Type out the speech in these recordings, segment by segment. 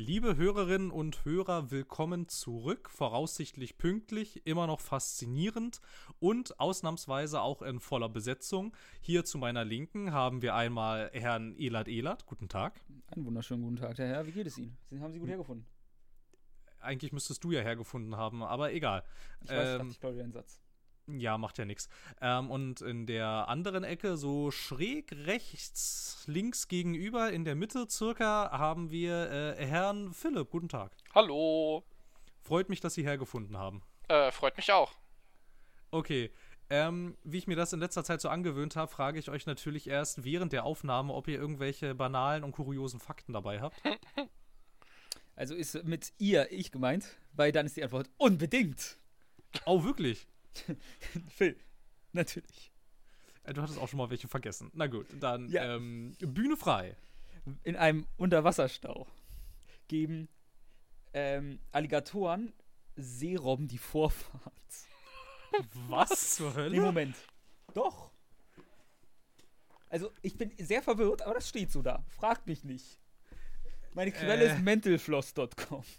Liebe Hörerinnen und Hörer, willkommen zurück. Voraussichtlich pünktlich, immer noch faszinierend und ausnahmsweise auch in voller Besetzung. Hier zu meiner Linken haben wir einmal Herrn Elad Elad. Guten Tag. Einen wunderschönen guten Tag, Herr Herr. Wie geht es Ihnen? Sie haben Sie gut hergefunden? Eigentlich müsstest du ja hergefunden haben, aber egal. Ich weiß, ich dachte, ich glaube einen Satz. Ja, macht ja nichts. Ähm, und in der anderen Ecke, so schräg rechts, links gegenüber, in der Mitte circa, haben wir äh, Herrn Philipp. Guten Tag. Hallo. Freut mich, dass Sie hergefunden haben. Äh, freut mich auch. Okay. Ähm, wie ich mir das in letzter Zeit so angewöhnt habe, frage ich euch natürlich erst während der Aufnahme, ob ihr irgendwelche banalen und kuriosen Fakten dabei habt. Also ist mit ihr ich gemeint, weil dann ist die Antwort unbedingt. Oh, wirklich? Phil, natürlich. Äh, Du hattest auch schon mal welche vergessen. Na gut, dann Ja. ähm, Bühne frei. In einem Unterwasserstau geben ähm, Alligatoren Seerobben die Vorfahrt. Was zur Hölle? Nee, Moment. Doch. Also, ich bin sehr verwirrt, aber das steht so da. Fragt mich nicht. Meine Quelle Äh. ist mentalfloss.com.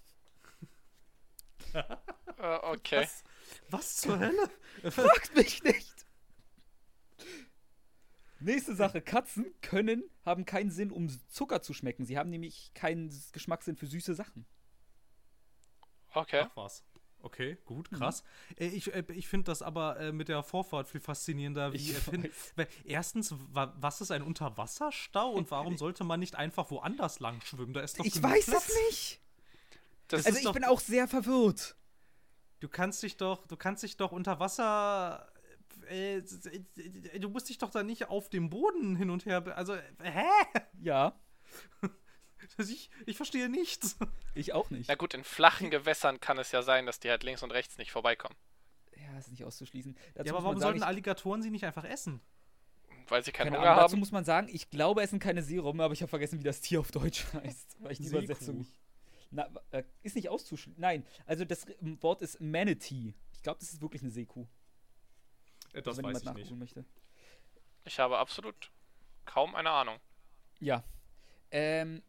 Äh, okay. Was? Was zur Hölle? Fragt mich nicht. Nächste Sache. Katzen können, haben keinen Sinn, um Zucker zu schmecken. Sie haben nämlich keinen Geschmackssinn für süße Sachen. Okay. Ach was. Okay, gut, krass. Äh, Ich, äh, ich finde das aber äh, mit der Vorfahrt viel faszinierender. Wie Ich erfind- weiß. Weil Erstens, wa was ist ein Unterwasserstau und warum sollte man nicht einfach woanders lang schwimmen? Da ist doch Ich weiß Platz. es nicht. Das Also ist ich doch- bin auch sehr verwirrt. Du kannst dich doch, du kannst dich doch unter Wasser. Äh, du musst dich doch da nicht auf dem Boden hin und her. Also, äh, hä? Ja, Ich, ich verstehe nichts. ich auch nicht. Na gut, in flachen Gewässern kann es ja sein, dass die halt links und rechts nicht vorbeikommen. Ja, ist nicht auszuschließen. Dazu Ja, aber warum sagen, sollten Alligatoren sie nicht einfach essen? Weil sie keinen keine Hunger Ahnung, dazu haben. muss man sagen, ich glaube, es sind keine Seerobben, aber ich habe vergessen, wie das Tier auf Deutsch heißt. Weil ich die. Übersetzung nicht. Na, äh, ist nicht auszuschließen. Nein, also das ähm, Wort ist Manatee. Ich glaube, das ist wirklich eine Seekuh. Äh, wenn jemand nachgucken möchte. Ich habe absolut kaum eine Ahnung. Ja. Ähm,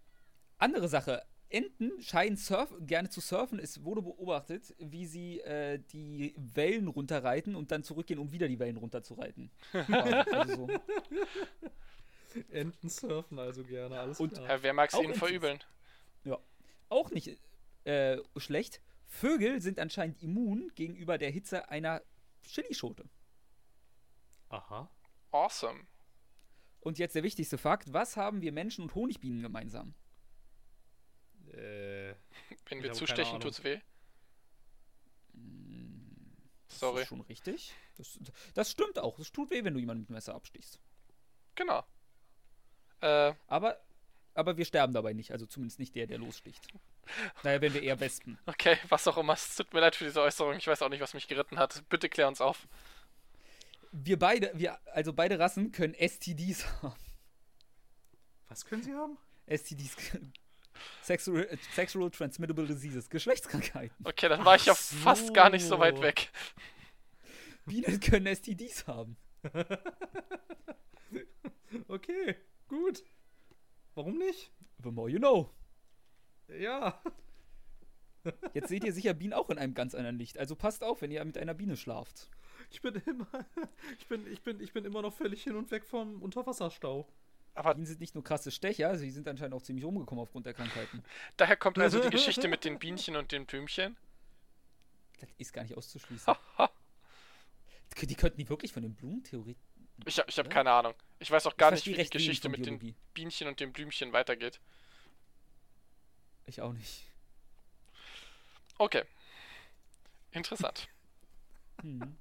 andere Sache. Enten scheinen surf gerne zu surfen. Es wurde beobachtet, wie sie äh, die Wellen runterreiten und dann zurückgehen, um wieder die Wellen runterzureiten. Also so. Enten surfen also gerne, alles Und- klar. Äh, wer mag es ihnen verübeln? Auch nicht äh, schlecht. Vögel sind anscheinend immun gegenüber der Hitze einer Chilischote. Aha. Awesome. Und jetzt der wichtigste Fakt: Was haben wir Menschen und Honigbienen gemeinsam? Äh, Wenn wir zustechen, tut's weh. Das Sorry. ist schon richtig. Das, das stimmt auch. Es tut weh, wenn du jemanden mit dem Messer abstichst. Genau. Äh, Aber, aber wir sterben dabei nicht. Also zumindest nicht der, der lossticht. Naja, wenn wir eher Wespen. okay, was auch immer. Es tut mir leid für diese Äußerung. Ich weiß auch nicht, was mich geritten hat. Bitte klär uns auf. Wir beide, wir, also beide Rassen können STDs haben. was können sie haben? STDs. Sexual, äh, Sexual Transmittable Diseases. Geschlechtskrankheiten. Okay, dann war ich ja Ach fast gar nicht so weit so. weg. Bienen können STDs haben. Okay, gut. Warum nicht? The more you know. Ja. Jetzt seht ihr sicher Bienen auch in einem ganz anderen Licht. Also passt auf, wenn ihr mit einer Biene schlaft. Ich bin immer, ich bin, ich bin, ich bin immer noch völlig hin und weg vom Unterwasserstau. Aber Bienen sind nicht nur krasse Stecher, sie sind anscheinend auch ziemlich umgekommen aufgrund der Krankheiten. daher kommt also die Geschichte mit den Bienchen und den Blümchen. Das ist gar nicht auszuschließen. Die könnten die wirklich von den Blumen theoretisch. Ich, hab- ich habe keine Ahnung. Ich weiß auch gar Ich nicht, wie die Geschichte mit den. Bienchen und den Blümchen weitergeht. Ich auch nicht. Okay. Interessant. Hm.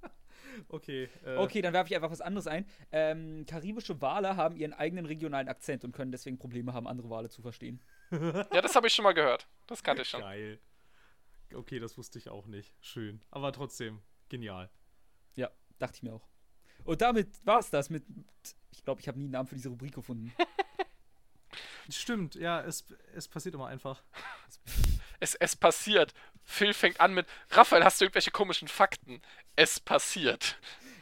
Okay. Äh, Okay, dann werfe ich einfach was anderes ein. Ähm, karibische Wale haben ihren eigenen regionalen Akzent und können deswegen Probleme haben, andere Wale zu verstehen. Ja, das habe ich schon mal gehört. Das kannte ich schon. Geil. Okay, das wusste ich auch nicht. Schön. Aber trotzdem, genial. Ja, dachte ich mir auch. Und damit war's das mit. Ich glaube, ich habe nie einen Namen für diese Rubrik gefunden. Stimmt, ja, es, es passiert immer einfach. Es, es passiert. Phil fängt an mit, Raphael, hast du irgendwelche komischen Fakten? Es passiert.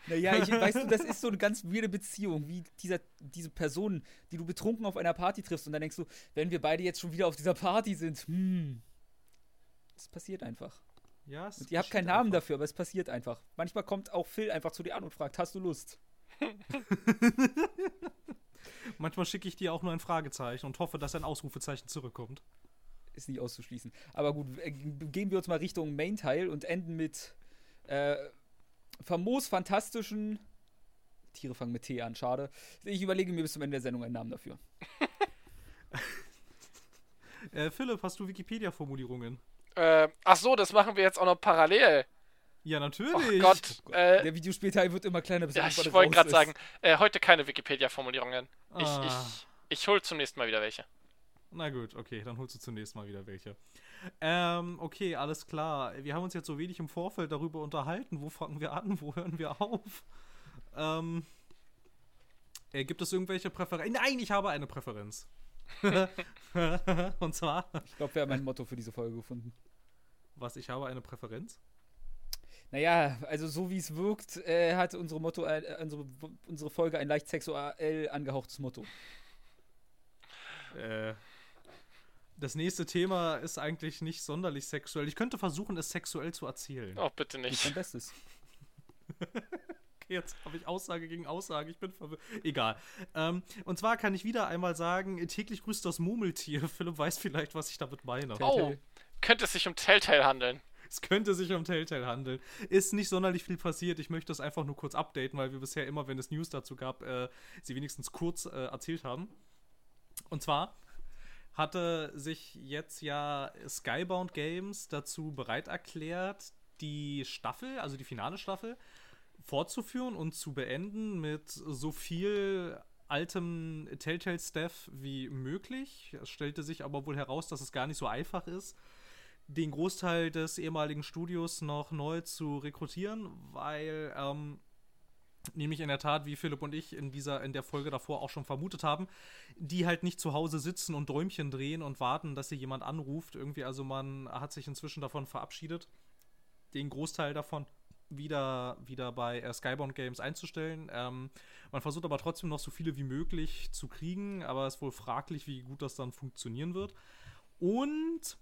Naja, ich, weißt du, das ist so eine ganz weirde Beziehung, wie dieser, diese Person, die du betrunken auf einer Party triffst und dann denkst du, wenn wir beide jetzt schon wieder auf dieser Party sind, hm. Das passiert einfach. Ja, es Und ihr habt keinen Namen einfach. dafür, aber es passiert einfach. Manchmal kommt auch Phil einfach zu dir an und fragt, hast du Lust? Manchmal schicke ich dir auch nur ein Fragezeichen und hoffe, dass ein Ausrufezeichen zurückkommt. Ist nicht auszuschließen. Aber gut, äh, gehen wir uns mal Richtung Main-Teil und enden mit äh, famos fantastischen. Tiere fangen mit T an, schade. Ich überlege mir bis zum Ende der Sendung einen Namen dafür. Äh, Philipp, hast du Wikipedia-Formulierungen? Äh, ach so, das machen wir jetzt auch noch parallel. Ja, natürlich. Oh Gott. Äh, Der Videospielteil wird immer kleiner, bis ja, ich wollte gerade sagen, äh, heute keine Wikipedia-Formulierungen. Ich, Ah. ich, ich hol zum nächsten Mal wieder welche. Na gut, okay, dann holst du zunächst mal wieder welche. Ähm, okay, alles klar. Wir haben uns jetzt so wenig im Vorfeld darüber unterhalten. Wo fangen wir an? Wo hören wir auf? Ähm, äh, gibt es irgendwelche Präferenzen? Nein, ich habe eine Präferenz. Und zwar, Ich glaube, wir haben ein Motto für diese Folge gefunden. Was, ich habe eine Präferenz? Naja, also so wie es wirkt, äh, hat unsere Motto, äh, unsere, unsere Folge ein leicht sexuell angehauchtes Motto. Äh, das nächste Thema ist eigentlich nicht sonderlich sexuell. Ich könnte versuchen, es sexuell zu erzählen. Oh, bitte Nicht mein Bestes. Okay, jetzt habe ich Aussage gegen Aussage. Ich bin verwirrt. Egal. Ähm, und zwar kann ich wieder einmal sagen, täglich grüßt das Murmeltier. Philipp weiß vielleicht, was ich damit meine. Oh. Könnte es sich um Telltale handeln? Es könnte sich um Telltale handeln. Ist nicht sonderlich viel passiert. Ich möchte das einfach nur kurz updaten, weil wir bisher immer, wenn es News dazu gab, äh, sie wenigstens kurz äh, erzählt haben. Und zwar hatte sich jetzt ja Skybound Games dazu bereit erklärt, die Staffel, also die finale Staffel, fortzuführen und zu beenden mit so viel altem Telltale-Staff wie möglich. Es stellte sich aber wohl heraus, dass es gar nicht so einfach ist, den Großteil des ehemaligen Studios noch neu zu rekrutieren, weil ähm, nämlich in der Tat, wie Philipp und ich in dieser in der Folge davor auch schon vermutet haben, die halt nicht zu Hause sitzen und Däumchen drehen und warten, dass sie jemand anruft. Irgendwie, also man hat sich inzwischen davon verabschiedet, den Großteil davon wieder, wieder bei äh, Skybound Games einzustellen. Ähm, man versucht aber trotzdem noch so viele wie möglich zu kriegen, aber es ist wohl fraglich, wie gut das dann funktionieren wird. Und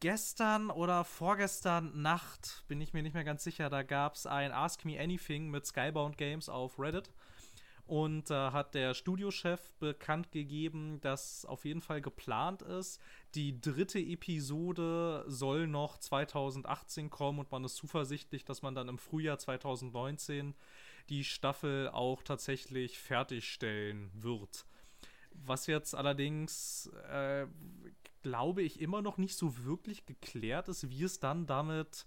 gestern oder vorgestern Nacht, bin ich mir nicht mehr ganz sicher, da gab es ein Ask Me Anything mit Skybound Games auf Reddit. Und da hat der Studiochef bekannt gegeben, dass auf jeden Fall geplant ist. Die dritte Episode soll noch 2018 kommen und man ist zuversichtlich, dass man dann im Frühjahr 2019 die Staffel auch tatsächlich fertigstellen wird. Was jetzt allerdings, äh, glaube ich, immer noch nicht so wirklich geklärt ist, wie es dann damit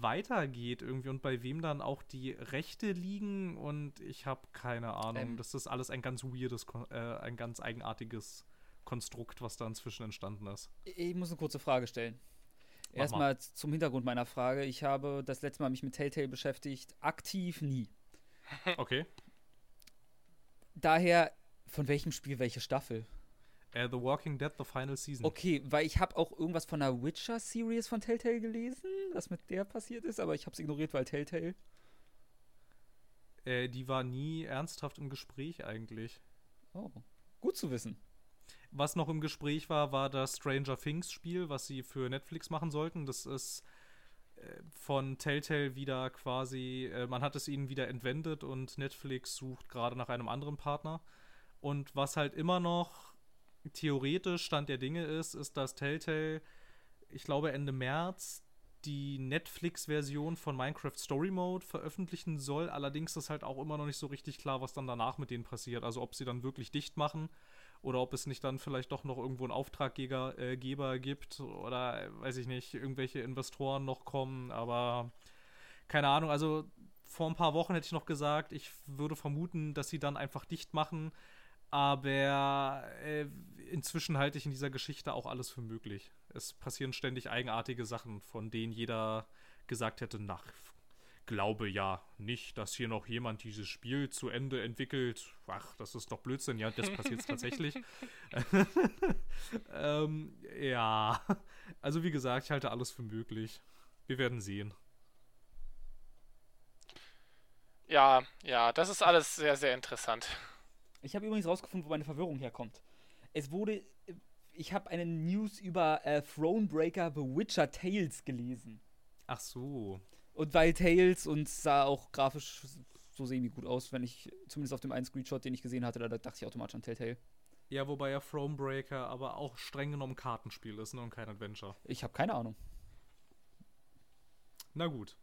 weitergeht irgendwie und bei wem dann auch die Rechte liegen und ich habe keine Ahnung. Ähm. das ist alles ein ganz weirdes, äh, ein ganz eigenartiges Konstrukt, was da inzwischen entstanden ist. Ich muss eine kurze Frage stellen. Mach Erstmal zum Hintergrund meiner Frage. Ich habe das letzte Mal mich mit Telltale beschäftigt, aktiv nie. Okay. Daher, von welchem Spiel welche Staffel? Äh, The Walking Dead, The Final Season. Okay, weil ich habe auch irgendwas von der Witcher-Series von Telltale gelesen, was mit der passiert ist, aber ich habe es ignoriert, weil Telltale. Äh, die war nie ernsthaft im Gespräch eigentlich. Oh, gut zu wissen. Was noch im Gespräch war, war das Stranger Things Spiel, was sie für Netflix machen sollten. Das ist äh, von Telltale wieder quasi, äh, man hat es ihnen wieder entwendet und Netflix sucht gerade nach einem anderen Partner. Und was halt immer noch theoretisch Stand der Dinge ist, ist, dass Telltale, ich glaube Ende März, die Netflix-Version von Minecraft Story Mode veröffentlichen soll. Allerdings ist halt auch immer noch nicht so richtig klar, was dann danach mit denen passiert. Also ob sie dann wirklich dicht machen oder ob es nicht dann vielleicht doch noch irgendwo einen Auftraggeber äh, gibt oder weiß ich nicht, irgendwelche Investoren noch kommen, aber keine Ahnung, also vor ein paar Wochen hätte ich noch gesagt, ich würde vermuten, dass sie dann einfach dicht machen, aber äh, inzwischen halte ich in dieser Geschichte auch alles für möglich. Es passieren ständig eigenartige Sachen, von denen jeder gesagt hätte, nach glaube ja nicht, dass hier noch jemand dieses Spiel zu Ende entwickelt. Ach, das ist doch Blödsinn. Ja, das passiert tatsächlich. ähm, ja, also wie gesagt, ich halte alles für möglich. Wir werden sehen. Ja, ja, das ist alles sehr, sehr interessant. Ich habe übrigens rausgefunden, wo meine Verwirrung herkommt. Es wurde. Ich habe eine News über äh, Thronebreaker The Witcher Tales gelesen. Ach so. Und weil Tales und sah auch grafisch so semi gut aus, wenn ich zumindest auf dem einen Screenshot, den ich gesehen hatte, da dachte ich automatisch an Telltale. Ja, wobei ja Thronebreaker aber auch streng genommen Kartenspiel ist ne, und kein Adventure. Ich habe keine Ahnung. Na gut.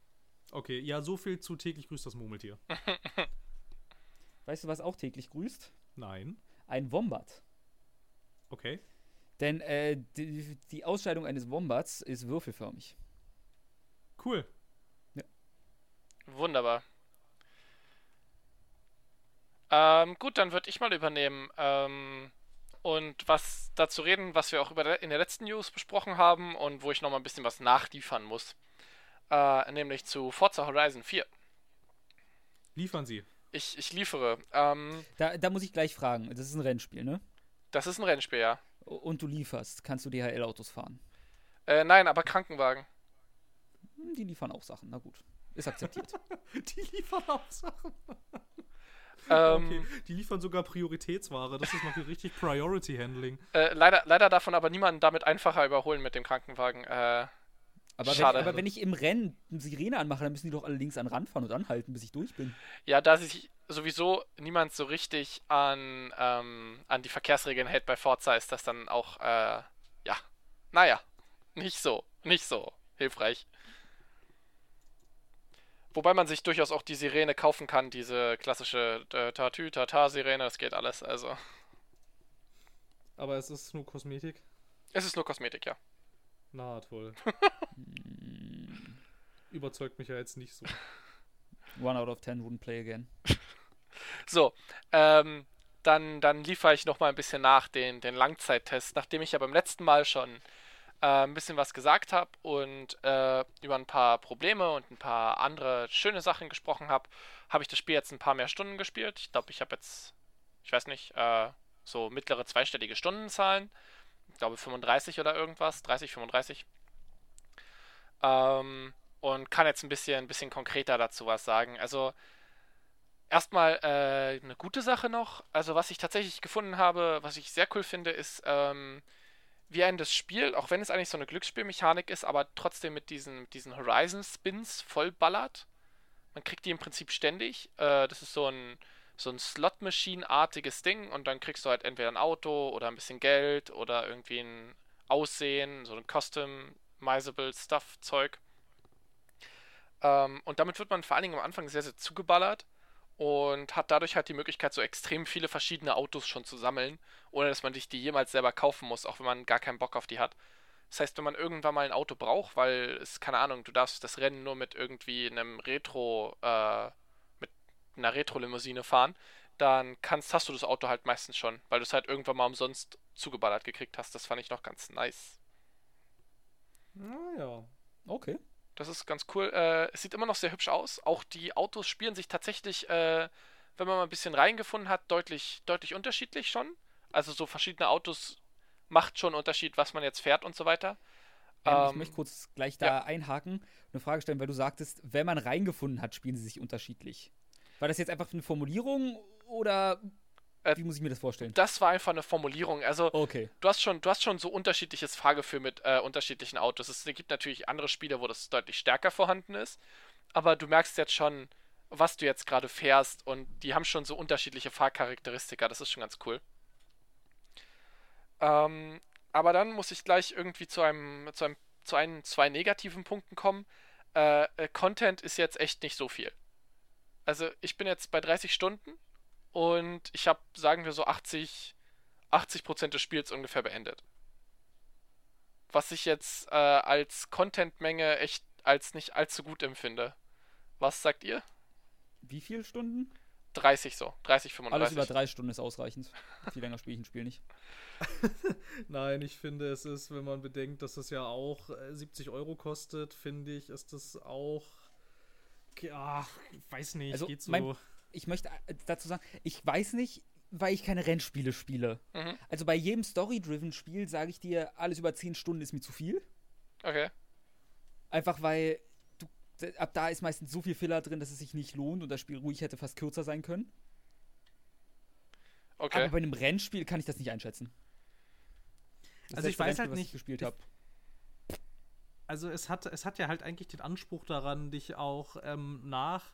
Okay, ja, so viel zu täglich grüßt das Murmeltier. Weißt du, was auch täglich grüßt? Nein. Ein Wombat. Okay. Denn äh, die, die Ausscheidung eines Wombats ist würfelförmig. Cool. Wunderbar. Ähm, gut, dann würde ich mal übernehmen ähm, und was dazu reden, was wir auch über in der letzten News besprochen haben und wo ich noch mal ein bisschen was nachliefern muss. Äh, nämlich zu Forza Horizon 4. Liefern Sie. Ich, ich liefere. Ähm, Da, da muss ich gleich fragen. Das ist ein Rennspiel, ne? das ist ein Rennspiel, ja. Und du lieferst. Kannst du DHL-Autos fahren? Äh, nein, aber Krankenwagen. Hm, Die liefern auch Sachen. Na gut. Ist akzeptiert. Die liefern auch Sachen. Ähm, Okay, die liefern sogar Prioritätsware. Das ist noch richtig Priority Handling. äh, leider, leider darf man aber niemanden damit einfacher überholen mit dem Krankenwagen. Äh, Aber, Schade. Wenn, aber wenn ich im Rennen eine Sirene anmache, dann müssen die doch alle links an Rand fahren und anhalten, bis ich durch bin. ja, da sich sowieso niemand so richtig an, ähm, an die Verkehrsregeln hält bei Forza, ist das dann auch, äh, ja, naja, nicht so, nicht so hilfreich. Wobei man sich durchaus auch die Sirene kaufen kann, diese klassische äh, Tatü-Tata-Sirene, das geht alles, also. Aber es ist nur Kosmetik. Es ist nur Kosmetik, ja. Na toll. Überzeugt mich ja jetzt nicht so. One out of ten wouldn't play again. So, ähm, dann, dann liefere ich noch mal ein bisschen nach den, den Langzeittest, nachdem ich ja beim letzten Mal schon äh, ein bisschen was gesagt habe und äh, über ein paar Probleme und ein paar andere schöne Sachen gesprochen habe, habe ich das Spiel jetzt ein paar mehr Stunden gespielt. Ich glaube, ich habe jetzt, ich weiß nicht, äh, so mittlere zweistellige Stundenzahlen. Ich glaube 35 oder irgendwas, 30, 35. Ähm, und kann jetzt ein bisschen, ein bisschen konkreter dazu was sagen. Also, Erstmal äh, eine gute Sache noch. Also was ich tatsächlich gefunden habe, was ich sehr cool finde, ist, ähm, wie ein das Spiel, auch wenn es eigentlich so eine Glücksspielmechanik ist, aber trotzdem mit diesen, diesen Horizon-Spins vollballert. Man kriegt die im Prinzip ständig. Äh, das ist so ein, so ein Slot-Machine-artiges Ding und dann kriegst du halt entweder ein Auto oder ein bisschen Geld oder irgendwie ein Aussehen, so ein Customizable Stuff-Zeug. Ähm, und damit wird man vor allen Dingen am Anfang sehr, sehr zugeballert und hat dadurch halt die Möglichkeit, so extrem viele verschiedene Autos schon zu sammeln, ohne dass man sich die jemals selber kaufen muss, auch wenn man gar keinen Bock auf die hat. Das heißt, wenn man irgendwann mal ein Auto braucht, weil es, keine Ahnung, du darfst das Rennen nur mit irgendwie einem Retro, äh, mit einer Retro-Limousine fahren, dann kannst, hast du das Auto halt meistens schon, weil du es halt irgendwann mal umsonst zugeballert gekriegt hast. Das fand ich noch ganz nice. Naja. Okay. Das ist ganz cool. Äh, es sieht immer noch sehr hübsch aus. Auch die Autos spielen sich tatsächlich, äh, wenn man mal ein bisschen reingefunden hat, deutlich, deutlich unterschiedlich schon. Also so verschiedene Autos macht schon einen Unterschied, was man jetzt fährt und so weiter. Ähm, ich möchte kurz gleich da ja. einhaken und eine Frage stellen, weil du sagtest, wenn man reingefunden hat, spielen sie sich unterschiedlich. War das jetzt einfach eine Formulierung oder Äh, wie muss ich mir das vorstellen? Das war einfach eine Formulierung. Also Okay. du hast schon, du hast schon so unterschiedliches Fahrgefühl mit äh, unterschiedlichen Autos. Es gibt natürlich andere Spiele, wo das deutlich stärker vorhanden ist, aber du merkst jetzt schon, was du jetzt gerade fährst und die haben schon so unterschiedliche Fahrcharakteristika. Das ist schon ganz cool. Ähm, aber dann muss ich gleich irgendwie zu einem, zu einem, zu einem, zwei negativen Punkten kommen. Äh, äh, Content ist jetzt echt nicht so viel. Also ich bin jetzt bei 30 Stunden und ich habe, sagen wir so 80, 80% des Spiels ungefähr beendet. Was ich jetzt äh, als Contentmenge echt als nicht allzu gut empfinde. Was sagt ihr? Wie viele Stunden? 30 so. 30, Alles 35. über drei Stunden ist ausreichend. Viel länger spiele ich ein Spiel nicht. Nein, ich finde, es ist, wenn man bedenkt, dass es ja auch äh, 70 Euro kostet, finde ich, ist das auch. Ja, ich weiß nicht, Also, geht so. mein- Ich möchte äh, dazu sagen, ich weiß nicht, weil ich keine Rennspiele spiele. Mhm. Also bei jedem Story-driven Spiel sage ich dir, alles über 10 Stunden ist mir zu viel. Okay. Einfach weil du ab da ist meistens so viel Filler drin, dass es sich nicht lohnt und das Spiel ruhig hätte fast kürzer sein können. Okay. Aber bei einem Rennspiel kann ich das nicht einschätzen. Das Also ich weiß Rennspiel, halt was nicht, Ich gespielt habe. Also es hat, es hat ja halt eigentlich den Anspruch daran, dich auch ähm, nach,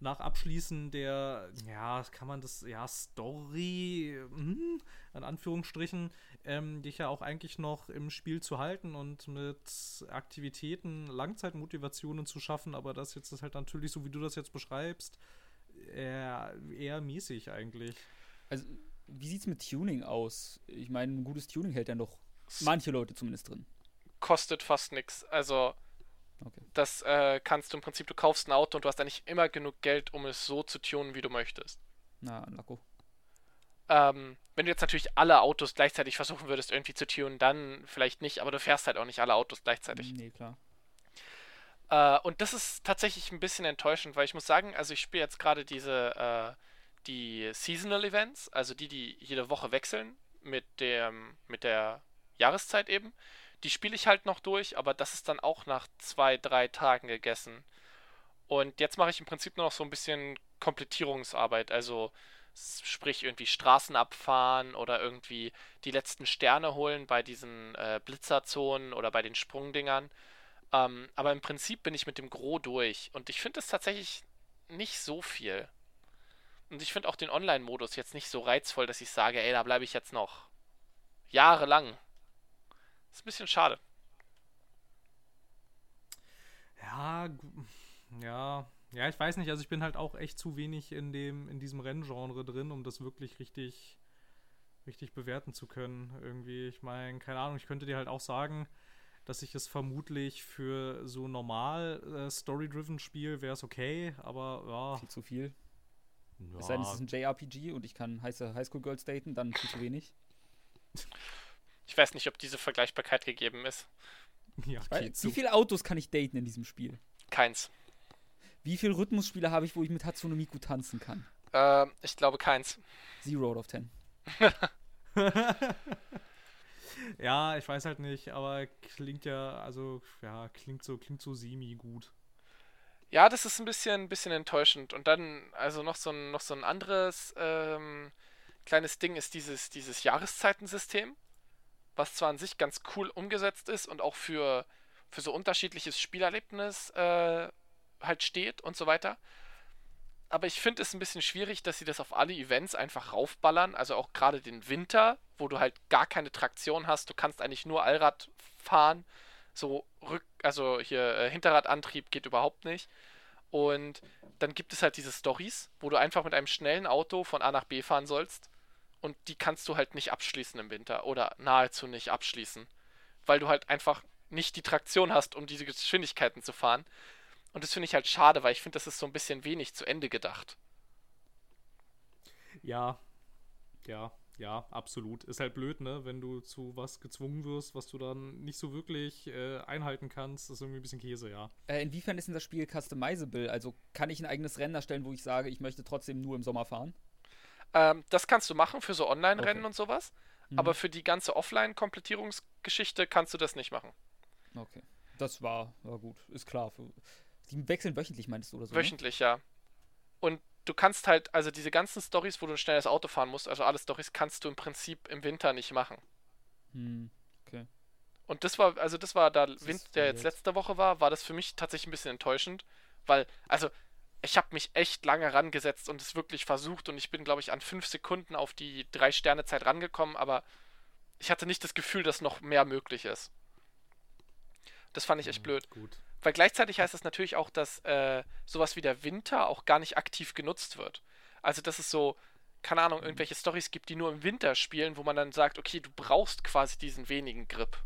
nach Abschließen der, ja, kann man das, ja, Story, hm, in Anführungsstrichen, ähm, dich ja auch eigentlich noch im Spiel zu halten und mit Aktivitäten Langzeitmotivationen zu schaffen, aber das jetzt ist halt natürlich, so wie du das jetzt beschreibst, eher, eher mäßig eigentlich. Also, wie sieht's mit Tuning aus? Ich meine, ein gutes Tuning hält ja noch manche Leute zumindest drin. Kostet fast nichts. Also, Okay. das äh, kannst du im Prinzip, du kaufst ein Auto und du hast eigentlich immer genug Geld, um es so zu tunen, wie du möchtest. Na, Lacko. Ähm, wenn du jetzt natürlich alle Autos gleichzeitig versuchen würdest, irgendwie zu tunen, dann vielleicht nicht, aber du fährst halt auch nicht alle Autos gleichzeitig. Nee, klar. Äh, und das ist tatsächlich ein bisschen enttäuschend, weil ich muss sagen, also ich spiele jetzt gerade diese, äh, die Seasonal Events, also die, die jede Woche wechseln mit dem, mit der Jahreszeit eben. Die spiele ich halt noch durch, aber das ist dann auch nach zwei, drei Tagen gegessen. Und jetzt mache ich im Prinzip nur noch so ein bisschen Komplettierungsarbeit, also sprich irgendwie Straßen abfahren oder irgendwie die letzten Sterne holen bei diesen äh, Blitzerzonen oder bei den Sprungdingern. Ähm, aber im Prinzip bin ich mit dem Gros durch und ich finde es tatsächlich nicht so viel. Und ich finde auch den Online-Modus jetzt nicht so reizvoll, dass ich sage, ey, da bleibe ich jetzt noch jahrelang. Ist ein bisschen schade. Ja, ja, ja, ich weiß nicht, also ich bin halt auch echt zu wenig in dem, in diesem Renngenre drin, um das wirklich richtig, richtig bewerten zu können. Irgendwie, ich meine, keine Ahnung, ich könnte dir halt auch sagen, dass ich es vermutlich für so normal äh, Story-driven Spiel wäre es okay, aber Viel zu viel. ja, Es sei denn, es ist ja, ein JRPG und ich kann heiße Highschool-Girls daten, dann viel zu wenig. Ich weiß nicht, ob diese Vergleichbarkeit gegeben ist. ja Weil, geht wie viele Autos kann ich daten in diesem Spiel? Keins. Wie viele Rhythmusspiele habe ich, wo ich mit Hatsune Miku tanzen kann? Ähm, ich glaube keins. Zero out of ten. ja, ich weiß halt nicht, aber klingt ja, also, ja, klingt so, klingt so semi-gut. Ja, das ist ein bisschen, ein bisschen enttäuschend. Und dann, also noch so ein, noch so ein anderes ähm, kleines Ding ist dieses, dieses Jahreszeitensystem, was zwar an sich ganz cool umgesetzt ist und auch für, für so unterschiedliches Spielerlebnis äh, halt steht und so weiter. Aber ich finde es ein bisschen schwierig, dass sie das auf alle Events einfach raufballern. Also auch gerade den Winter, wo du halt gar keine Traktion hast. Du kannst eigentlich nur Allrad fahren. So Rück, also hier äh, Hinterradantrieb geht überhaupt nicht. Und dann gibt es halt diese Stories, wo du einfach mit einem schnellen Auto von A nach B fahren sollst. Und die kannst du halt nicht abschließen im Winter oder nahezu nicht abschließen. Weil du halt einfach nicht die Traktion hast, um diese Geschwindigkeiten zu fahren. Und das finde ich halt schade, weil ich finde, das ist so ein bisschen wenig zu Ende gedacht. Ja, ja, ja, absolut. Ist halt blöd, ne? Wenn du zu was gezwungen wirst, was du dann nicht so wirklich äh, einhalten kannst, ist irgendwie ein bisschen Käse, ja. Äh, inwiefern ist denn das Spiel customizable? Also kann ich ein eigenes Rennen erstellen, wo ich sage, ich möchte trotzdem nur im Sommer fahren? Ähm, das kannst du machen für so Online-Rennen Okay. und sowas. Mhm. Aber für die ganze Offline-Komplettierungsgeschichte kannst du das nicht machen. Okay. Das war, war gut, ist klar. Für, die wechseln wöchentlich, meinst du, oder so? ne? Wöchentlich, ja. Und du kannst halt, also diese ganzen Stories, wo du ein schnelles Auto fahren musst, also alle Stories kannst du im Prinzip im Winter nicht machen. Hm, okay. Und das war, also das war da, Das Wind, der jetzt letzte Woche war, war das für mich tatsächlich ein bisschen enttäuschend, weil, also ich habe mich echt lange rangesetzt und es wirklich versucht und ich bin, glaube ich, an fünf Sekunden auf die drei Sterne Zeit rangekommen, aber ich hatte nicht das Gefühl, dass noch mehr möglich ist. Das fand ich echt blöd. Gut. Weil gleichzeitig heißt das natürlich auch, dass äh, sowas wie der Winter auch gar nicht aktiv genutzt wird. Also, dass es so, keine Ahnung, irgendwelche Stories gibt, die nur im Winter spielen, wo man dann sagt, okay, du brauchst quasi diesen wenigen Grip.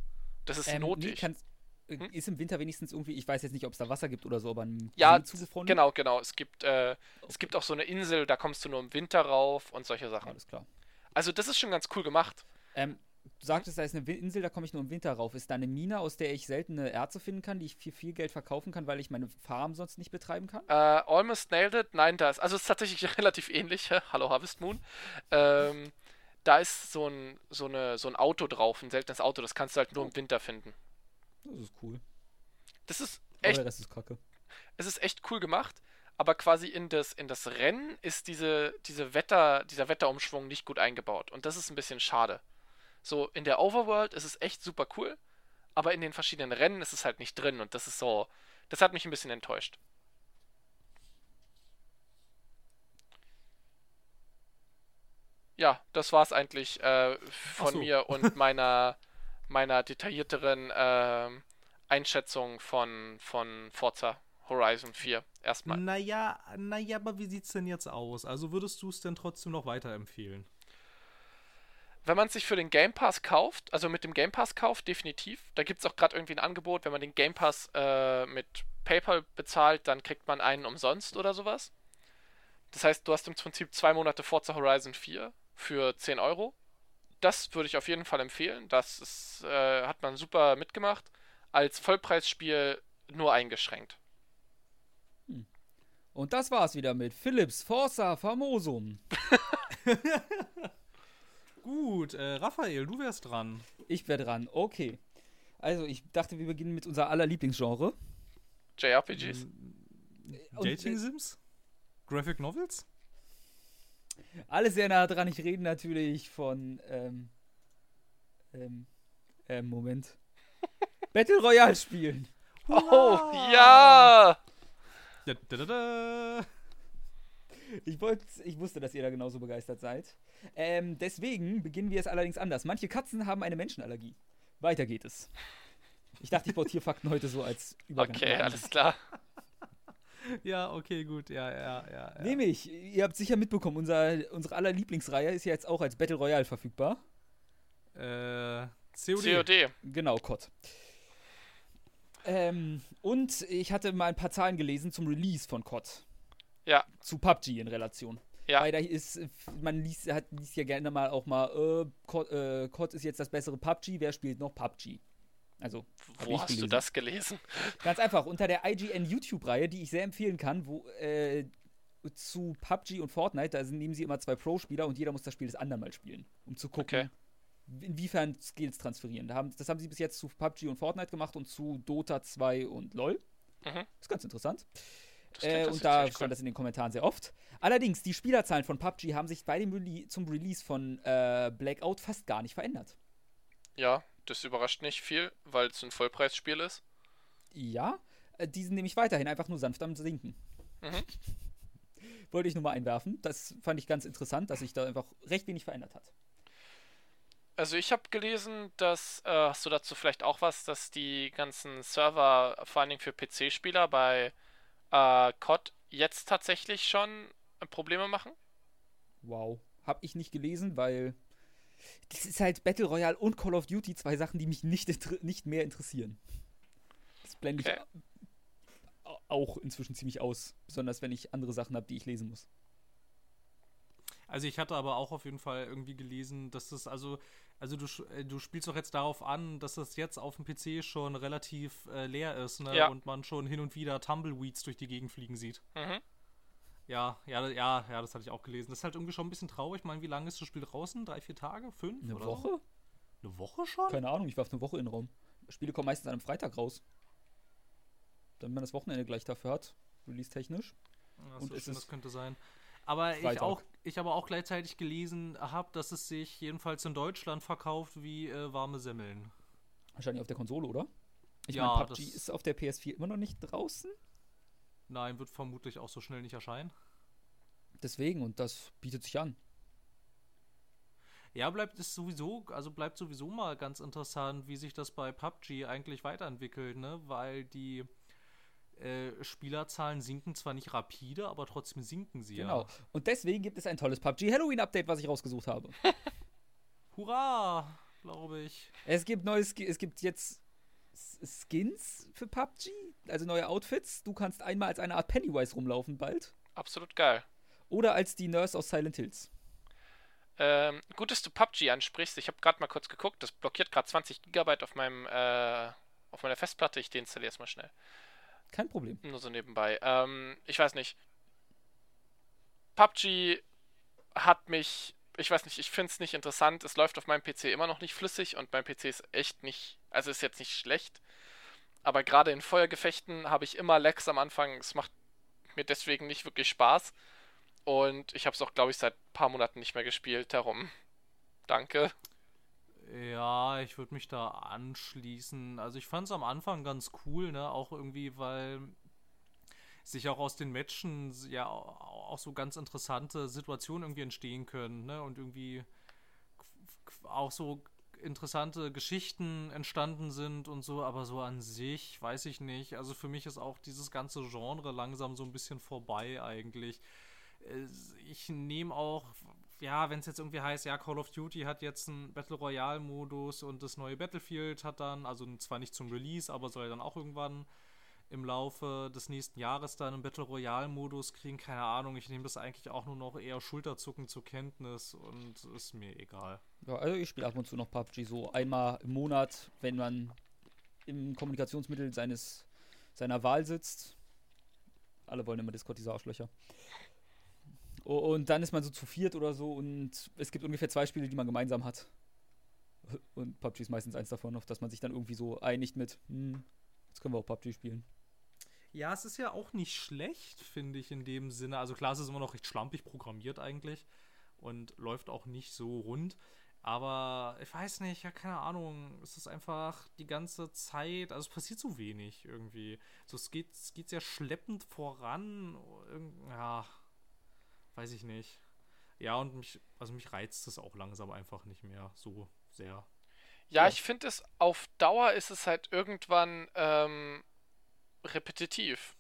Das ist Ähm, nee, notig. kannst, äh, Hm? Ist im Winter wenigstens irgendwie, ich weiß jetzt nicht, ob es da Wasser gibt oder so, aber ein ja, zugefroren? genau, genau. Es gibt, äh, es gibt auch so eine Insel, da kommst du nur im Winter rauf und solche Sachen. Alles klar. Also, das ist schon ganz cool gemacht. Ähm, du sagtest, da ist eine Insel, da komme ich nur im Winter rauf. Ist da eine Mine, aus der ich seltene Erze finden kann, die ich für viel Geld verkaufen kann, weil ich meine Farm sonst nicht betreiben kann? Äh, almost nailed it. Nein, da ist, also es ist tatsächlich relativ ähnlich. Hallo Harvest Moon. Ähm, da ist so ein, so, eine, so ein Auto drauf, ein seltenes Auto, das kannst du halt nur im Winter finden. Das ist cool. Das ist Aber echt, der Rest ist kacke. es ist echt cool gemacht, aber quasi in das, in das Rennen ist diese, diese Wetter, dieser Wetterumschwung nicht gut eingebaut. Und das ist ein bisschen schade. So, in der Overworld ist es echt super cool, aber in den verschiedenen Rennen ist es halt nicht drin und das ist so, das hat mich ein bisschen enttäuscht. Ja, das war's eigentlich äh, von so. mir und meiner, meiner detaillierteren äh, Einschätzung von, von Forza Horizon 4 erstmal. Naja, naja, aber wie sieht's denn jetzt aus? Also würdest du es denn trotzdem noch weiterempfehlen? Wenn man sich für den Game Pass kauft, also mit dem Game Pass kauft, definitiv. Da gibt es auch gerade irgendwie ein Angebot, wenn man den Game Pass äh, mit PayPal bezahlt, dann kriegt man einen umsonst oder sowas. Das heißt, du hast im Prinzip zwei Monate Forza Horizon 4 für 10 Euro. Das würde ich auf jeden Fall empfehlen. Das ist, äh, hat man super mitgemacht. Als Vollpreisspiel nur eingeschränkt. Und das war's wieder mit Philips Forza Famosum. Gut, äh, Raphael, du wärst dran. Ich wär dran, okay. Also, ich dachte, wir beginnen mit unser aller Lieblingsgenre. JRPGs. Und, Dating äh, Sims? Graphic Novels? Alle sehr nah dran. Ich rede natürlich von, ähm, ähm, ähm, Moment. Battle Royale spielen. Oh, ja! Da, da, da, da. Ich, wollt, ich wusste, dass ihr da genauso begeistert seid. Ähm, deswegen beginnen wir es allerdings anders. Manche Katzen haben eine Menschenallergie. Weiter geht es. Ich dachte, ich baue Tierfakten heute so als Übergang. Okay, alles klar. Ja, okay, gut, ja, ja, ja. ja. Nämlich, ihr habt sicher mitbekommen, unser, unsere aller Lieblingsreihe ist ja jetzt auch als Battle Royale verfügbar. Äh, COD. COD. Genau, COD. Ähm, und ich hatte mal ein paar Zahlen gelesen zum Release von COD. Ja. Zu PUBG in Relation. Ja. Weil da ist, man liest, hat, liest ja gerne mal auch mal, äh, COD, äh, COD ist jetzt das bessere PUBG, wer spielt noch PUBG? Also, Wo hast du gelesen. das gelesen? Ganz einfach, unter der IGN YouTube-Reihe, die ich sehr empfehlen kann, wo äh, zu PUBG und Fortnite, da sind- nehmen sie immer zwei Pro-Spieler und jeder muss das Spiel des anderen mal spielen, um zu gucken, Okay. inwiefern Skills transferieren. Da haben, das haben sie bis jetzt zu PUBG und Fortnite gemacht und zu Dota 2 und LoL. Mhm. Ist ganz interessant. Äh, und da stand das in den Kommentaren sehr oft. Allerdings, die Spielerzahlen von PUBG haben sich bei dem Rele zum Release von äh, Blackout fast gar nicht verändert. Ja, das überrascht nicht viel, weil es ein Vollpreisspiel ist. Ja, äh, die sind nämlich weiterhin einfach nur sanft am Sinken. Mhm. Wollte ich nur mal einwerfen. Das fand ich ganz interessant, dass sich da einfach recht wenig verändert hat. Also ich habe gelesen, dass, äh, hast du dazu vielleicht auch was, dass die ganzen Server, vor allen Dingen für PC-Spieler bei äh, COD jetzt tatsächlich schon äh, Probleme machen? Wow. Hab ich nicht gelesen, weil das ist halt Battle Royale und Call of Duty, zwei Sachen, die mich nicht, nicht mehr interessieren. Das blende Okay. ich au- auch inzwischen ziemlich aus. Besonders wenn ich andere Sachen habe, die ich lesen muss. Also ich hatte aber auch auf jeden Fall irgendwie gelesen, dass das also, also du, sch- äh, du spielst doch jetzt darauf an, dass das jetzt auf dem PC schon relativ äh, leer ist, ne? Ja. Und man schon hin und wieder Tumbleweeds durch die Gegend fliegen sieht. Mhm. Ja, ja, ja, ja, das hatte ich auch gelesen. Das ist halt irgendwie schon ein bisschen traurig. Ich meine, wie lange ist das Spiel draußen? Drei, vier Tage? Fünf? Eine Woche? So? Eine Woche schon? Keine Ahnung, ich warf eine Woche in den Raum. Spiele kommen meistens an einem Freitag raus. Damit man das Wochenende gleich dafür hat, release-technisch. Ja, Und so ist schön, es das könnte sein. Aber ich Freitag. auch, ich aber auch gleichzeitig gelesen habe, dass es sich jedenfalls in Deutschland verkauft wie äh, warme Semmeln. Wahrscheinlich auf der Konsole, oder? Ich Ja, meine, PUBG das- ist auf der PS4 immer noch nicht draußen. Nein, wird vermutlich auch so schnell nicht erscheinen. Deswegen, und das bietet sich an. Ja, bleibt es sowieso, also bleibt sowieso mal ganz interessant, wie sich das bei PUBG eigentlich weiterentwickelt, ne? Weil die äh, Spielerzahlen sinken zwar nicht rapide, aber trotzdem sinken sie Genau. ja. Und deswegen gibt es ein tolles PUBG Halloween-Update, was ich rausgesucht habe. Hurra, glaube ich. es gibt neue Ski es gibt jetzt Skins für PUBG, also neue Outfits. Du kannst einmal als eine Art Pennywise rumlaufen bald. Absolut geil. Oder als die Nurse aus Silent Hills. Ähm, gut, dass du PUBG ansprichst. Ich habe gerade mal kurz geguckt. Das blockiert gerade 20 Gigabyte auf meinem äh, auf meiner Festplatte. Ich deinstalliere es mal schnell. Kein Problem. Nur so nebenbei. Ähm, ich weiß nicht. PUBG hat mich. Ich weiß nicht, ich finde es nicht interessant. Es läuft auf meinem PC immer noch nicht flüssig und mein PC ist echt nicht. Also ist jetzt nicht schlecht. aber gerade in Feuergefechten habe ich immer Lags am Anfang. Es macht mir deswegen nicht wirklich Spaß. Und ich habe es auch, glaube ich, seit ein paar Monaten nicht mehr gespielt. Darum, danke. Ja, ich würde mich da anschließen. Also ich fand es am Anfang ganz cool, ne? Auch irgendwie, weil sich auch aus den Matchen ja auch so ganz interessante Situationen irgendwie entstehen können, ne? Und irgendwie auch so interessante Geschichten entstanden sind und so, aber so an sich weiß ich nicht. Also für mich ist auch dieses ganze Genre langsam so ein bisschen vorbei eigentlich. Ich nehme auch, ja, wenn es jetzt irgendwie heißt, ja, Call of Duty hat jetzt einen Battle Royale Modus und das neue Battlefield hat dann, also zwar nicht zum Release, aber soll dann auch irgendwann im Laufe des nächsten Jahres dann einen Battle Royale-Modus kriegen. Keine Ahnung, ich nehme das eigentlich auch nur noch eher Schulterzucken zur Kenntnis und ist mir egal. Ja, also ich spiele ab und zu noch PUBG so einmal im Monat, wenn man im Kommunikationsmittel seines, seiner Wahl sitzt. Alle wollen immer Discord, diese Arschlöcher. Und dann ist man so zu viert oder so und es gibt ungefähr zwei Spiele, die man gemeinsam hat. Und PUBG ist meistens eins davon, auf dass man sich dann irgendwie so einigt mit, hm, jetzt können wir auch PUBG spielen. Ja, es ist ja auch nicht schlecht, finde ich, in dem Sinne. Also klar, es ist immer noch recht schlampig programmiert eigentlich und läuft auch nicht so rund. Aber ich weiß nicht, ja, keine Ahnung. Es ist einfach die ganze Zeit, also es passiert so wenig irgendwie. So, es geht, es geht sehr schleppend voran. Ja, weiß ich nicht. Ja, und mich, also mich reizt es auch langsam einfach nicht mehr so sehr. Ja, ja. ich finde es auf Dauer ist es halt irgendwann ähm, repetitiv.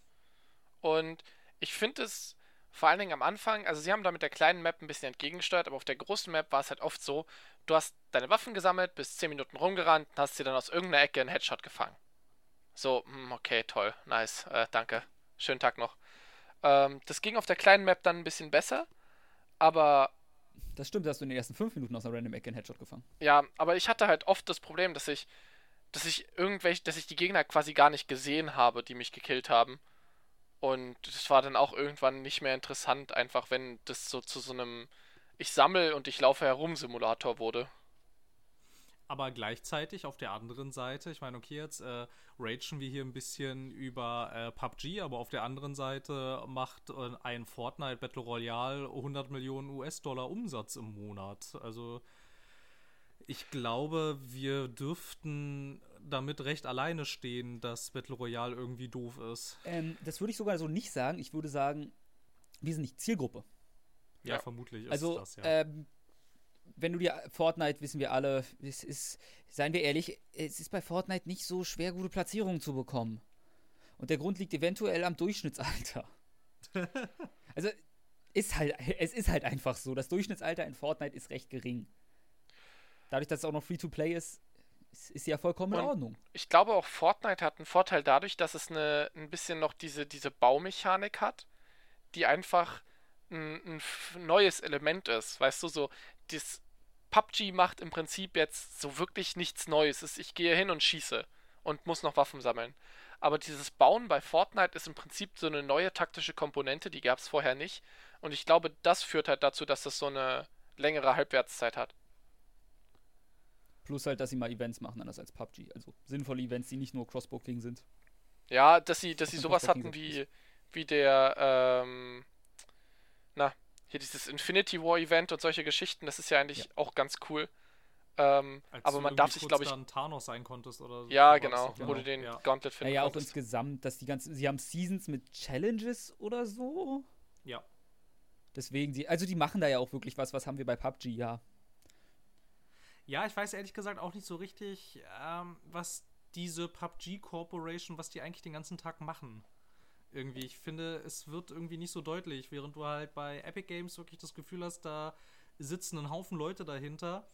Und ich finde es vor allen Dingen am Anfang, also sie haben da mit der kleinen Map ein bisschen entgegengesteuert, aber auf der großen Map war es halt oft so, du hast deine Waffen gesammelt, bist 10 Minuten rumgerannt und hast sie dann aus irgendeiner Ecke einen Headshot gefangen. So, hm, okay, toll, nice, äh, danke, schönen Tag noch. Ähm, das ging auf der kleinen Map dann ein bisschen besser, aber... Das stimmt, hast du in den ersten 5 Minuten aus einer random Ecke einen Headshot gefangen. Ja, aber ich hatte halt oft das Problem, dass ich dass ich irgendwelche, dass ich die Gegner quasi gar nicht gesehen habe, die mich gekillt haben. Und das war dann auch irgendwann nicht mehr interessant, einfach wenn das so zu so einem Ich sammel und ich laufe herum Simulator wurde. Aber gleichzeitig auf der anderen Seite, ich meine, okay, jetzt äh, ragen wir hier ein bisschen über äh, PUBG, aber auf der anderen Seite macht äh, ein Fortnite Battle Royale 100 Millionen US-Dollar Umsatz im Monat. Also ich glaube, wir dürften damit recht alleine stehen, dass Battle Royale irgendwie doof ist. Ähm, das würde ich sogar so nicht sagen. Ich würde sagen, wir sind nicht Zielgruppe. Ja, ja. vermutlich ist also, das, ja. Ähm, wenn du dir Fortnite, wissen wir alle, es ist, seien wir ehrlich, es ist bei Fortnite nicht so schwer, gute Platzierungen zu bekommen. Und der Grund liegt eventuell am Durchschnittsalter. also, ist halt, es ist halt einfach so. Das Durchschnittsalter in Fortnite ist recht gering dadurch, dass es auch noch Free-to-Play ist, ist, ist ja vollkommen in Ordnung. Ich glaube auch Fortnite hat einen Vorteil dadurch, dass es eine, ein bisschen noch diese, diese Baumechanik hat, die einfach ein, ein neues Element ist. Weißt du, so, das PUBG macht im Prinzip jetzt so wirklich nichts Neues. Ich gehe hin und schieße und muss noch Waffen sammeln. Aber dieses Bauen bei Fortnite ist im Prinzip so eine neue taktische Komponente, die gab es vorher nicht. Und ich glaube, das führt halt dazu, dass das so eine längere Halbwertszeit hat. Plus halt, dass sie mal Events machen, anders als PUBG. Also sinnvolle Events, die nicht nur Crossbow-King sind. Ja, dass sie, dass sie sowas hatten wie, wie der, ähm, na, hier dieses Infinity War Event und solche Geschichten, das ist ja eigentlich ja. auch ganz cool. Ähm, aber man darf sich, glaube ich. dann Thanos sein konntest oder so. Ja, genau, wo du den ja. Gauntlet finden Ja, ja auch insgesamt, dass die ganzen. Sie haben Seasons mit Challenges oder so. Ja. Deswegen, die, also die machen da ja auch wirklich was. Was haben wir bei PUBG? Ja, ja, ich weiß ehrlich gesagt auch nicht so richtig, ähm, was diese PUBG Corporation, was die eigentlich den ganzen Tag machen. Irgendwie, ich finde, es wird irgendwie nicht so deutlich, während du halt bei Epic Games wirklich das Gefühl hast, da sitzen ein Haufen Leute dahinter,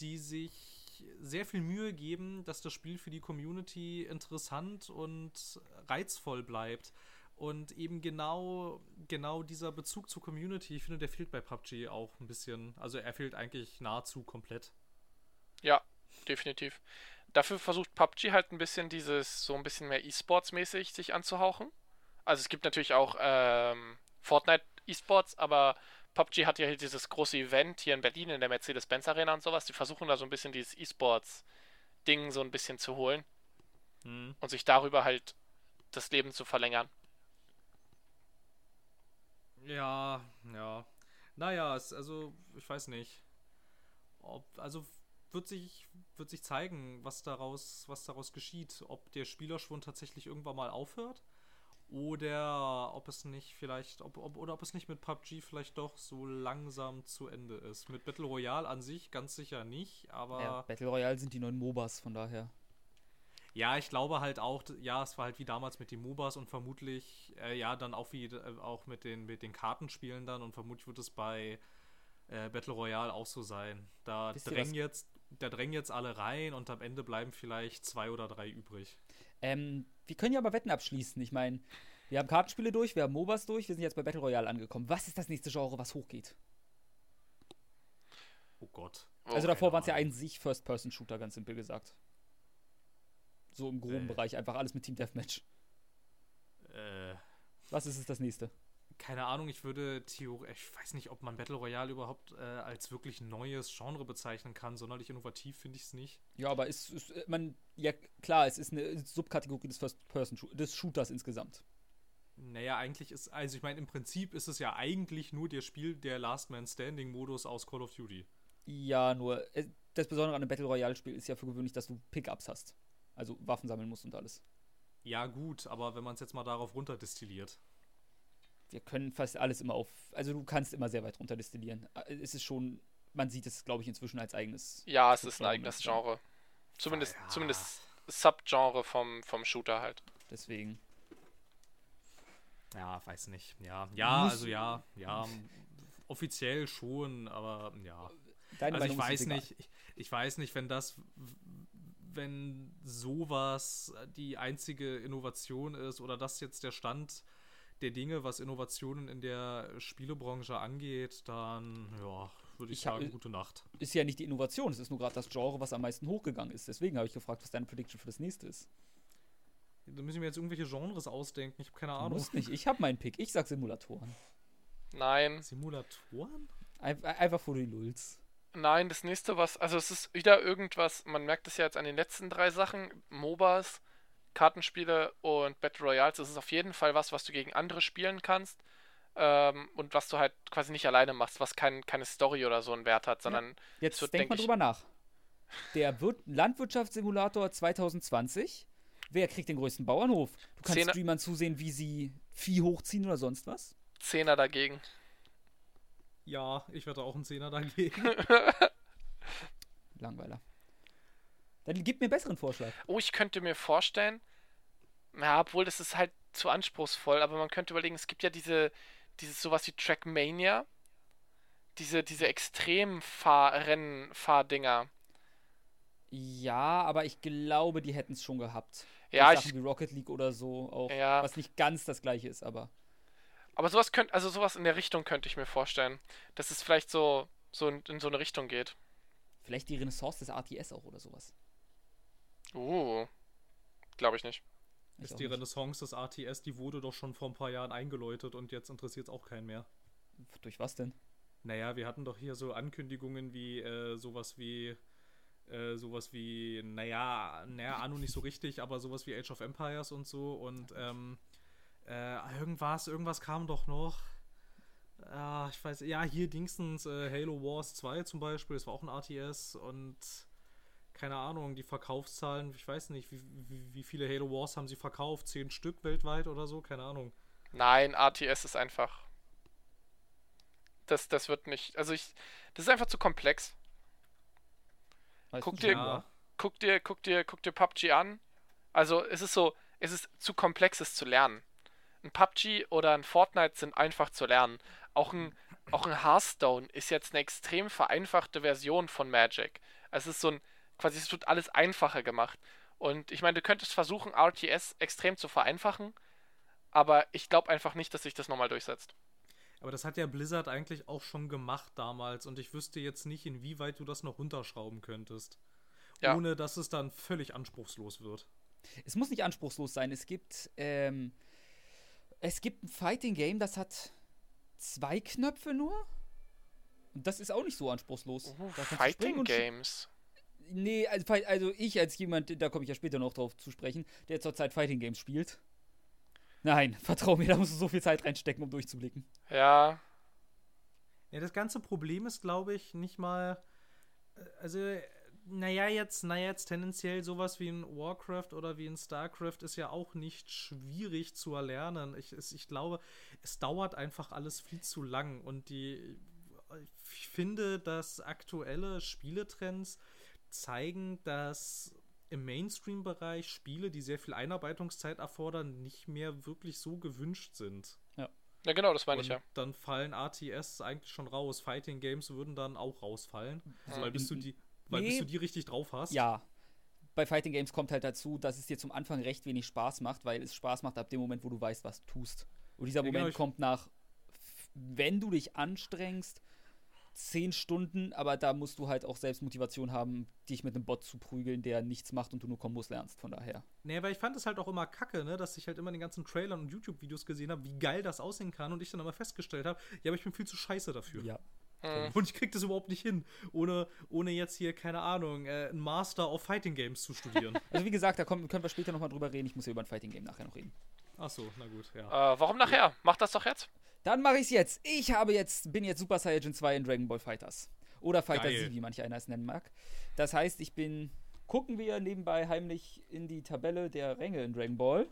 die sich sehr viel Mühe geben, dass das Spiel für die Community interessant und reizvoll bleibt. Und eben genau, genau dieser Bezug zur Community, ich finde, der fehlt bei PUBG auch ein bisschen. Also er fehlt eigentlich nahezu komplett. Ja, definitiv. Dafür versucht PUBG halt ein bisschen dieses, so ein bisschen mehr E-Sports-mäßig sich anzuhauchen. Also es gibt natürlich auch ähm, Fortnite E-Sports, aber PUBG hat ja hier dieses große Event hier in Berlin in der Mercedes-Benz Arena und sowas. Die versuchen da so ein bisschen dieses E-Sports-Ding so ein bisschen zu holen. hm. und sich darüber halt das Leben zu verlängern. Ja, ja. Naja, es, also, ich weiß nicht. Ob, also wird sich, wird sich zeigen, was daraus, was daraus geschieht. Ob der Spielerschwund tatsächlich irgendwann mal aufhört. Oder ob es nicht vielleicht, ob, ob, oder ob es nicht mit PUBG vielleicht doch so langsam zu Ende ist. Mit Battle Royale an sich ganz sicher nicht, aber. Ja, Battle Royale sind die neuen MOBAs, von daher. Ja, ich glaube halt auch, ja, es war halt wie damals mit den MOBAs und vermutlich, äh, ja, dann auch wie äh, auch mit den, mit den Kartenspielen dann und vermutlich wird es bei äh, Battle Royale auch so sein. Da drängen jetzt, da drängen jetzt alle rein und am Ende bleiben vielleicht zwei oder drei übrig. Ähm, wir können ja aber Wetten abschließen. Ich meine, wir haben Kartenspiele durch, wir haben MOBAs durch, wir sind jetzt bei Battle Royale angekommen. Was ist das nächste Genre, was hochgeht? Oh Gott. Also davor waren es ja ein sich First-Person-Shooter, ganz simpel gesagt. So im groben äh. Bereich, einfach alles mit Team Deathmatch. Äh. Was ist es das nächste? Keine Ahnung, ich würde theoretisch, ich weiß nicht, ob man Battle Royale überhaupt äh, als wirklich neues Genre bezeichnen kann. Sonderlich innovativ finde ich es nicht. Ja, aber ist, ist, äh, man, ja klar, es ist eine Subkategorie des First-Person, des Shooters insgesamt. Naja, eigentlich ist, also ich meine, im Prinzip ist es ja eigentlich nur der Spiel, der Last Man Standing Modus aus Call of Duty. Ja, nur, äh, das Besondere an einem Battle Royale Spiel ist ja für gewöhnlich, dass du Pickups hast. Also Waffen sammeln musst und alles. Ja, gut, aber wenn man es jetzt mal darauf runterdestilliert. Wir können fast alles immer auf. Also du kannst immer sehr weit runterdestillieren. Äh, es ist schon, man sieht es, glaube ich, inzwischen als eigenes. Ja, es ist ein eigenes Genre. Zumindest, ja. zumindest Subgenre vom, vom Shooter halt. Deswegen. Ja, weiß nicht. Ja, ja, also ja, ja, offiziell schon, aber ja. Deine also ich weiß nicht, ich, ich, weiß nicht, wenn das, wenn sowas die einzige Innovation ist oder das jetzt der Stand der Dinge, was Innovationen in der Spielebranche angeht, dann ja, würde ich, ich sagen, hab, gute Nacht. Ist ja nicht die Innovation, es ist nur gerade das Genre, was am meisten hochgegangen ist. Deswegen habe ich gefragt, was deine Prediction für das nächste ist. Da müssen wir jetzt irgendwelche Genres ausdenken. Ich habe keine Ahnung. Muss nicht. Ich habe meinen Pick. Ich sag Simulatoren. Nein. Simulatoren? einfach vor die Lulz. Nein, das nächste was, also es ist wieder irgendwas, man merkt es ja jetzt an den letzten drei Sachen, MOBAs, Kartenspiele und Battle Royals, es ist auf jeden Fall was, was du gegen andere spielen kannst ähm, und was du halt quasi nicht alleine machst, was kein, keine Story oder so einen Wert hat, sondern ja. Jetzt wird, denk mal drüber nach. Der Wir Landwirtschaftssimulator 2020, wer kriegt den größten Bauernhof? Du kannst Zehner Streamern zusehen, wie sie Vieh hochziehen oder sonst was? Zehner dagegen. Ja, ich werde auch einen Zehner dagegen. Langweiler. Dann gib mir einen besseren Vorschlag. Oh, ich könnte mir vorstellen, ja, obwohl das ist halt zu anspruchsvoll, aber man könnte überlegen, es gibt ja diese, dieses sowas wie Trackmania. Diese, diese extremen Fahrrennen, Fahrdinger. Ja, aber ich glaube, die hätten es schon gehabt. Ja, ich. Sachen wie Rocket League oder so auch. Ja. Was nicht ganz das gleiche ist, aber. Aber sowas könnte, also sowas in der Richtung könnte ich mir vorstellen. Dass es vielleicht so, so in, in so eine Richtung geht. Vielleicht die Renaissance des RTS auch oder sowas. Uh, glaube ich nicht. Ich ist die. Renaissance des RTS, die wurde doch schon vor ein paar Jahren eingeläutet und jetzt interessiert es auch keinen mehr. Durch was denn? Naja, wir hatten doch hier so Ankündigungen wie äh, sowas wie äh, sowas wie, naja, naja, Anu nicht so richtig, aber sowas wie Age of Empires und so und ähm, äh, irgendwas, irgendwas kam doch noch. Ah, ich weiß, ja, hier Dingstens äh, Halo Wars 2 zum Beispiel, das war auch ein RTS und keine Ahnung, die Verkaufszahlen, ich weiß nicht, wie, wie, wie viele Halo Wars haben sie verkauft? Zehn Stück weltweit oder so? Keine Ahnung. Nein, RTS ist einfach. Das, das wird nicht. Also ich. Das ist einfach zu komplex. guck dir, ja. guck dir, guck dir, guck dir PUBG an. Also es ist so, es ist zu komplex, es zu lernen. Ein PUBG oder ein Fortnite sind einfach zu lernen. Auch ein, auch ein Hearthstone ist jetzt eine extrem vereinfachte Version von Magic. Es ist so ein, quasi es wird alles einfacher gemacht. Und ich meine, du könntest versuchen, RTS extrem zu vereinfachen, aber ich glaube einfach nicht, dass sich das nochmal durchsetzt. Aber das hat ja Blizzard eigentlich auch schon gemacht damals und ich wüsste jetzt nicht, inwieweit du das noch runterschrauben könntest. Ja. Ohne dass es dann völlig anspruchslos wird. Es muss nicht anspruchslos sein. Es gibt, ähm, es gibt ein Fighting Game, das hat zwei Knöpfe nur. Und das ist auch nicht so anspruchslos. Uh, Fighting Games Nee, also, also ich als jemand, da komme ich ja später noch drauf zu sprechen, der zurzeit Fighting Games spielt. Nein, vertrau mir, da musst du so viel Zeit reinstecken, um durchzublicken. Ja. Ja, das ganze Problem ist, glaube ich, nicht mal. äh, Also, naja, jetzt, naja, jetzt tendenziell sowas wie ein Warcraft oder wie ein StarCraft ist ja auch nicht schwierig zu erlernen. Ich, es, ich glaube, es dauert einfach alles viel zu lang und die. Ich finde, dass aktuelle Spieletrends zeigen, dass im Mainstream-Bereich Spiele, die sehr viel Einarbeitungszeit erfordern, nicht mehr wirklich so gewünscht sind. Ja, genau, das meine ich ja. dann fallen RTS eigentlich schon raus. Fighting Games würden dann auch rausfallen. Mhm. Weil bis du die, weil Nee. bis du die richtig drauf hast. Ja. Bei Fighting Games kommt halt dazu, dass es dir zum Anfang recht wenig Spaß macht, weil es Spaß macht ab dem Moment, wo du weißt, was du tust. Und dieser Ja, Moment genau, kommt nach, wenn du dich anstrengst, zehn Stunden, aber da musst du halt auch selbst Motivation haben, dich mit einem Bot zu prügeln, der nichts macht und du nur Kombos lernst. Von daher. Nee, weil ich fand es halt auch immer kacke, ne, dass ich halt immer in den ganzen Trailern und YouTube-Videos gesehen habe, wie geil das aussehen kann und ich dann immer festgestellt habe, ja, aber ich bin viel zu scheiße dafür. Ja. Mhm. Und ich krieg das überhaupt nicht hin, ohne, ohne jetzt hier, keine Ahnung, äh, einen Master of Fighting Games zu studieren. Also wie gesagt, da kommen, können wir später nochmal drüber reden. Ich muss ja über ein Fighting Game nachher noch reden. Ach so, na gut, ja. Äh, warum nachher? Mach das doch jetzt. Dann mache ich es jetzt. Ich habe jetzt, bin jetzt Super Saiyan 2 in Dragon Ball Fighters. Oder Fighter. Z, wie manch einer es nennen mag. Das heißt, ich bin, gucken wir nebenbei heimlich in die Tabelle der Ränge in Dragon Ball.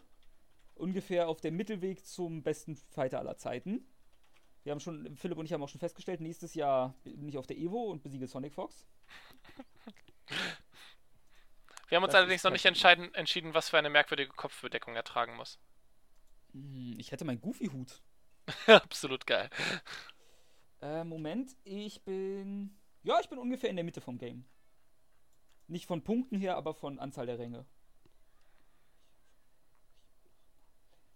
Ungefähr auf dem Mittelweg zum besten Fighter aller Zeiten. Wir haben schon, Philipp und ich haben auch schon festgestellt, nächstes Jahr bin ich auf der Evo und besiege Sonic Fox. Wir haben uns Das allerdings noch nicht entschieden, was für eine merkwürdige Kopfbedeckung er tragen muss. Hm, Ich hätte meinen Goofy-Hut. Absolut geil. Äh, Moment, ich bin. Ja, ich bin ungefähr in der Mitte vom Game. Nicht von Punkten her, aber von Anzahl der Ränge.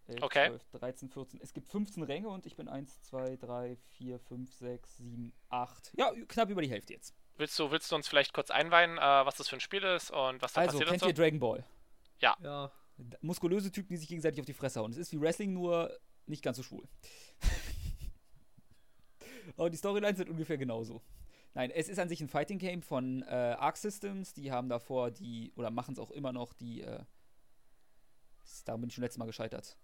11, Okay. 12, 13, 14. Es gibt 15 Ränge und ich bin 1, 2, 3, 4, 5, 6, 7, 8. Ja, knapp über die Hälfte jetzt. Willst du, willst du uns vielleicht kurz einweihen, äh, was das für ein Spiel ist und was da Also, passiert kennt und ihr? Dragon Ball? Ja, D- Muskulöse Typen, die sich gegenseitig auf die Fresse hauen. Es ist wie Wrestling, nur nicht ganz so schwul. Aber die Storylines sind ungefähr genauso. Nein, es ist an sich ein Fighting Game von äh, Arc Systems. Die haben davor die, oder machen es auch immer noch, die, äh, da bin ich schon letztes Mal gescheitert,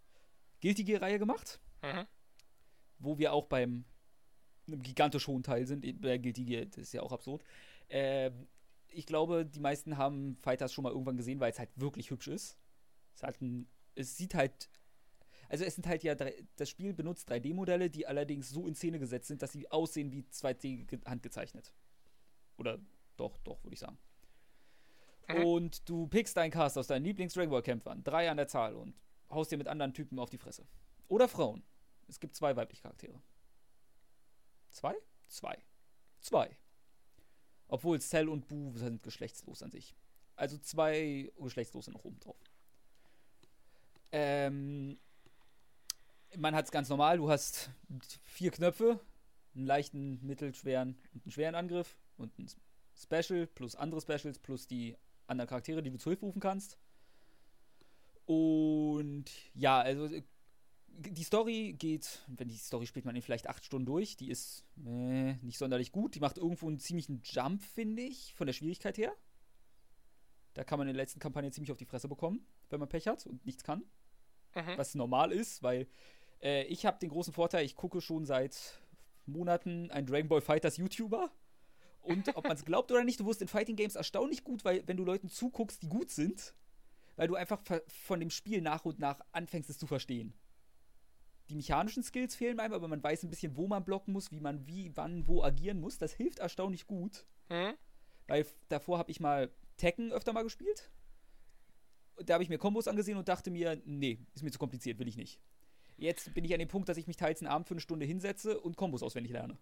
Guilty Gear-Reihe gemacht, Mhm. wo wir auch beim einem gigantisch hohen Teil sind. Bei Guilty Gear, das ist ja auch absurd. Ähm, ich glaube, die meisten haben Fighters schon mal irgendwann gesehen, weil es halt wirklich hübsch ist. Es, halt ein, es sieht halt. Also es sind halt ja, das Spiel benutzt 3D-Modelle, die allerdings so in Szene gesetzt sind, dass sie aussehen wie 2D ge- handgezeichnet. Oder doch, doch, würde ich sagen. Mhm. Und du pickst deinen Cast aus deinen Lieblings-Dragon Ball-Kämpfern, drei an der Zahl, und haust dir mit anderen Typen auf die Fresse. Oder Frauen. Es gibt zwei weibliche Charaktere. Zwei? Zwei. Zwei. Obwohl Cell und Boo sind geschlechtslos an sich. Also zwei geschlechtslose noch oben drauf. Ähm, man hat es ganz normal. Du hast vier Knöpfe, einen leichten, mittelschweren und einen schweren Angriff und ein Special plus andere Specials plus die anderen Charaktere, die du zu Hilfe rufen kannst. Und ja, also äh, die Story geht, wenn die Story spielt man in vielleicht acht Stunden durch, die ist äh, nicht sonderlich gut. Die macht irgendwo einen ziemlichen Jump, finde ich, von der Schwierigkeit her. Da kann man in der letzten Kampagne ziemlich auf die Fresse bekommen, wenn man Pech hat und nichts kann. Mhm. Was normal ist, weil äh, ich habe den großen Vorteil, ich gucke schon seit Monaten ein Dragon Ball Fighters YouTuber. Und ob man es glaubt oder nicht, du wirst in Fighting Games erstaunlich gut, weil wenn du Leuten zuguckst, die gut sind, weil du einfach von dem Spiel nach und nach anfängst, es zu verstehen. Die mechanischen Skills fehlen einem, aber man weiß ein bisschen, wo man blocken muss, wie man wie, wann, wo agieren muss. Das hilft erstaunlich gut. Mhm. Weil davor habe ich mal Tekken öfter mal gespielt. Da habe ich mir Kombos angesehen und dachte mir, nee, ist mir zu kompliziert, will ich nicht. Jetzt bin ich an dem Punkt, dass ich mich teils einen Abend für eine Stunde hinsetze und Kombos auswendig lerne.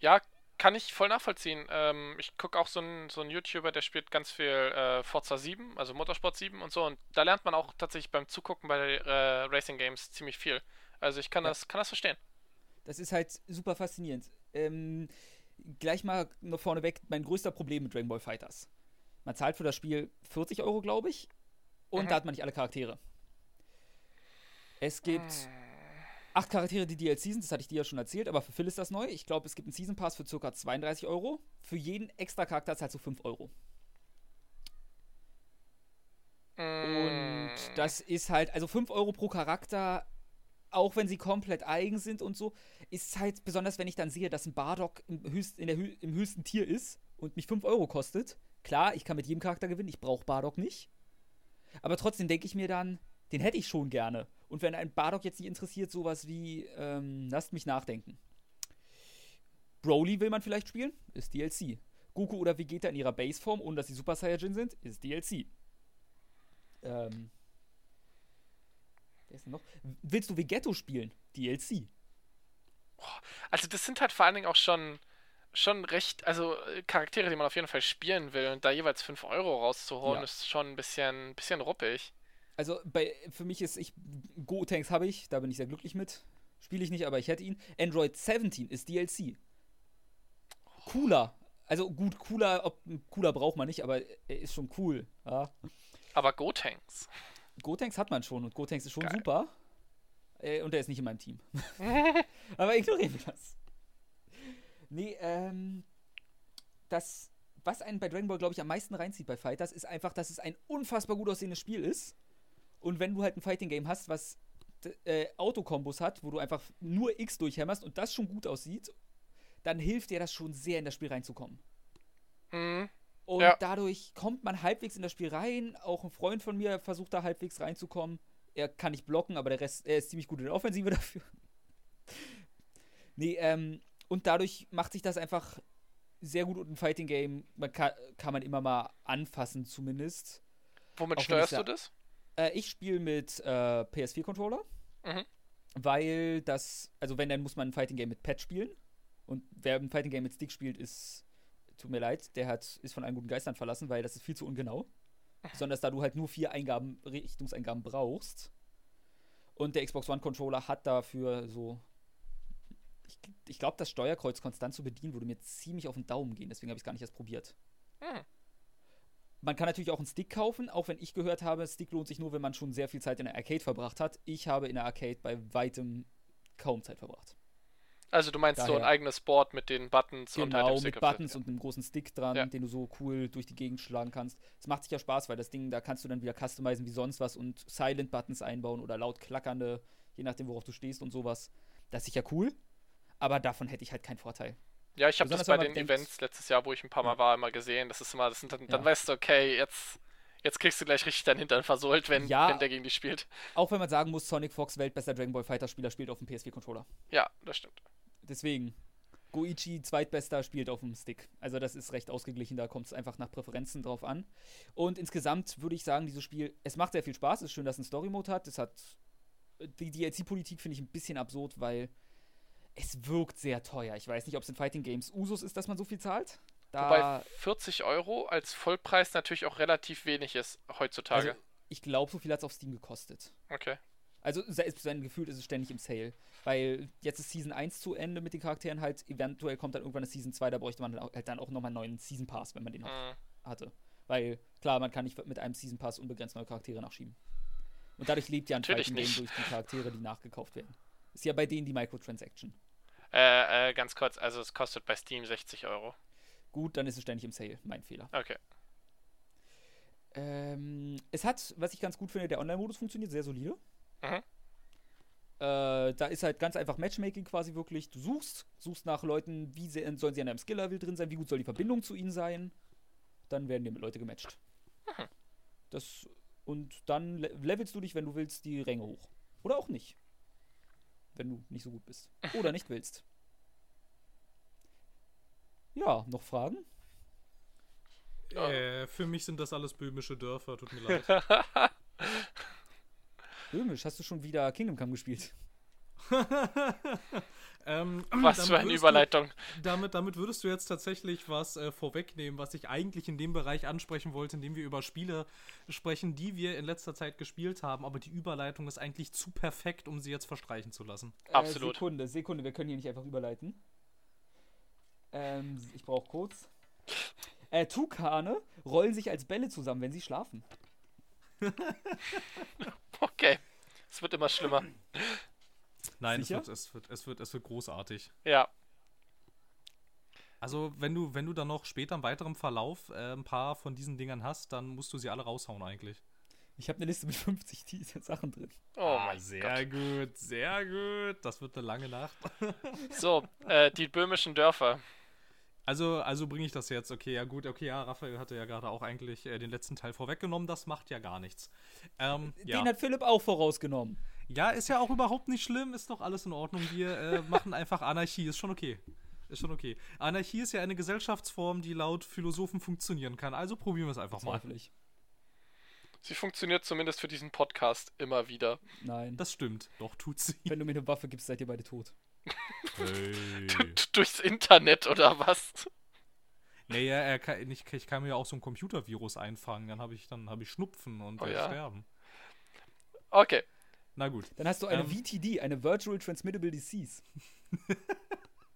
Ja, kann ich voll nachvollziehen. Ähm, ich gucke auch so einen so YouTuber, der spielt ganz viel äh, Forza 7, also Motorsport 7 und so. Und da lernt man auch tatsächlich beim Zugucken bei äh, Racing Games ziemlich viel. Also ich kann, Ja. das, kann das verstehen. Das ist halt super faszinierend. Ähm, gleich mal noch vorneweg, mein größter Problem mit Dragon Ball Fighters. Man zahlt für das Spiel 40 Euro, glaube ich. Und Mhm. da hat man nicht alle Charaktere. Es gibt acht Charaktere, die DLC sind, das hatte ich dir ja schon erzählt, aber für Phil ist das neu. Ich glaube, es gibt einen Season Pass für ca. 32 Euro. Für jeden extra Charakter zahlst du 5 Euro. Und Mm. das ist halt, also 5 Euro pro Charakter, auch wenn sie komplett eigen sind und so, ist halt besonders, wenn ich dann sehe, dass ein Bardock im, höchst, der, im höchsten Tier ist und mich 5 Euro kostet. Klar, ich kann mit jedem Charakter gewinnen, ich brauche Bardock nicht. Aber trotzdem denke ich mir dann, den hätte ich schon gerne. Und wenn ein Bardock jetzt nicht interessiert, sowas wie, ähm, lasst mich nachdenken. Broly will man vielleicht spielen, ist DLC. Goku oder Vegeta in ihrer Baseform, ohne dass sie Super Saiyajin sind, ist DLC. Ähm. Wer ist denn noch? Willst du Vegetto spielen? DLC. Also das sind halt vor allen Dingen auch schon, schon recht, also äh, Charaktere, die man auf jeden Fall spielen will und da jeweils 5 Euro rauszuholen, Ja. ist schon ein bisschen, bisschen ruppig. Also bei, für mich ist ich Go-Tanks habe ich, da bin ich sehr glücklich mit. Spiele ich nicht, aber ich hätte ihn. Android 17 ist DLC. Cooler. Also gut, cooler, ob cooler braucht man nicht, aber er ist schon cool. Ja. Aber Gotenks. Gotenks hat man schon und Gotenks ist schon Geil. super. Äh, und er ist nicht in meinem Team. Aber ignorieren wir das. Nee, ähm. Das, was einen bei Dragon Ball, glaube ich, am meisten reinzieht bei Fighters, ist einfach, dass es ein unfassbar gut aussehendes Spiel ist. Und wenn du halt ein Fighting-Game hast, was äh, Autokombos hat, wo du einfach nur X durchhämmerst und das schon gut aussieht, dann hilft dir das schon sehr, in das Spiel reinzukommen. Mhm. Und Ja. dadurch kommt man halbwegs in das Spiel rein. Auch ein Freund von mir versucht da halbwegs reinzukommen. Er kann nicht blocken, aber der Rest, er ist ziemlich gut in der Offensive dafür. nee, ähm, und dadurch macht sich das einfach sehr gut und ein Fighting Game. Man kann, kann man immer mal anfassen, zumindest. Womit Auch steuerst du das? Äh, ich spiele mit äh, PS4-Controller. Mhm. Weil das, also wenn, dann muss man ein Fighting Game mit Pad spielen. Und wer ein Fighting Game mit Stick spielt, ist, tut mir leid, der hat, ist von allen guten Geistern verlassen, weil das ist viel zu ungenau. Besonders da du halt nur vier Eingaben, Richtungseingaben brauchst. Und der Xbox One Controller hat dafür so. Ich, ich glaube, das Steuerkreuz konstant zu bedienen würde mir ziemlich auf den Daumen gehen, deswegen habe ich es gar nicht erst probiert. Hm. Man kann natürlich auch einen Stick kaufen, auch wenn ich gehört habe, Stick lohnt sich nur, wenn man schon sehr viel Zeit in der Arcade verbracht hat. Ich habe in der Arcade bei weitem kaum Zeit verbracht. Also du meinst so ein Daher- eigenes Board mit den Buttons und halt Genau, dem Stick mit Buttons und einem großen Stick dran, Ja. den du so cool durch die Gegend schlagen kannst. Es macht sich ja Spaß, weil das Ding, da kannst du dann wieder customizen wie sonst was und Silent-Buttons einbauen oder laut klackernde, je nachdem, worauf du stehst und sowas. Das ist sicher cool, aber davon hätte ich halt keinen Vorteil. Ja, ich habe das bei den Events letztes Jahr, wo ich ein paar Mal war, immer gesehen. Das ist immer, das sind dann, dann Ja. weißt du, okay, jetzt, jetzt kriegst du gleich richtig deinen Hintern versohlt, wenn, Ja. wenn der gegen dich spielt. Auch wenn man sagen muss, Sonic Fox, weltbester Dragon Ball Fighter-Spieler, spielt auf dem PS4-Controller. Ja, das stimmt. Deswegen, Goichi, zweitbester, spielt auf dem Stick. Also das ist recht ausgeglichen, da kommt es einfach nach Präferenzen drauf an. Und insgesamt würde ich sagen, dieses Spiel, es macht sehr viel Spaß, es ist schön, dass es einen Story-Mode hat. Es hat, die DLC-Politik finde ich ein bisschen absurd, weil es wirkt sehr teuer. Ich weiß nicht, ob es in Fighting Games Usus ist, dass man so viel zahlt. Da, Wobei 40 Euro als Vollpreis natürlich auch relativ wenig ist heutzutage. also, ich glaube, so viel hat es auf Steam gekostet. okay. Also sein Gefühl ist es ständig im Sale. Weil jetzt ist Season 1 zu Ende mit den Charakteren halt. Eventuell kommt dann irgendwann eine Season 2, da bräuchte man halt dann auch nochmal einen neuen Season Pass, wenn man den noch Mhm. hatte. Weil, klar, man kann nicht mit einem Season Pass unbegrenzt neue Charaktere nachschieben. Und dadurch lebt ja ein Fighting Game durch die Charaktere, die nachgekauft werden. Ist ja bei denen die Microtransaction. Äh, äh, ganz kurz, also es kostet bei Steam 60 Euro. Gut, dann ist es ständig im Sale. Mein Fehler. Okay. Ähm, es hat, was ich ganz gut finde, der Online-Modus funktioniert sehr solide. Mhm. Äh, da ist halt ganz einfach Matchmaking quasi wirklich. Du suchst, suchst nach Leuten, wie sehr, sollen sie an deinem Skill-Level drin sein, wie gut soll die Verbindung zu ihnen sein. Dann werden dir mit Leute gematcht. Mhm. Das, und dann le levelst du dich, wenn du willst, die Ränge hoch. Oder auch nicht. Wenn du nicht so gut bist. Oder nicht willst. Ja, noch Fragen? Ja. Äh, für mich sind das alles böhmische Dörfer, tut mir leid. Böhmisch, hast du schon wieder Kingdom Come gespielt? ähm, Was damit für eine würdest Überleitung. Du, damit, damit würdest du jetzt tatsächlich was äh, vorwegnehmen, was ich eigentlich in dem Bereich ansprechen wollte, indem wir über Spiele sprechen, die wir in letzter Zeit gespielt haben, aber die Überleitung ist eigentlich zu perfekt, um sie jetzt verstreichen zu lassen. Absolut. Äh, Sekunde, Sekunde, wir können hier nicht einfach überleiten. Ähm, ich brauche kurz. Äh, Tukane rollen sich als Bälle zusammen, wenn sie schlafen. Okay. Es wird immer schlimmer. Nein, es wird, es, wird, es, wird, es wird großartig. Ja. Also, wenn du, wenn du dann noch später im weiteren Verlauf äh, ein paar von diesen Dingern hast, dann musst du sie alle raushauen eigentlich. Ich habe eine Liste mit 50 diese Sachen drin. Oh Ah, mein sehr Gott. gut, sehr gut. Das wird eine lange Nacht. So, äh, die böhmischen Dörfer. Also, also bringe ich das jetzt. Okay, ja gut, okay, ja, Raphael hatte ja gerade auch eigentlich äh, den letzten Teil vorweggenommen. Das macht ja gar nichts. Ähm, ja. Den hat Philipp auch vorausgenommen. Ja, ist ja auch überhaupt nicht schlimm. Ist doch alles in Ordnung. Wir äh, machen einfach Anarchie. Ist schon okay. Ist schon okay. Anarchie ist ja eine Gesellschaftsform, die laut Philosophen funktionieren kann. Also probieren wir es einfach mal. Zweifel ich. Sie funktioniert zumindest für diesen Podcast immer wieder. Nein. Das stimmt. Doch, tut sie. Wenn du mir eine Waffe gibst, seid ihr beide tot. Hey. Durchs Internet oder was? Naja, er kann, ich, ich kann mir ja auch so ein Computervirus einfangen. Dann habe ich, dann habe ich Schnupfen und Oh werde ja? sterben. Okay. Na gut. Dann hast du eine Ähm. VTD, eine Virtual Transmittable Disease.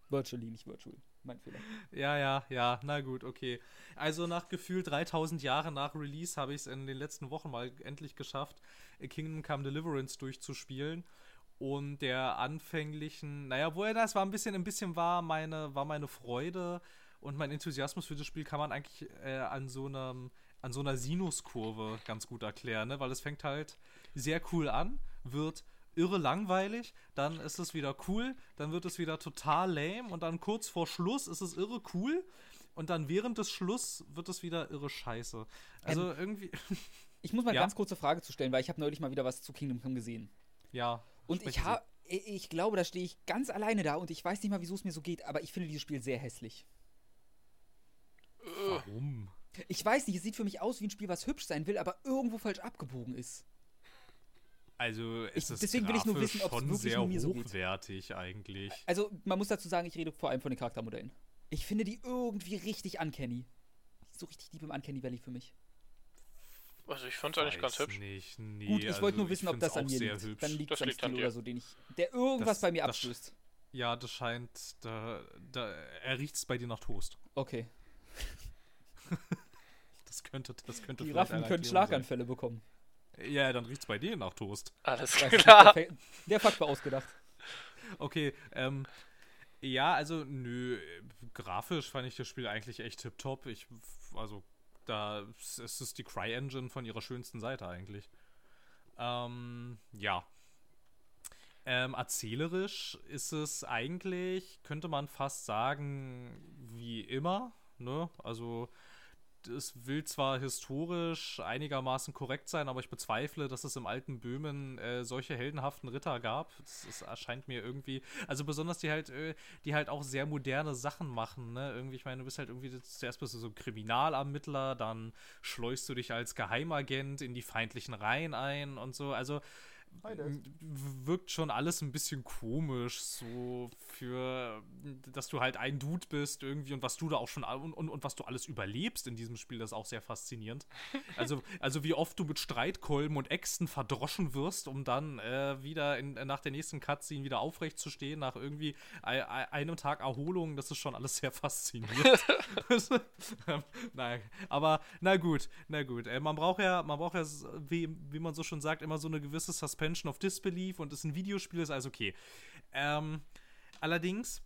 Virtually, nicht virtual. Mein Fehler. Ja, ja, ja, na gut, okay. Also nach gefühlt 3000 Jahren nach Release habe ich es in den letzten Wochen mal endlich geschafft, Kingdom Come Deliverance durchzuspielen. Und der anfänglichen, naja, woher das war ein bisschen, ein bisschen war meine, war meine Freude und mein Enthusiasmus für das Spiel kann man eigentlich äh, an so einem, an so einer Sinuskurve ganz gut erklären, ne? Weil es fängt halt sehr cool an, wird irre langweilig, dann ist es wieder cool, dann wird es wieder total lame und dann kurz vor Schluss ist es irre cool und dann während des Schluss wird es wieder irre scheiße. Also irgendwie, Ich muss mal Ja? ganz kurze Frage zu stellen, weil ich habe neulich mal wieder was zu Kingdom Come gesehen. ja. Und ich habe, ich glaube, da stehe ich ganz alleine da und ich weiß nicht mal, wieso es mir so geht, aber ich finde dieses Spiel sehr hässlich. Warum? Ich weiß nicht, es sieht für mich aus wie ein Spiel, was hübsch sein will, aber irgendwo falsch abgebogen ist. Also es Ich- ist deswegen will ich nur wissen, ob's schon wirklich sehr nur mir so geht. hochwertig eigentlich. Also, man muss dazu sagen, ich rede vor allem von den Charaktermodellen. Ich finde die irgendwie richtig uncanny. So richtig deep im Uncanny Valley für mich. Also ich fand es eigentlich ganz hübsch. Nicht, nee, Gut, ich also wollte nur wissen, ob das an mir liegt. hübsch. Dann liegt Das es am liegt an Stil dir. oder so, den ich, der irgendwas Das- bei mir das- abstößt. Ja, das scheint, da, da er riecht's bei dir nach Toast. Okay. Das könnte, das könnte Die Raffen können Erklärung Schlaganfälle bekommen. Ja, dann riecht's bei dir nach Toast. Alles nicht, klar. Der, der Fakt war ausgedacht. Okay, ähm, ja, also, nö, grafisch fand ich das Spiel eigentlich echt tipptopp. Ich, also, da, es ist die Cry-Engine von ihrer schönsten Seite eigentlich. Ähm, ja. Ähm, erzählerisch ist es eigentlich, könnte man fast sagen, wie immer, ne? Also, es will zwar historisch einigermaßen korrekt sein, aber ich bezweifle, dass es im alten Böhmen äh, solche heldenhaften Ritter gab. Das, ist, erscheint mir irgendwie, also besonders die halt, äh, die halt auch sehr moderne Sachen machen, ne? Irgendwie, ich meine, du bist halt irgendwie, zuerst bist du so Kriminalermittler, dann schleust du dich als Geheimagent in die feindlichen Reihen ein und so. Also wirkt schon alles ein bisschen komisch, so für, dass du halt ein Dude bist irgendwie und was du da auch schon und, und, und was du alles überlebst in diesem Spiel, das ist auch sehr faszinierend. Also, also wie oft du mit Streitkolben und Äxten verdroschen wirst, um dann äh, wieder in, nach der nächsten Cutscene wieder aufrecht zu stehen, nach irgendwie ei- ei- einem Tag Erholung, das ist schon alles sehr faszinierend. Ähm, Nein, aber na gut, na gut. Äh, man braucht ja, man braucht ja, wie, wie man so schon sagt, immer so eine gewisse Suspension of Disbelief und ist ein Videospiel, ist alles okay. Ähm, allerdings,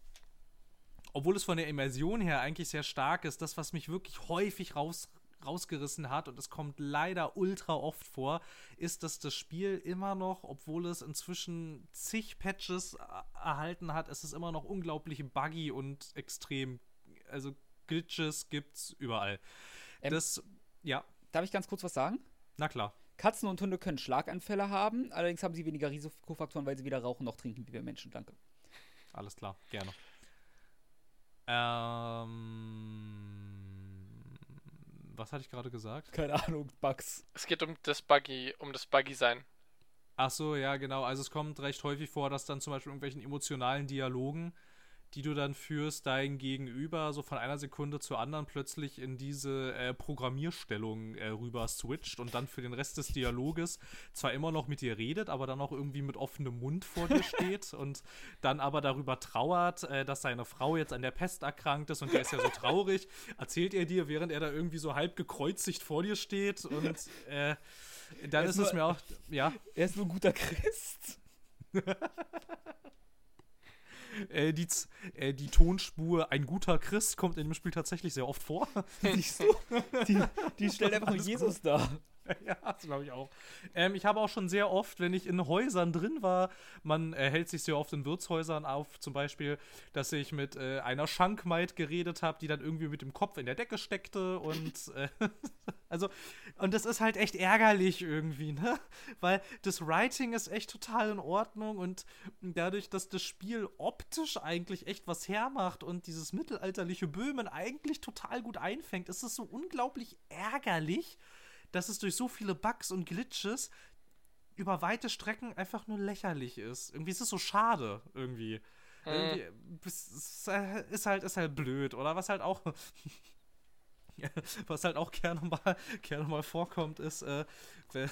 obwohl es von der Immersion her eigentlich sehr stark ist, das, was mich wirklich häufig raus, rausgerissen hat, und es kommt leider ultra oft vor, ist, dass das Spiel immer noch, obwohl es inzwischen zig Patches erhalten hat, es ist immer noch unglaublich buggy und extrem, also Glitches gibt's überall. Ähm, das, ja, Darf ich ganz kurz was sagen? na klar. Katzen und Hunde können Schlaganfälle haben, allerdings haben sie weniger Risikofaktoren, weil sie weder rauchen noch trinken wie wir Menschen. Danke. Alles klar, gerne. Ähm, was hatte ich gerade gesagt? Keine Ahnung, Bugs. Es geht um das Buggy, um das Buggy-Sein. Ach so, ja, genau. Also es kommt recht häufig vor, dass dann zum Beispiel irgendwelchen emotionalen Dialogen, die du dann führst, dein Gegenüber so von einer Sekunde zur anderen plötzlich in diese äh, Programmierstellung äh, rüber switcht und dann für den Rest des Dialoges zwar immer noch mit dir redet, aber dann auch irgendwie mit offenem Mund vor dir steht und dann aber darüber trauert, äh, dass seine Frau jetzt an der Pest erkrankt ist und der ist ja so traurig, erzählt er dir, während er da irgendwie so halb gekreuzigt vor dir steht und äh, dann ist ist es nur- mir auch, ja. Er ist nur ein guter Christ. äh, die, äh, die Tonspur Ein guter Christ kommt in dem Spiel tatsächlich sehr oft vor. Siehst du? Die, die stellt einfach nur Jesus dar. ja, das glaube ich auch. Ähm, ich habe auch schon sehr oft, wenn ich in Häusern drin war, man äh, hält sich sehr oft in Wirtshäusern auf, zum Beispiel, dass ich mit äh, einer Schankmaid geredet habe, die dann irgendwie mit dem Kopf in der Decke steckte und äh, also, und das ist halt echt ärgerlich irgendwie, ne? Weil das Writing ist echt total in Ordnung und dadurch, dass das Spiel optisch eigentlich echt was hermacht und dieses mittelalterliche Böhmen eigentlich total gut einfängt, ist es so unglaublich ärgerlich, dass es durch so viele Bugs und Glitches über weite Strecken einfach nur lächerlich ist. Irgendwie ist es so schade, irgendwie. Hm. irgendwie ist, ist, halt, ist halt blöd, oder? Was halt auch. was halt auch gerne mal, gerne mal vorkommt, ist, äh, wenn,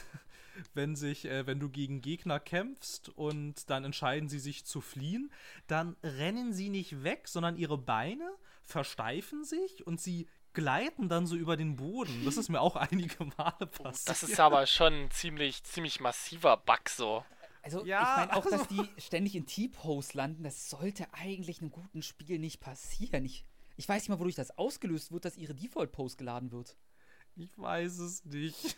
wenn sich, äh, wenn du gegen Gegner kämpfst und dann entscheiden sie sich zu fliehen, dann rennen sie nicht weg, sondern ihre Beine versteifen sich und sie gleiten dann so über den Boden. Das ist mir auch einige Male passiert. Das ist aber schon ein ziemlich, ziemlich massiver Bug so. Also ja, ich meine auch, also dass die ständig in T-Pose landen, das sollte eigentlich einem guten Spiel nicht passieren. Ich, ich weiß nicht mal, wodurch das ausgelöst wird, dass ihre Default-Pose geladen wird. Ich weiß es nicht.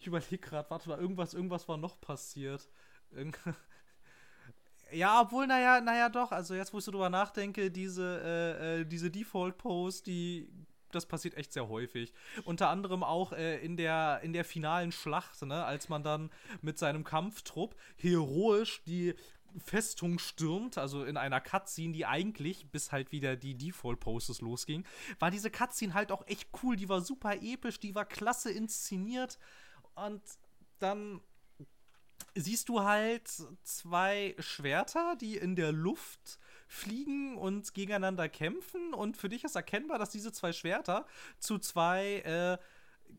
Ich überlege gerade, warte mal, irgendwas, irgendwas war noch passiert. Irgend ja, obwohl, naja, naja, doch. Also jetzt, wo ich so drüber nachdenke, diese, äh, äh, diese Default-Pose, die das passiert echt sehr häufig. Unter anderem auch äh, in, der, in der finalen Schlacht, ne, als man dann mit seinem Kampftrupp heroisch die Festung stürmt, also in einer Cutscene, die eigentlich, bis halt wieder die Default-Poses losging, war diese Cutscene halt auch echt cool. Die war super episch, die war klasse inszeniert. Und dann siehst du halt zwei Schwerter, die in der Luft fliegen und gegeneinander kämpfen. Und für dich ist erkennbar, dass diese zwei Schwerter zu zwei äh,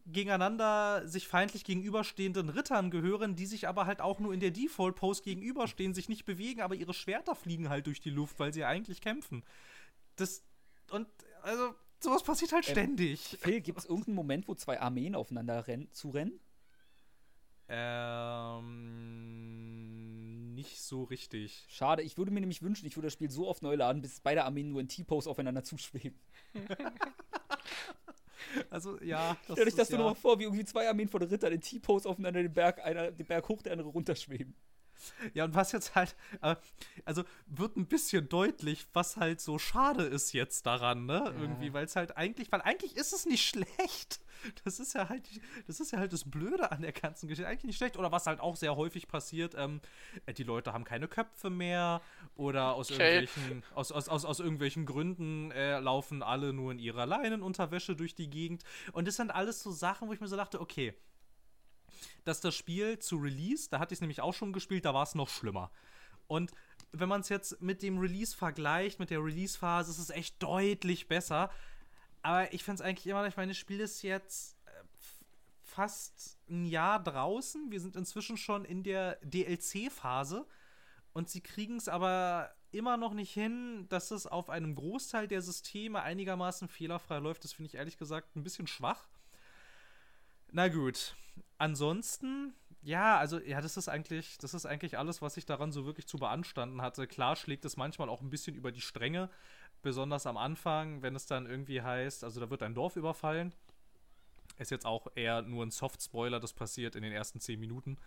gegeneinander sich feindlich gegenüberstehenden Rittern gehören, die sich aber halt auch nur in der Default-Pose gegenüberstehen, sich nicht bewegen, aber ihre Schwerter fliegen halt durch die Luft, weil sie eigentlich kämpfen. Das. Und also, sowas passiert halt ähm, ständig. Phil, gibt es irgendeinen Moment, wo zwei Armeen aufeinander rennen, zurennen? Ähm, nicht so richtig. Schade, ich würde mir nämlich wünschen, ich würde das Spiel so oft neu laden, bis beide Armeen nur in T-Pose aufeinander zuschweben. also, ja. Das Stell dich das ja. nur mal vor, wie irgendwie zwei Armeen von Rittern in T-Pose aufeinander den Berg, einer, den Berg hoch, der andere runterschweben. Ja, und was jetzt halt, also wird ein bisschen deutlich, was halt so schade ist jetzt daran, ne? Ja. Irgendwie, weil es halt eigentlich, weil eigentlich ist es nicht schlecht. Das ist ja halt, das ist ja halt das Blöde an der ganzen Geschichte. Eigentlich nicht schlecht. Oder was halt auch sehr häufig passiert, ähm, äh, die Leute haben keine Köpfe mehr oder aus okay. irgendwelchen, aus, aus, aus, aus irgendwelchen Gründen äh, laufen alle nur in ihrer Leinenunterwäsche durch die Gegend. Und das sind alles so Sachen, wo ich mir so dachte, okay, dass das Spiel zu Release, da hatte ich es nämlich auch schon gespielt, da war es noch schlimmer. Und wenn man es jetzt mit dem Release vergleicht, mit der Release-Phase, ist es echt deutlich besser. Aber ich finde es eigentlich immer, ich meine, das Spiel ist jetzt äh, fast ein Jahr draußen. Wir sind inzwischen schon in der DLC-Phase. Und sie kriegen es aber immer noch nicht hin, dass es auf einem Großteil der Systeme einigermaßen fehlerfrei läuft. Das finde ich ehrlich gesagt ein bisschen schwach. Na gut. Ansonsten, ja, also, ja, das ist eigentlich, das ist eigentlich alles, was ich daran so wirklich zu beanstanden hatte. Klar schlägt es manchmal auch ein bisschen über die Stränge, besonders am Anfang, wenn es dann irgendwie heißt, also da wird ein Dorf überfallen. Ist jetzt auch eher nur ein Soft-Spoiler, das passiert in den ersten zehn Minuten.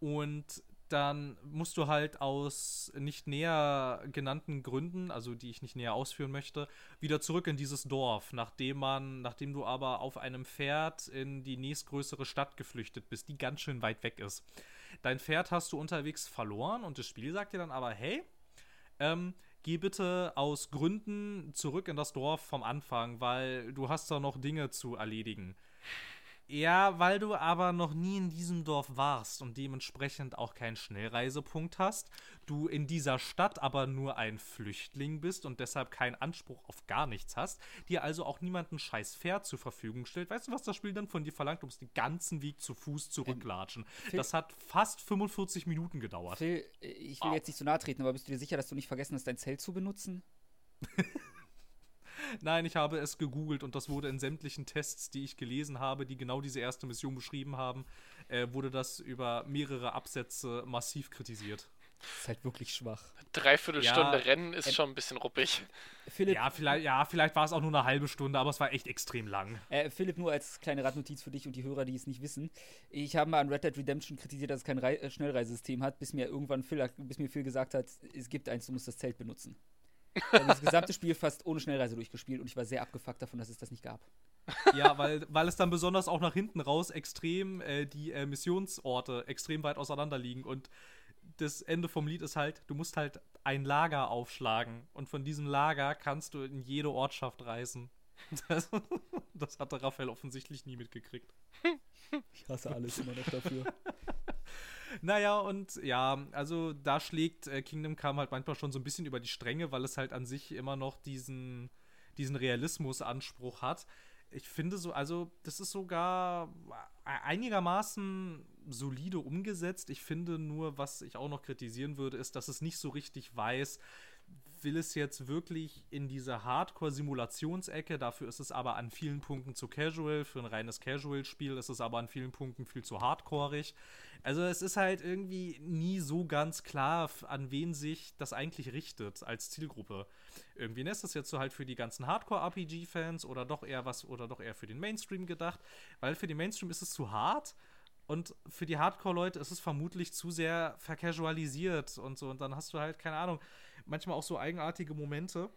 Und dann musst du halt aus nicht näher genannten Gründen, also die ich nicht näher ausführen möchte, wieder zurück in dieses Dorf, nachdem man, nachdem du aber auf einem Pferd in die nächstgrößere Stadt geflüchtet bist, die ganz schön weit weg ist. Dein Pferd hast du unterwegs verloren und das Spiel sagt dir dann aber, hey, ähm, geh bitte aus Gründen zurück in das Dorf vom Anfang, weil du hast da noch Dinge zu erledigen. Ja, weil du aber noch nie in diesem Dorf warst und dementsprechend auch keinen Schnellreisepunkt hast, du in dieser Stadt aber nur ein Flüchtling bist und deshalb keinen Anspruch auf gar nichts hast, dir also auch niemanden scheiß Pferd zur Verfügung stellt. Weißt du, was das Spiel dann von dir verlangt? Du musst den ganzen Weg zu Fuß zurücklatschen. Ähm, das hat fast 45 Minuten gedauert. Phil, ich will wow. jetzt nicht zu nahe treten, aber bist du dir sicher, dass du nicht vergessen hast, dein Zelt zu benutzen? Nein, ich habe es gegoogelt und das wurde in sämtlichen Tests, die ich gelesen habe, die genau diese erste Mission beschrieben haben, äh, wurde das über mehrere Absätze massiv kritisiert. Das ist halt wirklich schwach. Dreiviertelstunde Ja, Rennen ist ähm, schon ein bisschen ruppig. Philipp, Ja, vielleicht, ja, vielleicht war es auch nur eine halbe Stunde, aber es war echt extrem lang. äh, Philipp, nur als kleine Radnotiz für dich und die Hörer, die es nicht wissen. Ich habe mal an Red Dead Redemption kritisiert, dass es kein Rei äh, Schnellreisesystem hat, bis mir irgendwann Phil, bis mir Phil gesagt hat, es gibt eins, du musst das Zelt benutzen. Ich habe das gesamte Spiel fast ohne Schnellreise durchgespielt und ich war sehr abgefuckt davon, dass es das nicht gab. Ja, weil, weil es dann besonders auch nach hinten raus extrem äh, die äh, Missionsorte extrem weit auseinander liegen und das Ende vom Lied ist halt, du musst halt ein Lager aufschlagen und von diesem Lager kannst du in jede Ortschaft reisen. Das, das hatte Raphael offensichtlich nie mitgekriegt. Ich hasse alles immer noch dafür. Naja, und ja, also da schlägt äh, Kingdom Come halt manchmal schon so ein bisschen über die Stränge, weil es halt an sich immer noch diesen, diesen Realismusanspruch hat. Ich finde so, also das ist sogar einigermaßen solide umgesetzt. Ich finde nur, was ich auch noch kritisieren würde, ist, dass es nicht so richtig weiß, will es jetzt wirklich in diese Hardcore-Simulationsecke, dafür ist es aber an vielen Punkten zu casual, für ein reines Casual-Spiel ist es aber an vielen Punkten viel zu hardcoreig. Also es ist halt irgendwie nie so ganz klar, an wen sich das eigentlich richtet als Zielgruppe. Irgendwie ne, ist das jetzt so halt für die ganzen Hardcore-RPG-Fans oder doch eher was, oder doch eher für den Mainstream gedacht, weil für den Mainstream ist es zu hart und für die Hardcore-Leute ist es vermutlich zu sehr vercasualisiert und so. Und dann hast du halt, keine Ahnung, manchmal auch so eigenartige Momente,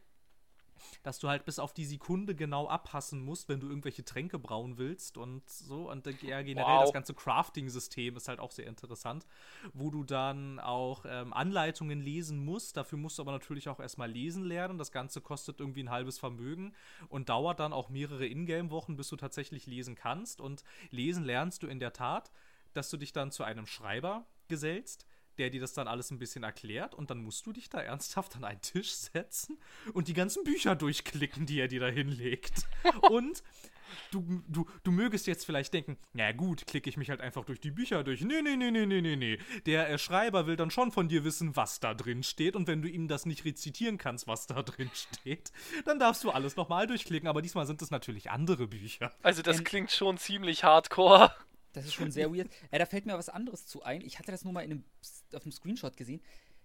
dass du halt bis auf die Sekunde genau abpassen musst, wenn du irgendwelche Tränke brauen willst und so. Und ja, generell Wow. das ganze Crafting-System ist halt auch sehr interessant, wo du dann auch ähm, Anleitungen lesen musst. Dafür musst du aber natürlich auch erstmal lesen lernen. Das Ganze kostet irgendwie ein halbes Vermögen und dauert dann auch mehrere Ingame-Wochen, bis du tatsächlich lesen kannst. Und lesen lernst du in der Tat, dass du dich dann zu einem Schreiber gesellst, der dir das dann alles ein bisschen erklärt und dann musst du dich da ernsthaft an einen Tisch setzen und die ganzen Bücher durchklicken, die er dir da hinlegt. und du, du, du mögest jetzt vielleicht denken, na gut, klicke ich mich halt einfach durch die Bücher durch. Nee, nee, nee, nee, nee, nee, nee. Der äh, Schreiber will dann schon von dir wissen, was da drin steht und wenn du ihm das nicht rezitieren kannst, was da drin steht, dann darfst du alles nochmal durchklicken, aber diesmal sind es natürlich andere Bücher. Also das klingt schon ziemlich hardcore. Das ist schon sehr weird. Äh, da fällt mir was anderes zu ein. Ich hatte das nur mal in einem, auf einem Screenshot gesehen.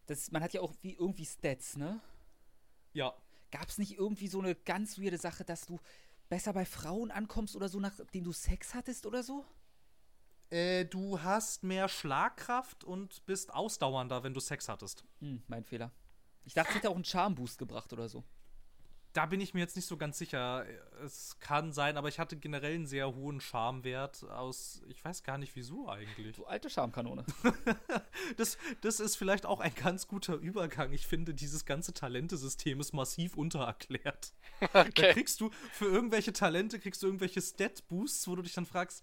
Das, man hat ja auch wie, irgendwie Stats, ne? Ja. Gab es nicht irgendwie so eine ganz weirde Sache, dass du besser bei Frauen ankommst oder so, nachdem du Sex hattest oder so? Äh, du hast mehr Schlagkraft und bist ausdauernder, wenn du Sex hattest. Hm, mein Fehler. Ich dachte, es hätte auch einen Charm-Boost gebracht oder so. Da bin ich mir jetzt nicht so ganz sicher. Es kann sein, aber ich hatte generell einen sehr hohen Charmwert aus. Ich weiß gar nicht wieso eigentlich. Du alte Charmkanone. Das, das ist vielleicht auch ein ganz guter Übergang. Ich finde, dieses ganze Talentesystem ist massiv untererklärt. Da Okay. kriegst du für irgendwelche Talente, kriegst du irgendwelche Stat-Boosts, wo du dich dann fragst,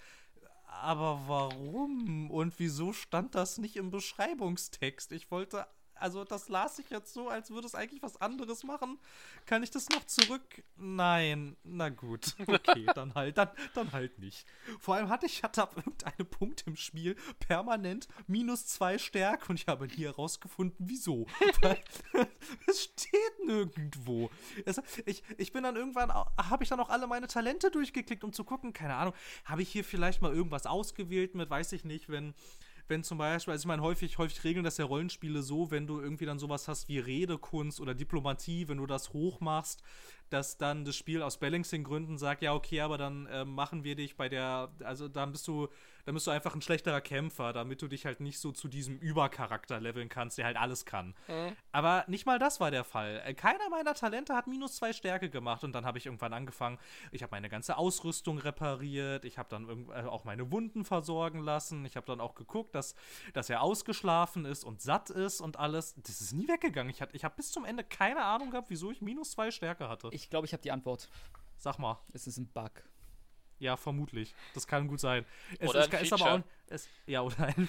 aber warum und wieso stand das nicht im Beschreibungstext? Ich wollte, also das las ich jetzt so, als würde es eigentlich was anderes machen. Kann ich das noch zurück? Nein, na gut, okay, dann halt, dann, dann halt nicht. Vor allem hatte ich hatte ab irgendeinem Punkt im Spiel permanent minus zwei Stärke und ich habe nie herausgefunden, wieso. Weil es steht nirgendwo. Es, ich, ich bin dann irgendwann, habe ich dann auch alle meine Talente durchgeklickt, um zu gucken, keine Ahnung, habe ich hier vielleicht mal irgendwas ausgewählt mit, weiß ich nicht, wenn wenn zum Beispiel, also ich meine, häufig, häufig regeln das ja Rollenspiele so, wenn du irgendwie dann sowas hast wie Redekunst oder Diplomatie, wenn du das hoch machst, dass dann das Spiel aus Balancing-Gründen sagt, ja, okay, aber dann äh, machen wir dich bei der, also dann bist du, dann bist du einfach ein schlechterer Kämpfer, damit du dich halt nicht so zu diesem Übercharakter leveln kannst, der halt alles kann. Aber nicht mal das war der Fall. Äh, Keiner meiner Talente hat minus zwei Stärke gemacht und dann habe ich irgendwann angefangen, ich habe meine ganze Ausrüstung repariert, ich habe dann äh, auch meine Wunden versorgen lassen, ich habe dann auch geguckt, dass, dass er ausgeschlafen ist und satt ist und alles. Das ist nie weggegangen. Ich, hat- ich habe bis zum Ende keine Ahnung gehabt, wieso ich minus zwei Stärke hatte. Ich glaube, ich habe die Antwort. Sag mal. Es ist ein Bug. Ja, vermutlich. Das kann gut sein. Es Oder ist, ein ist aber auch. Es, ja, oder ein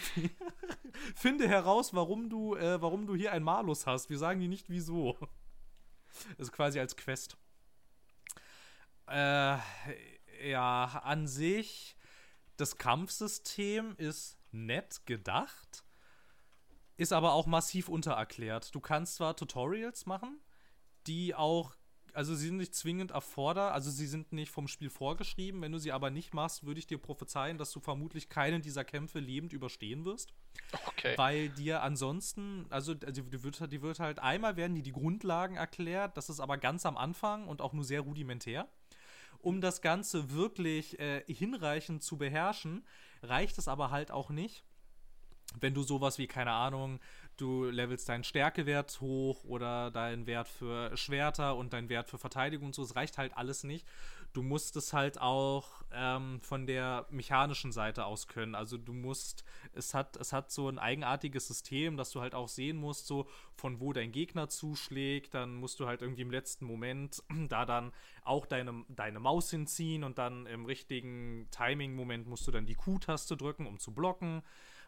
Finde heraus, warum du, äh, warum du hier ein Malus hast. Wir sagen dir nicht wieso. Das ist quasi als Quest. Äh, ja, an sich, das Kampfsystem ist nett gedacht, ist aber auch massiv untererklärt. Du kannst zwar Tutorials machen, die auch also sie sind nicht zwingend erforder, also sie sind nicht vom Spiel vorgeschrieben. Wenn du sie aber nicht machst, würde ich dir prophezeien, dass du vermutlich keinen dieser Kämpfe lebend überstehen wirst. Okay. Weil dir ansonsten, also also die wird, die wird halt einmal werden die die Grundlagen erklärt, das ist aber ganz am Anfang und auch nur sehr rudimentär. Um das Ganze wirklich äh, hinreichend zu beherrschen, reicht es aber halt auch nicht, wenn du sowas wie, keine Ahnung, du levelst deinen Stärkewert hoch oder deinen Wert für Schwerter und deinen Wert für Verteidigung und so. Es reicht halt alles nicht. Du musst es halt auch ähm, von der mechanischen Seite aus können. Also du musst, es hat, es hat so ein eigenartiges System, dass du halt auch sehen musst, so von wo dein Gegner zuschlägt. Dann musst du halt irgendwie im letzten Moment da dann auch deine, deine Maus hinziehen und dann im richtigen Timing-Moment musst du dann die Q-Taste drücken, um zu blocken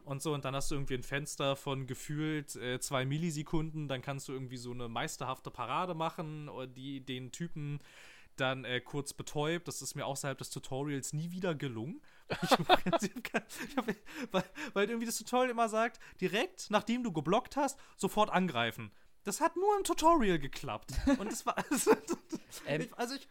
und so. Und dann hast du irgendwie ein Fenster von gefühlt äh, zwei Millisekunden. Dann kannst du irgendwie so eine meisterhafte Parade machen, die den Typen dann äh, kurz betäubt. Das ist mir außerhalb des Tutorials nie wieder gelungen. weil, weil irgendwie das Tutorial immer sagt, direkt nachdem du geblockt hast, sofort angreifen. Das hat nur im Tutorial geklappt. Und das war. Also, ähm, also ich,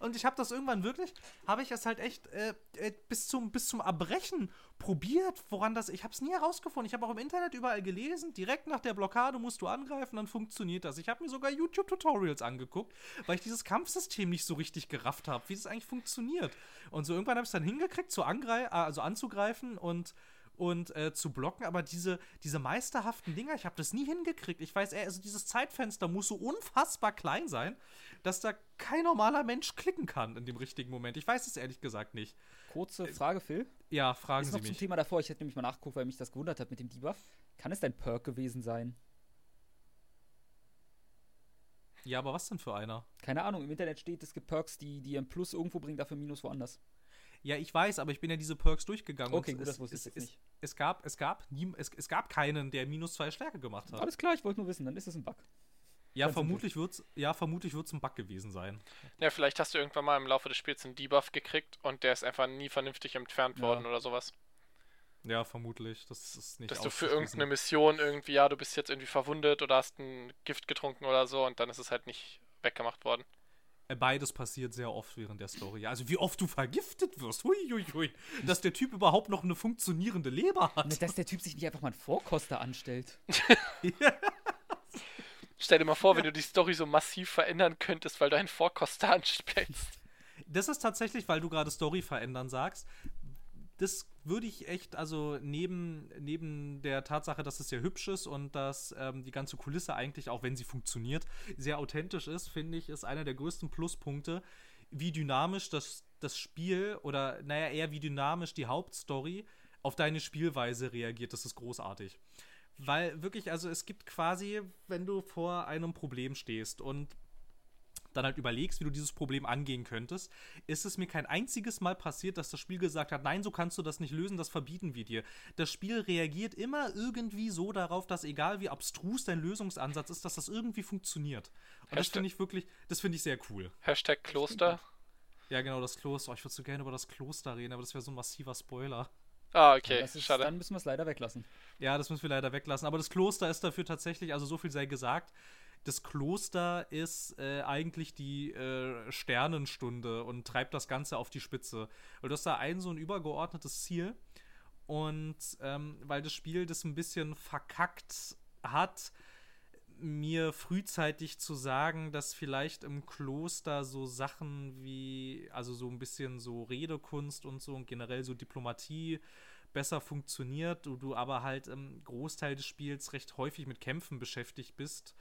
und ich habe das irgendwann wirklich, habe ich es halt echt äh, äh, bis, zum, bis zum Erbrechen probiert, woran das, ich habe es nie herausgefunden. Ich habe auch im Internet überall gelesen, direkt nach der Blockade musst du angreifen, dann funktioniert das. Ich habe mir sogar YouTube-Tutorials angeguckt, weil ich dieses Kampfsystem nicht so richtig gerafft habe, wie es eigentlich funktioniert. Und so irgendwann habe ich es dann hingekriegt, zu angreif also anzugreifen und und äh, zu blocken, aber diese, diese meisterhaften Dinger, ich habe das nie hingekriegt. Ich weiß, also dieses Zeitfenster muss so unfassbar klein sein, dass da kein normaler Mensch klicken kann in dem richtigen Moment. Ich weiß es ehrlich gesagt nicht. Kurze Frage, Phil. Ja, fragen Ist Sie noch mich. zum Thema davor, ich hätte nämlich mal nachgeguckt, weil mich das gewundert hat mit dem Debuff. Kann es dein Perk gewesen sein? Ja, aber was denn für einer? Keine Ahnung, im Internet steht, es gibt Perks, die, die ein Plus irgendwo bringen, dafür Minus woanders. Ja, ich weiß, aber ich bin ja diese Perks durchgegangen. Okay, gut, das wusste ich es, nicht. Es gab, es, gab nie, es, es gab keinen, der minus zwei Stärke gemacht hat. Alles klar, ich wollte nur wissen, dann ist es ein Bug. Ja, Ganz vermutlich wird's, ja, vermutlich wird's ein Bug gewesen sein. Ja, vielleicht hast du irgendwann mal im Laufe des Spiels einen Debuff gekriegt und der ist einfach nie vernünftig entfernt Ja. worden oder sowas. Ja, vermutlich. Das ist nicht Dass du für irgendeine Mission irgendwie, ja, du bist jetzt irgendwie verwundet oder hast ein Gift getrunken oder so und dann ist es halt nicht weggemacht worden. Beides passiert sehr oft während der Story. Also wie oft du vergiftet wirst. Hui, hui, hui. Dass der Typ überhaupt noch eine funktionierende Leber hat. Dass der Typ sich nicht einfach mal einen Vorkoster anstellt. Stell dir mal vor, wenn du die Story so massiv verändern könntest, weil du einen Vorkoster anstellst. Das ist tatsächlich, weil du gerade Story verändern sagst. Das würde ich echt, also neben, neben der Tatsache, dass es sehr hübsch ist und dass ähm, die ganze Kulisse eigentlich, auch wenn sie funktioniert, sehr authentisch ist, finde ich, ist einer der größten Pluspunkte, wie dynamisch das, das Spiel oder, naja, eher wie dynamisch die Hauptstory auf deine Spielweise reagiert. Das ist großartig. Weil wirklich, also es gibt quasi, wenn du vor einem Problem stehst und dann halt überlegst, wie du dieses Problem angehen könntest, ist es mir kein einziges Mal passiert, dass das Spiel gesagt hat, nein, so kannst du das nicht lösen, das verbieten wir dir. Das Spiel reagiert immer irgendwie so darauf, dass egal wie abstrus dein Lösungsansatz ist, dass das irgendwie funktioniert. Und das Hashtag- finde ich wirklich, das finde ich sehr cool. Hashtag Kloster. Ja, genau, das Kloster. Oh, ich würde so gerne über das Kloster reden, aber das wäre so ein massiver Spoiler. Ah, okay, das ist, schade. Dann müssen wir es leider weglassen. Ja, das müssen wir leider weglassen. Aber das Kloster ist dafür tatsächlich, also so viel sei gesagt, das Kloster ist äh, eigentlich die äh, Sternenstunde und treibt das Ganze auf die Spitze. Weil du hast da ein so ein übergeordnetes Ziel. Und ähm, weil das Spiel das ein bisschen verkackt hat, mir frühzeitig zu sagen, dass vielleicht im Kloster so Sachen wie, also so ein bisschen so Redekunst und so und generell so Diplomatie besser funktioniert, du, du aber halt im Großteil des Spiels recht häufig mit Kämpfen beschäftigt bist,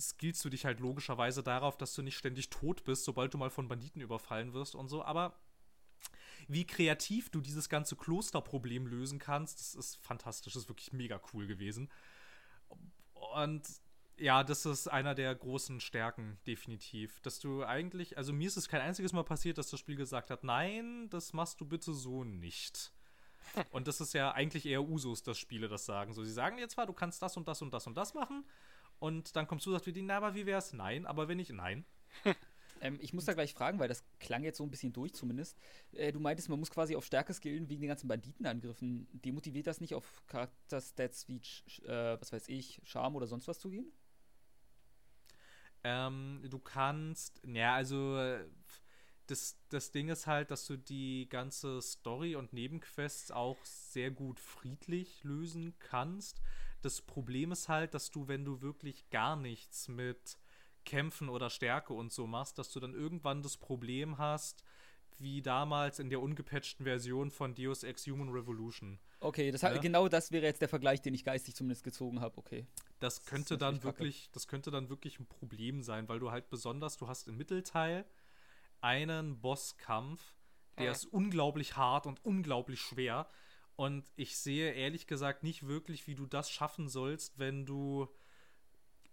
skillst du dich halt logischerweise darauf, dass du nicht ständig tot bist, sobald du mal von Banditen überfallen wirst und so, aber wie kreativ du dieses ganze Klosterproblem lösen kannst, das ist fantastisch, das ist wirklich mega cool gewesen. Und ja, das ist einer der großen Stärken, definitiv. Dass du eigentlich, also mir ist es kein einziges Mal passiert, dass das Spiel gesagt hat, nein, das machst du bitte so nicht. Und das ist ja eigentlich eher Usus, dass Spiele das sagen. So, sie sagen dir zwar, du kannst das und das und das und das machen, und dann kommst du und sagst wie die, na, aber wie wär's? Nein, aber wenn nicht, nein. Ähm, ich muss da gleich fragen, weil das klang jetzt so ein bisschen durch zumindest. Äh, du meintest, man muss quasi auf Stärke skillen wegen den ganzen Banditenangriffen. Demotiviert das nicht auf Charakterstats wie, äh, was weiß ich, Charme oder sonst was zu gehen? Ähm, du kannst, ja, also das, das Ding ist halt, dass du die ganze Story und Nebenquests auch sehr gut friedlich lösen kannst. Das Problem ist halt, dass du, wenn du wirklich gar nichts mit Kämpfen oder Stärke und so machst, dass du dann irgendwann das Problem hast, wie damals in der ungepatchten Version von Deus Ex Human Revolution. Okay, das ja? genau das wäre jetzt der Vergleich, den ich geistig zumindest gezogen habe, okay. Das könnte das dann wirklich, kacke. das könnte dann wirklich ein Problem sein, weil du halt besonders, du hast im Mittelteil einen Bosskampf, der ja. ist unglaublich hart und unglaublich schwer. Und ich sehe ehrlich gesagt nicht wirklich, wie du das schaffen sollst, wenn du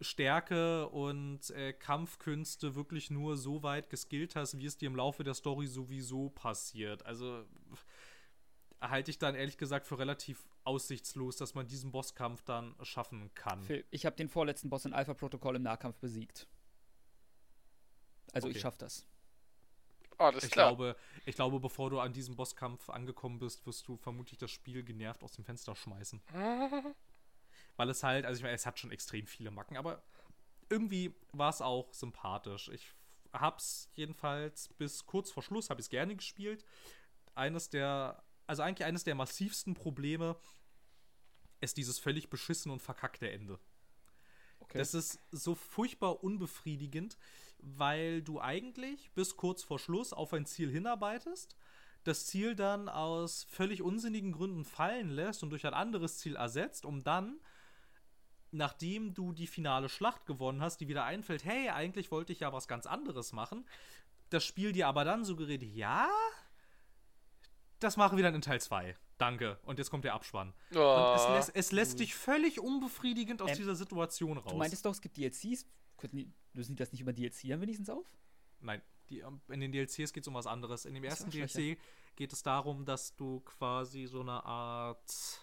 Stärke und äh, Kampfkünste wirklich nur so weit geskillt hast, wie es dir im Laufe der Story sowieso passiert. Also halte ich dann ehrlich gesagt für relativ aussichtslos, dass man diesen Bosskampf dann schaffen kann. Phil, ich habe den vorletzten Boss in Alpha-Protokoll im Nahkampf besiegt. Also okay. ich schaffe das. Das ich klar. Glaube, ich glaube, bevor du an diesem Bosskampf angekommen bist, wirst du vermutlich das Spiel genervt aus dem Fenster schmeißen. Weil es halt, also ich meine, es hat schon extrem viele Macken, aber irgendwie war es auch sympathisch. Ich hab's jedenfalls bis kurz vor Schluss, habe ich es gerne gespielt. Eines der, also eigentlich eines der massivsten Probleme ist dieses völlig beschissen und verkackte Ende. Okay. Das ist so furchtbar unbefriedigend, weil du eigentlich bis kurz vor Schluss auf ein Ziel hinarbeitest, das Ziel dann aus völlig unsinnigen Gründen fallen lässt und durch ein anderes Ziel ersetzt, um dann, nachdem du die finale Schlacht gewonnen hast, die wieder einfällt, hey, eigentlich wollte ich ja was ganz anderes machen, das Spiel dir aber dann suggeriert, ja, das machen wir dann in Teil 2. Danke. Und jetzt kommt der Abspann. Oh. Und es lässt, es lässt dich völlig unbefriedigend aus ähm, dieser Situation raus. Du meintest doch, es gibt DLCs. Könnten lösen die das nicht über DLC dann wenigstens auf? Nein, die, ähm, in den DLCs geht es um was anderes. In dem ersten DLC geht es darum, dass du quasi so eine Art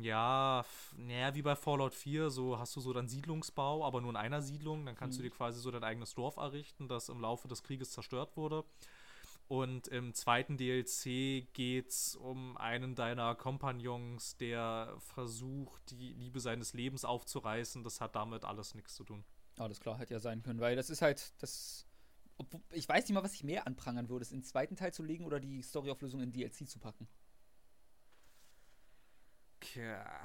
ja, naja, wie bei Fallout 4, so hast du so dann Siedlungsbau, aber nur in einer Siedlung. Dann kannst mhm. du dir quasi so dein eigenes Dorf errichten, das im Laufe des Krieges zerstört wurde. Und im zweiten DLC geht es um einen deiner Kompagnons, der versucht, die Liebe seines Lebens aufzureißen. Das hat damit alles nichts zu tun. Alles klar, hätte ja sein können, weil das ist halt das. Ich weiß nicht mal, was ich mehr anprangern würde, es in den zweiten Teil zu legen oder die Storyauflösung in DLC zu packen. Ja,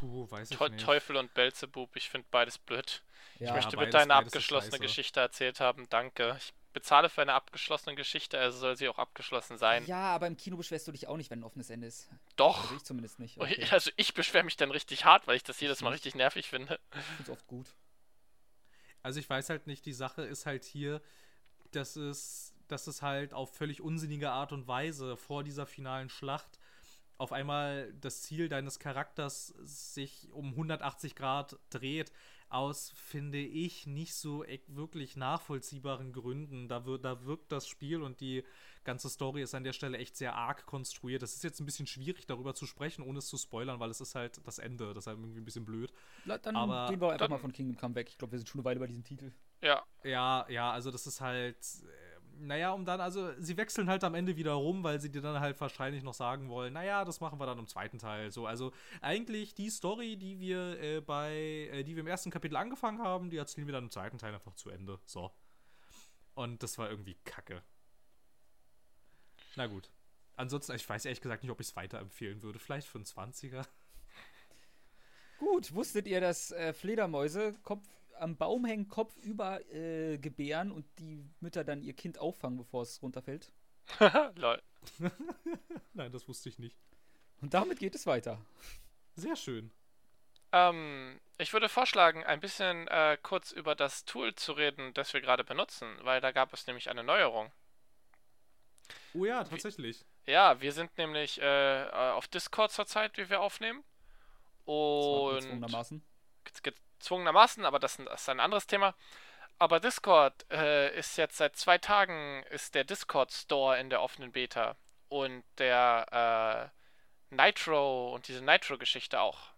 puh, weiß ich nicht. Teufel und Belzebub, ich finde beides blöd. Ja, ich möchte ja, bitte eine abgeschlossene Geschichte erzählt haben, danke. Ich bezahle für eine abgeschlossene Geschichte, also soll sie auch abgeschlossen sein. Ja, aber im Kino beschwerst du dich auch nicht, wenn ein offenes Ende ist. Doch. Also ich zumindest nicht. Okay. Also ich beschwere mich dann richtig hart, weil ich das jedes Mal richtig nervig finde. Ich finde es oft gut. Also ich weiß halt nicht, die Sache ist halt hier, dass es, dass es halt auf völlig unsinnige Art und Weise vor dieser finalen Schlacht auf einmal das Ziel deines Charakters sich um 180 Grad dreht, aus, finde ich, nicht so wirklich nachvollziehbaren Gründen. Da, da wirkt das Spiel und die ganze Story ist an der Stelle echt sehr arg konstruiert. Das ist jetzt ein bisschen schwierig, darüber zu sprechen, ohne es zu spoilern, weil es ist halt das Ende. Das ist halt irgendwie ein bisschen blöd. Dann Aber, gehen wir einfach mal von Kingdom Come weg. Ich glaube, wir sind schon eine Weile bei diesem Titel. Ja. Ja, ja, also das ist halt naja, um dann, also sie wechseln halt am Ende wieder rum, weil sie dir dann halt wahrscheinlich noch sagen wollen, naja, das machen wir dann im zweiten Teil. So, also eigentlich die Story, die wir äh, bei, äh, die wir im ersten Kapitel angefangen haben, die erzählen wir dann im zweiten Teil einfach zu Ende. So. Und das war irgendwie kacke. Na gut. Ansonsten, ich weiß ehrlich gesagt nicht, ob ich es weiterempfehlen würde. Vielleicht für einen 20er. Gut, wusstet ihr, dass äh, Fledermäuse Kopf am Baum hängen, Kopf über äh, gebären und die Mütter dann ihr Kind auffangen, bevor es runterfällt. Lol. Nein, das wusste ich nicht. Und damit geht es weiter. Sehr schön. Ähm, ich würde vorschlagen, ein bisschen äh, kurz über das Tool zu reden, das wir gerade benutzen, weil da gab es nämlich eine Neuerung. Oh ja, tatsächlich. Ja, wir sind nämlich äh, auf Discord zurzeit, wie wir aufnehmen. Und. Gezwungenermaßen gezwungenermaßen, aber das ist ein anderes Thema. Aber Discord äh, ist jetzt seit zwei Tagen ist der Discord Store in der offenen Beta und der äh, Nitro und diese Nitro-Geschichte auch.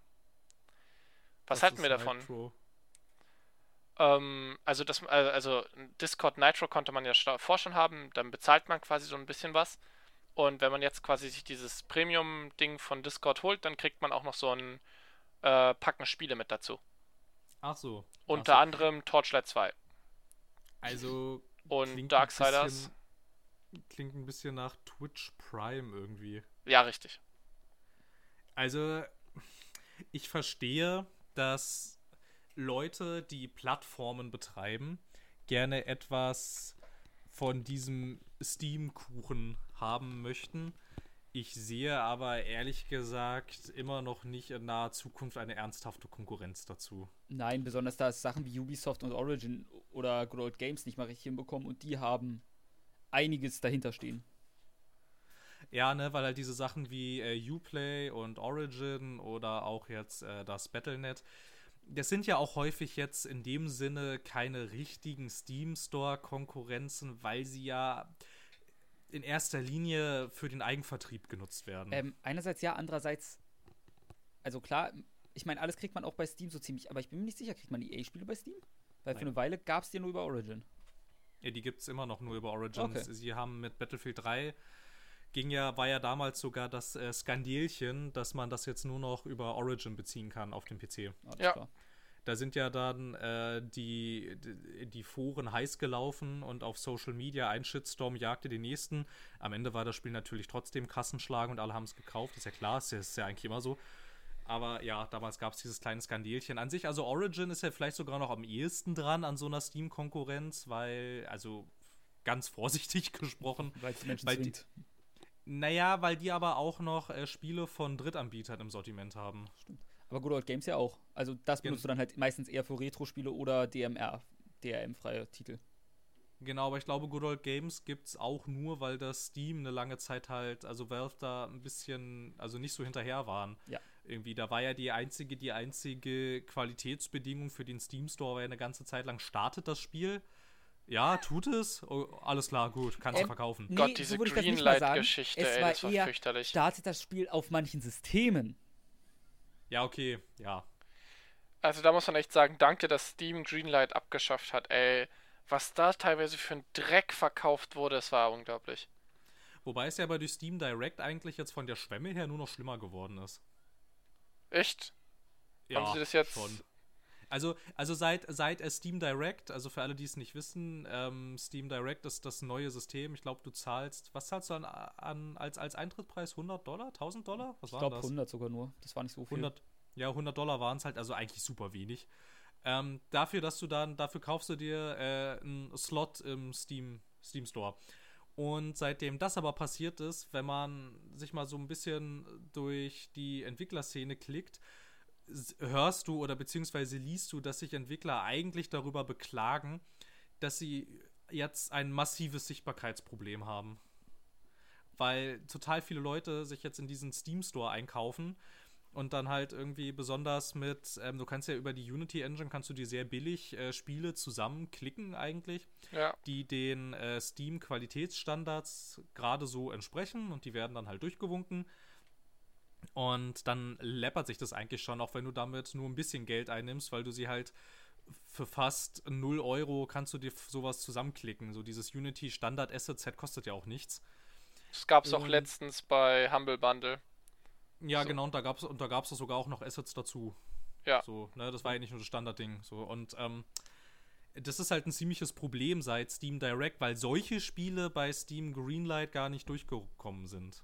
Was, Was halten wir davon? Nitro? Ähm, also das, äh, also Discord Nitro konnte man ja vorher schon haben, dann bezahlt man quasi so ein bisschen was. Und wenn man jetzt quasi sich dieses Premium-Ding von Discord holt, dann kriegt man auch noch so ein äh, Packen Spiele mit dazu. Ach so. Unter Ach so. anderem Torchlight 2 Also. und Darksiders. bisschen- Klingt ein bisschen nach Twitch Prime irgendwie. Ja, richtig. Also, ich verstehe, dass Leute, die Plattformen betreiben, gerne etwas von diesem Steam-Kuchen haben möchten. Ich sehe aber ehrlich gesagt immer noch nicht in naher Zukunft eine ernsthafte Konkurrenz dazu. Nein, besonders da es Sachen wie Ubisoft und Origin oder Good Old Games nicht mal richtig hinbekommen und die haben einiges dahinter stehen. Ja, ne, weil halt diese Sachen wie äh, Uplay und Origin oder auch jetzt äh, das Battle.net, das sind ja auch häufig jetzt in dem Sinne keine richtigen Steam Store-Konkurrenzen, weil sie ja in erster Linie für den Eigenvertrieb genutzt werden. Ähm, einerseits ja, andererseits, also klar, ich meine, alles kriegt man auch bei Steam so ziemlich, aber ich bin mir nicht sicher, kriegt man EA-Spiele bei Steam? Weil für Nein. eine Weile gab es die nur über Origin. Ja, die gibt es immer noch nur über Origins. Okay. Sie haben mit Battlefield 3 ging ja, war ja damals sogar das äh, Skandelchen, dass man das jetzt nur noch über Origin beziehen kann auf dem PC. Ja. Da sind ja dann äh, die, die, Foren heiß gelaufen und auf Social Media ein Shitstorm jagte den nächsten. Am Ende war das Spiel natürlich trotzdem Kassenschlag und alle haben es gekauft. Ist ja klar, ist ja, ist ja eigentlich immer so. Aber ja, damals gab es dieses kleine Skandelchen. An sich, also Origin ist ja vielleicht sogar noch am ehesten dran an so einer Steam-Konkurrenz, weil, also ganz vorsichtig gesprochen, Weil die naja, weil die aber auch noch äh, Spiele von Drittanbietern im Sortiment haben. Aber Good Old Games ja auch. Also das Gen- benutzt du dann halt meistens eher für Retro-Spiele oder DMR, DRM-freie Titel. Genau, aber ich glaube, Good Old Games gibt's auch nur, weil das Steam eine lange Zeit halt, also Valve da ein bisschen, also nicht so hinterher waren. Ja. Irgendwie, da war ja die einzige, die einzige Qualitätsbedingung für den Steam Store, war ja eine ganze Zeit lang, startet das Spiel. Ja, tut es. Oh, alles klar, gut, kannst du Ähm, verkaufen. Nee, Gott, so diese würde ich das nicht mal sagen. Greenlight-Geschichte, Es ey, war das war eher, fürchterlich. startet das Spiel auf manchen Systemen. Ja, okay, ja. Also da muss man echt sagen, danke, dass Steam Greenlight abgeschafft hat, ey. Was da teilweise für ein Dreck verkauft wurde, das war unglaublich. Wobei es ja aber durch Steam Direct eigentlich jetzt von der Schwemme her nur noch schlimmer geworden ist. Echt? Ja, Haben sie das jetzt? schon. Also, also seit, seit Steam Direct, also für alle, die es nicht wissen, ähm, Steam Direct ist das neue System. Ich glaube, du zahlst, was zahlst du an, an als, als Eintrittspreis? 100 Dollar? 1000 Dollar? Was Ich glaube das? 100 sogar nur. Das war nicht so viel. 100, ja, 100 Dollar waren es halt, also eigentlich super wenig. Ähm, dafür, dass du dann, dafür kaufst du dir äh, einen Slot im Steam, Steam Store. Und seitdem das aber passiert ist, wenn man sich mal so ein bisschen durch die Entwicklerszene klickt, hörst du oder beziehungsweise liest du, dass sich Entwickler eigentlich darüber beklagen, dass sie jetzt ein massives Sichtbarkeitsproblem haben. Weil total viele Leute sich jetzt in diesen Steam Store einkaufen und dann halt irgendwie besonders mit, ähm, du kannst ja über die Unity Engine kannst du dir sehr billig äh, Spiele zusammenklicken eigentlich, Ja. die den äh, Steam Qualitätsstandards gerade so entsprechen und die werden dann halt durchgewunken. Und dann läppert sich das eigentlich schon, auch wenn du damit nur ein bisschen Geld einnimmst, weil du sie halt für fast 0 Euro kannst du dir sowas zusammenklicken. So dieses Unity Standard Asset Set kostet ja auch nichts. Das gab es auch letztens bei Humble Bundle. Ja, So. genau, und da gab es und da gab's sogar auch noch Assets dazu. Ja. So, ne, das war ja nicht nur das Standardding. So, und ähm, das ist halt ein ziemliches Problem seit Steam Direct, weil solche Spiele bei Steam Greenlight gar nicht durchgekommen sind.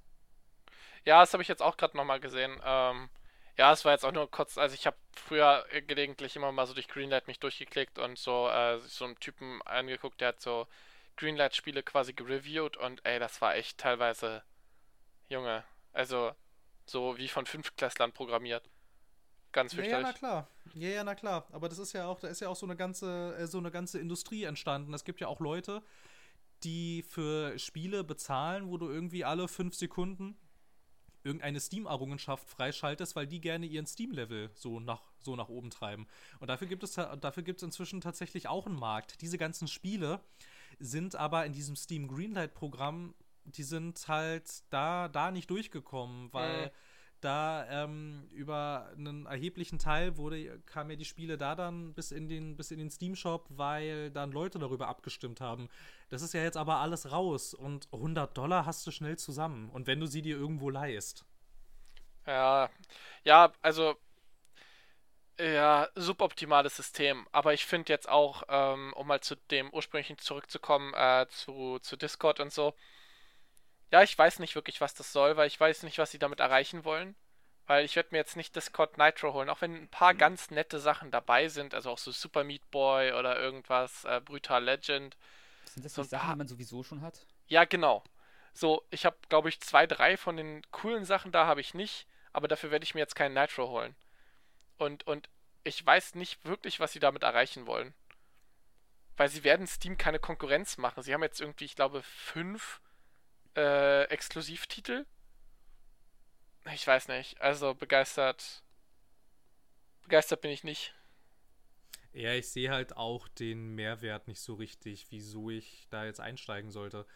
Ja, das habe ich jetzt auch gerade nochmal gesehen. Ähm, ja, es war jetzt auch nur kurz, also ich habe früher gelegentlich immer mal so durch Greenlight mich durchgeklickt und so, äh, so einen Typen angeguckt, der hat so Greenlight-Spiele quasi gereviewt und ey, das war echt teilweise, Junge, also so wie von Fünftklässlern programmiert. Ganz Ja, ja, fürchterlich. na klar. Ja, ja, na klar. Aber das ist ja auch, da ist ja auch so eine ganze, äh, so eine ganze Industrie entstanden. Es gibt ja auch Leute, die für Spiele bezahlen, wo du irgendwie alle fünf Sekunden irgendeine Steam-Errungenschaft freischaltest, weil die gerne ihren Steam-Level so nach, so nach oben treiben. Und dafür gibt es dafür gibt es inzwischen tatsächlich auch einen Markt. Diese ganzen Spiele sind aber in diesem Steam Greenlight-Programm, die sind halt da, da nicht durchgekommen, weil Mhm. Da ähm, über einen erheblichen Teil wurde, kamen ja die Spiele da dann bis in den, bis in den Steam-Shop, weil dann Leute darüber abgestimmt haben. Das ist ja jetzt aber alles raus und 100 Dollar hast du schnell zusammen. Und wenn du sie dir irgendwo leihst. Ja, ja, also Ja, suboptimales System. Aber ich finde jetzt auch, ähm, um mal zu dem ursprünglichen zurückzukommen, äh, zu, zu Discord und so. Ja, ich weiß nicht wirklich, was das soll, weil ich weiß nicht, was sie damit erreichen wollen. Weil ich werde mir jetzt nicht Discord Nitro holen, auch wenn ein paar mhm. ganz nette Sachen dabei sind, also auch so Super Meat Boy oder irgendwas, äh, Brutal Legend. Sind das so die Sachen, die man sowieso schon hat? Ja, genau. So, ich habe, glaube ich, zwei, drei von den coolen Sachen da habe ich nicht, aber dafür werde ich mir jetzt keinen Nitro holen. Und, und ich weiß nicht wirklich, was sie damit erreichen wollen. Weil sie werden Steam keine Konkurrenz machen. Sie haben jetzt irgendwie, ich glaube, fünf äh, Exklusivtitel. Ich weiß nicht. Also begeistert. Begeistert bin ich nicht. Ja, ich sehe halt auch den Mehrwert nicht so richtig, wieso ich da jetzt einsteigen sollte.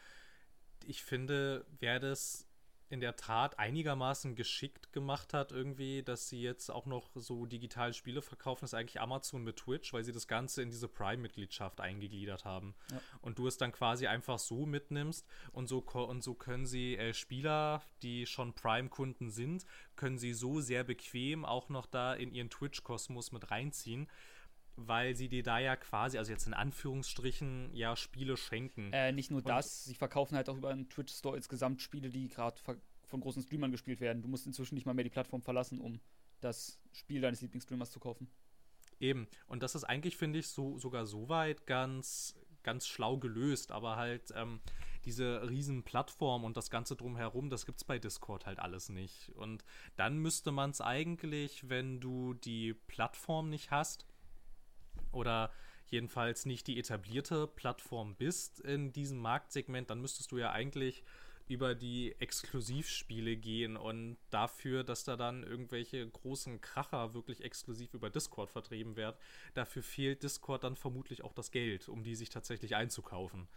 Ich finde, wäre das in der Tat einigermaßen geschickt gemacht hat, irgendwie, dass sie jetzt auch noch so digitale Spiele verkaufen, ist eigentlich Amazon mit Twitch, weil sie das Ganze in diese Prime-Mitgliedschaft eingegliedert haben. Ja. Und du es dann quasi einfach so mitnimmst und so, und so können sie äh, Spieler, die schon Prime-Kunden sind, können sie so sehr bequem auch noch da in ihren Twitch-Kosmos mit reinziehen weil sie dir da ja quasi, also jetzt in Anführungsstrichen, ja Spiele schenken. Äh, nicht nur und das, sie verkaufen halt auch über einen Twitch-Store insgesamt Spiele, die gerade von großen Streamern gespielt werden. Du musst inzwischen nicht mal mehr die Plattform verlassen, um das Spiel deines Lieblingsstreamers zu kaufen. Eben, und das ist eigentlich, finde ich, so, sogar soweit ganz, ganz schlau gelöst, aber halt ähm, diese riesen Plattform und das Ganze drumherum, das gibt es bei Discord halt alles nicht. Und dann müsste man es eigentlich, wenn du die Plattform nicht hast, oder jedenfalls nicht die etablierte Plattform bist in diesem Marktsegment, dann müsstest du ja eigentlich über die Exklusivspiele gehen und dafür, dass da dann irgendwelche großen Kracher wirklich exklusiv über Discord vertrieben werden, dafür fehlt Discord dann vermutlich auch das Geld, um die sich tatsächlich einzukaufen.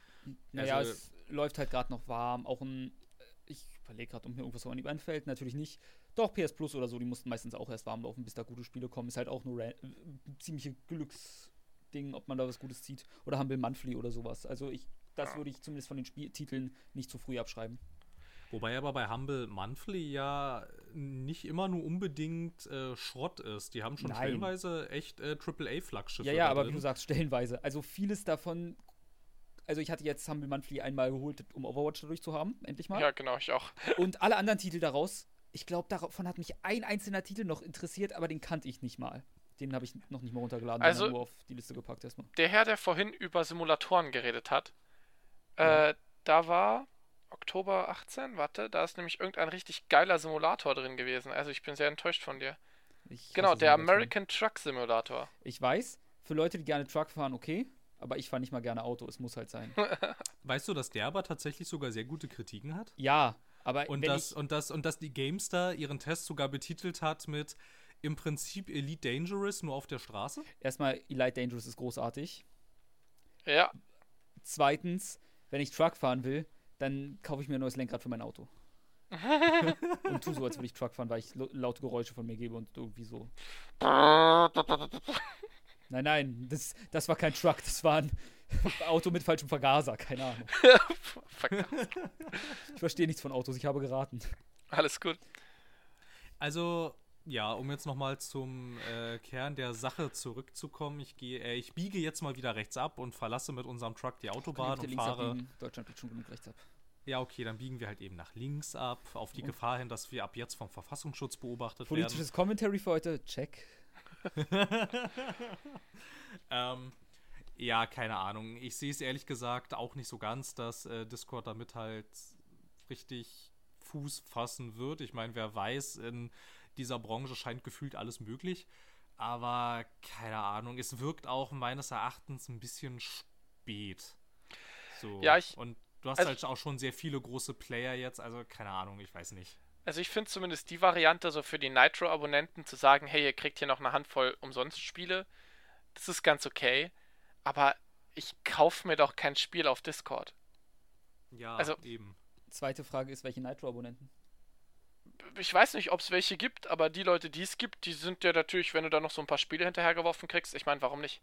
Naja, also, es läuft halt gerade noch warm. Auch ein, ich überlege gerade, ob mir irgendwas so an die einfällt, natürlich nicht. Doch, PS Plus oder so, die mussten meistens auch erst warm laufen, bis da gute Spiele kommen. Ist halt auch nur äh, ziemliche Glücksding, ob man da was Gutes zieht. Oder Humble Monthly oder sowas. Also ich, das würde ich zumindest von den Spieltiteln nicht zu früh abschreiben. Wobei aber bei Humble Monthly ja nicht immer nur unbedingt äh, Schrott ist. Die haben schon Nein. stellenweise echt äh, AAA-Flaggschiffe. Ja, ja, aber wie du sagst, stellenweise. Also vieles davon. Also ich hatte jetzt Humble Monthly einmal geholt, um Overwatch dadurch zu haben, endlich mal. Ja, genau, ich auch. Und alle anderen Titel daraus ich glaube, davon hat mich ein einzelner Titel noch interessiert, aber den kannte ich nicht mal. Den habe ich noch nicht mal runtergeladen, also, nur auf die Liste gepackt erstmal. Der Herr, der vorhin über Simulatoren geredet hat, ja. äh, da war Oktober 18, warte, da ist nämlich irgendein richtig geiler Simulator drin gewesen. Also ich bin sehr enttäuscht von dir. Ich genau, der American Truck Simulator. Ich weiß, für Leute, die gerne Truck fahren, okay, aber ich fahre nicht mal gerne Auto, es muss halt sein. weißt du, dass der aber tatsächlich sogar sehr gute Kritiken hat? Ja, aber und das, und, das, und dass die GameStar ihren Test sogar betitelt hat mit im Prinzip Elite Dangerous nur auf der Straße? Erstmal, Elite Dangerous ist großartig. Ja. Zweitens, wenn ich Truck fahren will, dann kaufe ich mir ein neues Lenkrad für mein Auto. und tu so, als würde ich Truck fahren, weil ich laute Geräusche von mir gebe und irgendwie so. nein, nein, das, das war kein Truck, das war ein Auto mit falschem Vergaser, keine Ahnung. ich verstehe nichts von Autos, ich habe geraten. Alles gut. Also, ja, um jetzt nochmal zum äh, Kern der Sache zurückzukommen, ich gehe, äh, ich biege jetzt mal wieder rechts ab und verlasse mit unserem Truck die Autobahn und fahre. Abbiegen. Deutschland biegt schon genug rechts ab. Ja, okay, dann biegen wir halt eben nach links ab, auf die und? Gefahr hin, dass wir ab jetzt vom Verfassungsschutz beobachtet Politisches werden. Politisches Commentary für heute, check. ähm, ja, keine Ahnung. Ich sehe es ehrlich gesagt auch nicht so ganz, dass äh, Discord damit halt richtig Fuß fassen wird. Ich meine, wer weiß, in dieser Branche scheint gefühlt alles möglich. Aber keine Ahnung, es wirkt auch meines Erachtens ein bisschen spät. So. Ja, ich. Und du hast also, halt auch schon sehr viele große Player jetzt, also keine Ahnung, ich weiß nicht. Also ich finde zumindest die Variante so für die Nitro-Abonnenten zu sagen, hey, ihr kriegt hier noch eine Handvoll umsonst Spiele, das ist ganz okay. Aber ich kaufe mir doch kein Spiel auf Discord. Ja, also, eben. Zweite Frage ist, welche Nitro-Abonnenten? Ich weiß nicht, ob es welche gibt, aber die Leute, die es gibt, die sind ja natürlich, wenn du da noch so ein paar Spiele hinterhergeworfen kriegst, ich meine, warum nicht?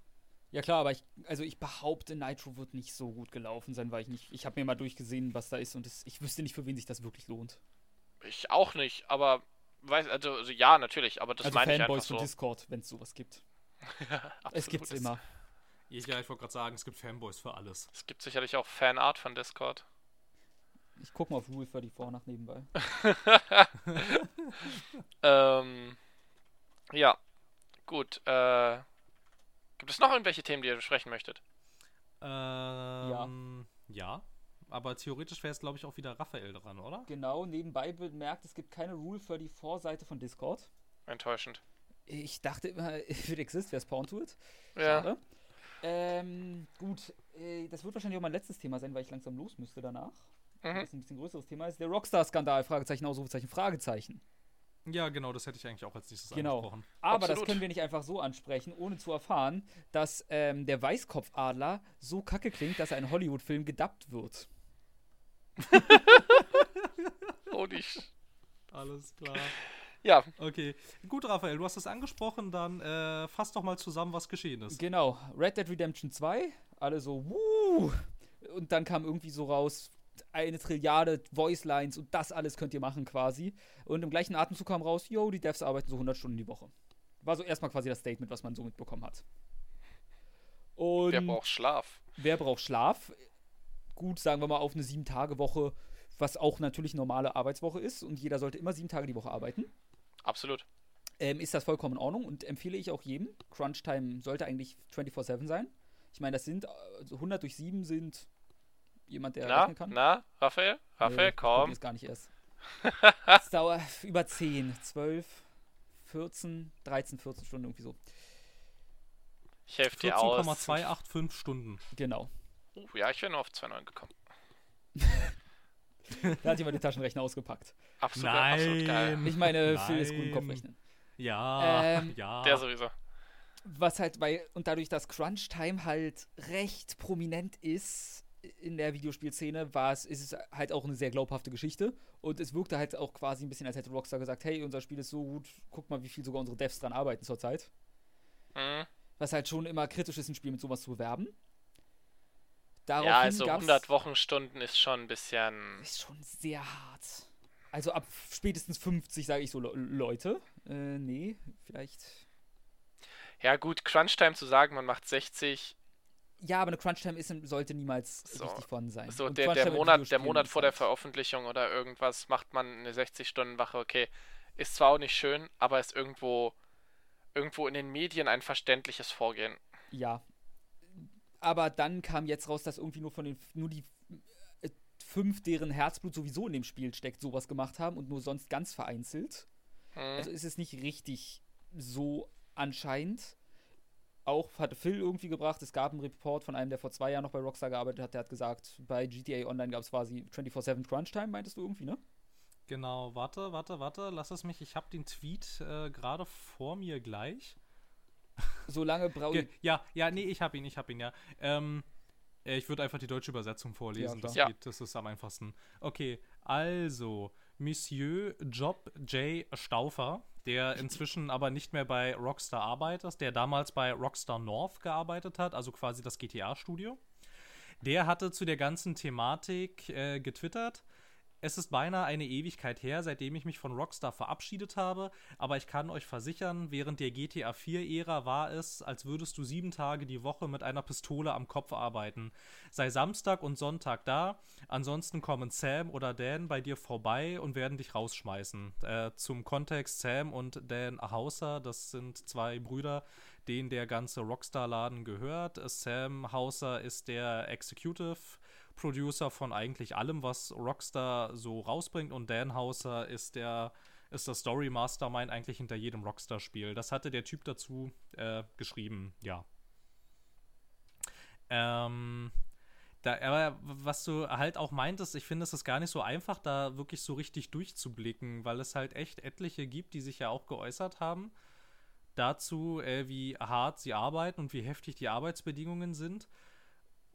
Ja klar, aber ich, also ich behaupte, Nitro wird nicht so gut gelaufen sein, weil ich nicht, ich habe mir mal durchgesehen, was da ist und es, ich wüsste nicht, für wen sich das wirklich lohnt. Ich auch nicht, aber weiß, also, also ja, natürlich, aber das also meine ich Fanboys einfach von so. Discord, wenn es sowas gibt. Ja, Es gibt's immer. Ja, ich wollte gerade sagen, es gibt Fanboys für alles. Es gibt sicherlich auch Fanart von Discord. Ich guck mal auf Rule 34 nach nebenbei. Ähm, ja, gut. Äh, gibt es noch irgendwelche Themen, die ihr besprechen möchtet? Ähm, ja. Aber theoretisch wäre es, glaube ich, auch wieder Raphael dran, oder? Genau, nebenbei bemerkt, es gibt keine Rule 34 Seite von Discord. Enttäuschend. Ich dachte immer, if it exists, wäre Spawn to it. Ja. Schade. Ähm, gut, äh, das wird wahrscheinlich auch mein letztes Thema sein, weil ich langsam los müsste danach. Mhm. Das ist ein bisschen größeres Thema ist der Rockstar-Skandal, Fragezeichen, Ausrufezeichen, Fragezeichen. Ja, genau, das hätte ich eigentlich auch als nächstes Genau. angesprochen. Aber das Absolut. können wir nicht einfach so ansprechen, ohne zu erfahren, dass ähm, der Weißkopfadler so kacke klingt, dass er in Hollywood-Film gedubbt wird. Oh, die Sch Alles klar. Ja, Okay. Gut, Raphael, du hast es angesprochen, dann äh, fass doch mal zusammen, was geschehen ist. Genau, Red Dead Redemption 2, alle so, wuh! Und dann kam irgendwie so raus, eine Trilliarde Voice-Lines und das alles könnt ihr machen quasi. Und im gleichen Atemzug kam raus, yo, die Devs arbeiten so 100 Stunden die Woche. War so erstmal quasi das Statement, was man so mitbekommen hat. Und wer braucht Schlaf? wer braucht Schlaf? Gut, sagen wir mal auf eine 7-Tage-Woche, was auch natürlich normale Arbeitswoche ist und jeder sollte immer sieben Tage die Woche arbeiten. Absolut. ähm, ist das vollkommen in Ordnung und empfehle ich auch jedem. Crunch Time sollte eigentlich 24-7 sein. Ich meine, das sind also 100 durch 7 sind jemand, der Na, rechnen kann. na, Raphael? Raphael, Nee, ich komm. probier's gar nicht erst. Es dauert über 10, 12, 14, 13, 14 Stunden irgendwie so. Ich helfe dir aus. 14,285 Stunden. Genau. Uh, ja, ich wäre nur auf 2,9 gekommen. Da hat jemand den Taschenrechner ausgepackt. Absolut, absolut geil. Nein. Ich meine, Phil ist gut im Nein. Kopfrechnen. Ja, Ähm, ja. Der sowieso. Was halt bei, und dadurch, dass Crunch Time halt recht prominent ist in der Videospielszene, war es, ist es halt auch eine sehr glaubhafte Geschichte. Und es wirkte halt auch quasi ein bisschen, als hätte Rockstar gesagt, hey, unser Spiel ist so gut, guck mal, wie viel sogar unsere Devs dran arbeiten zurzeit. Mhm. Was halt schon immer kritisch ist, ein Spiel mit sowas zu bewerben. Daraufhin Ja, also gab's- 100 Wochenstunden ist schon ein bisschen. Ist schon sehr hart. Also ab spätestens 50 sage ich so, Le Leute. Äh, nee, vielleicht. Ja, gut, Crunch-Time zu sagen, man macht 60. Ja, aber eine Crunch-Time ist, sollte niemals So. richtig vorhanden sein. So, der, der, Monat, der Monat vor der Veröffentlichung oder irgendwas macht man eine 60-Stunden-Wache, okay. Ist zwar auch nicht schön, aber ist irgendwo, irgendwo in den Medien ein verständliches Vorgehen. Ja. Aber dann kam jetzt raus, dass irgendwie nur von den nur die äh, fünf, deren Herzblut sowieso in dem Spiel steckt, sowas gemacht haben und nur sonst ganz vereinzelt. Mhm. Also ist es nicht richtig so anscheinend. Auch hatte Phil irgendwie gebracht, es gab einen Report von einem, der vor zwei Jahren noch bei Rockstar gearbeitet hat, der hat gesagt, bei GTA Online gab es quasi 24-7 Crunch Time, meintest du irgendwie, ne? Genau, warte, warte, warte, lass es mich. Ich habe den Tweet äh, gerade vor mir gleich. Solange brauche Ge ja, ja, nee, ich habe ihn, ich habe ihn, ja. Ähm, äh, ich würde einfach die deutsche Übersetzung vorlesen, Ja, das geht, das ist am einfachsten. Okay, also, Monsieur Job J. Stauffer, der inzwischen aber nicht mehr bei Rockstar arbeitet, der damals bei Rockstar North gearbeitet hat, also quasi das GTA-Studio. Der hatte zu der ganzen Thematik äh, getwittert. Es ist beinahe eine Ewigkeit her, seitdem ich mich von Rockstar verabschiedet habe, aber ich kann euch versichern, während der GTA 4-Ära war es, als würdest du sieben Tage die Woche mit einer Pistole am Kopf arbeiten. Sei Samstag und Sonntag da, ansonsten kommen Sam oder Dan bei dir vorbei und werden dich rausschmeißen. Äh, zum Kontext, Sam und Dan Hauser, das sind zwei Brüder, denen der ganze Rockstar-Laden gehört. Sam Hauser ist der Executive Producer von eigentlich allem, was Rockstar so rausbringt und Dan Hauser ist der ist das Story Mastermind eigentlich hinter jedem Rockstar-Spiel. Das hatte der Typ dazu äh, geschrieben, ja. Ähm, da, aber was du halt auch meintest, ich finde, es ist gar nicht so einfach, da wirklich so richtig durchzublicken, weil es halt echt etliche gibt, die sich ja auch geäußert haben dazu, äh, wie hart sie arbeiten und wie heftig die Arbeitsbedingungen sind.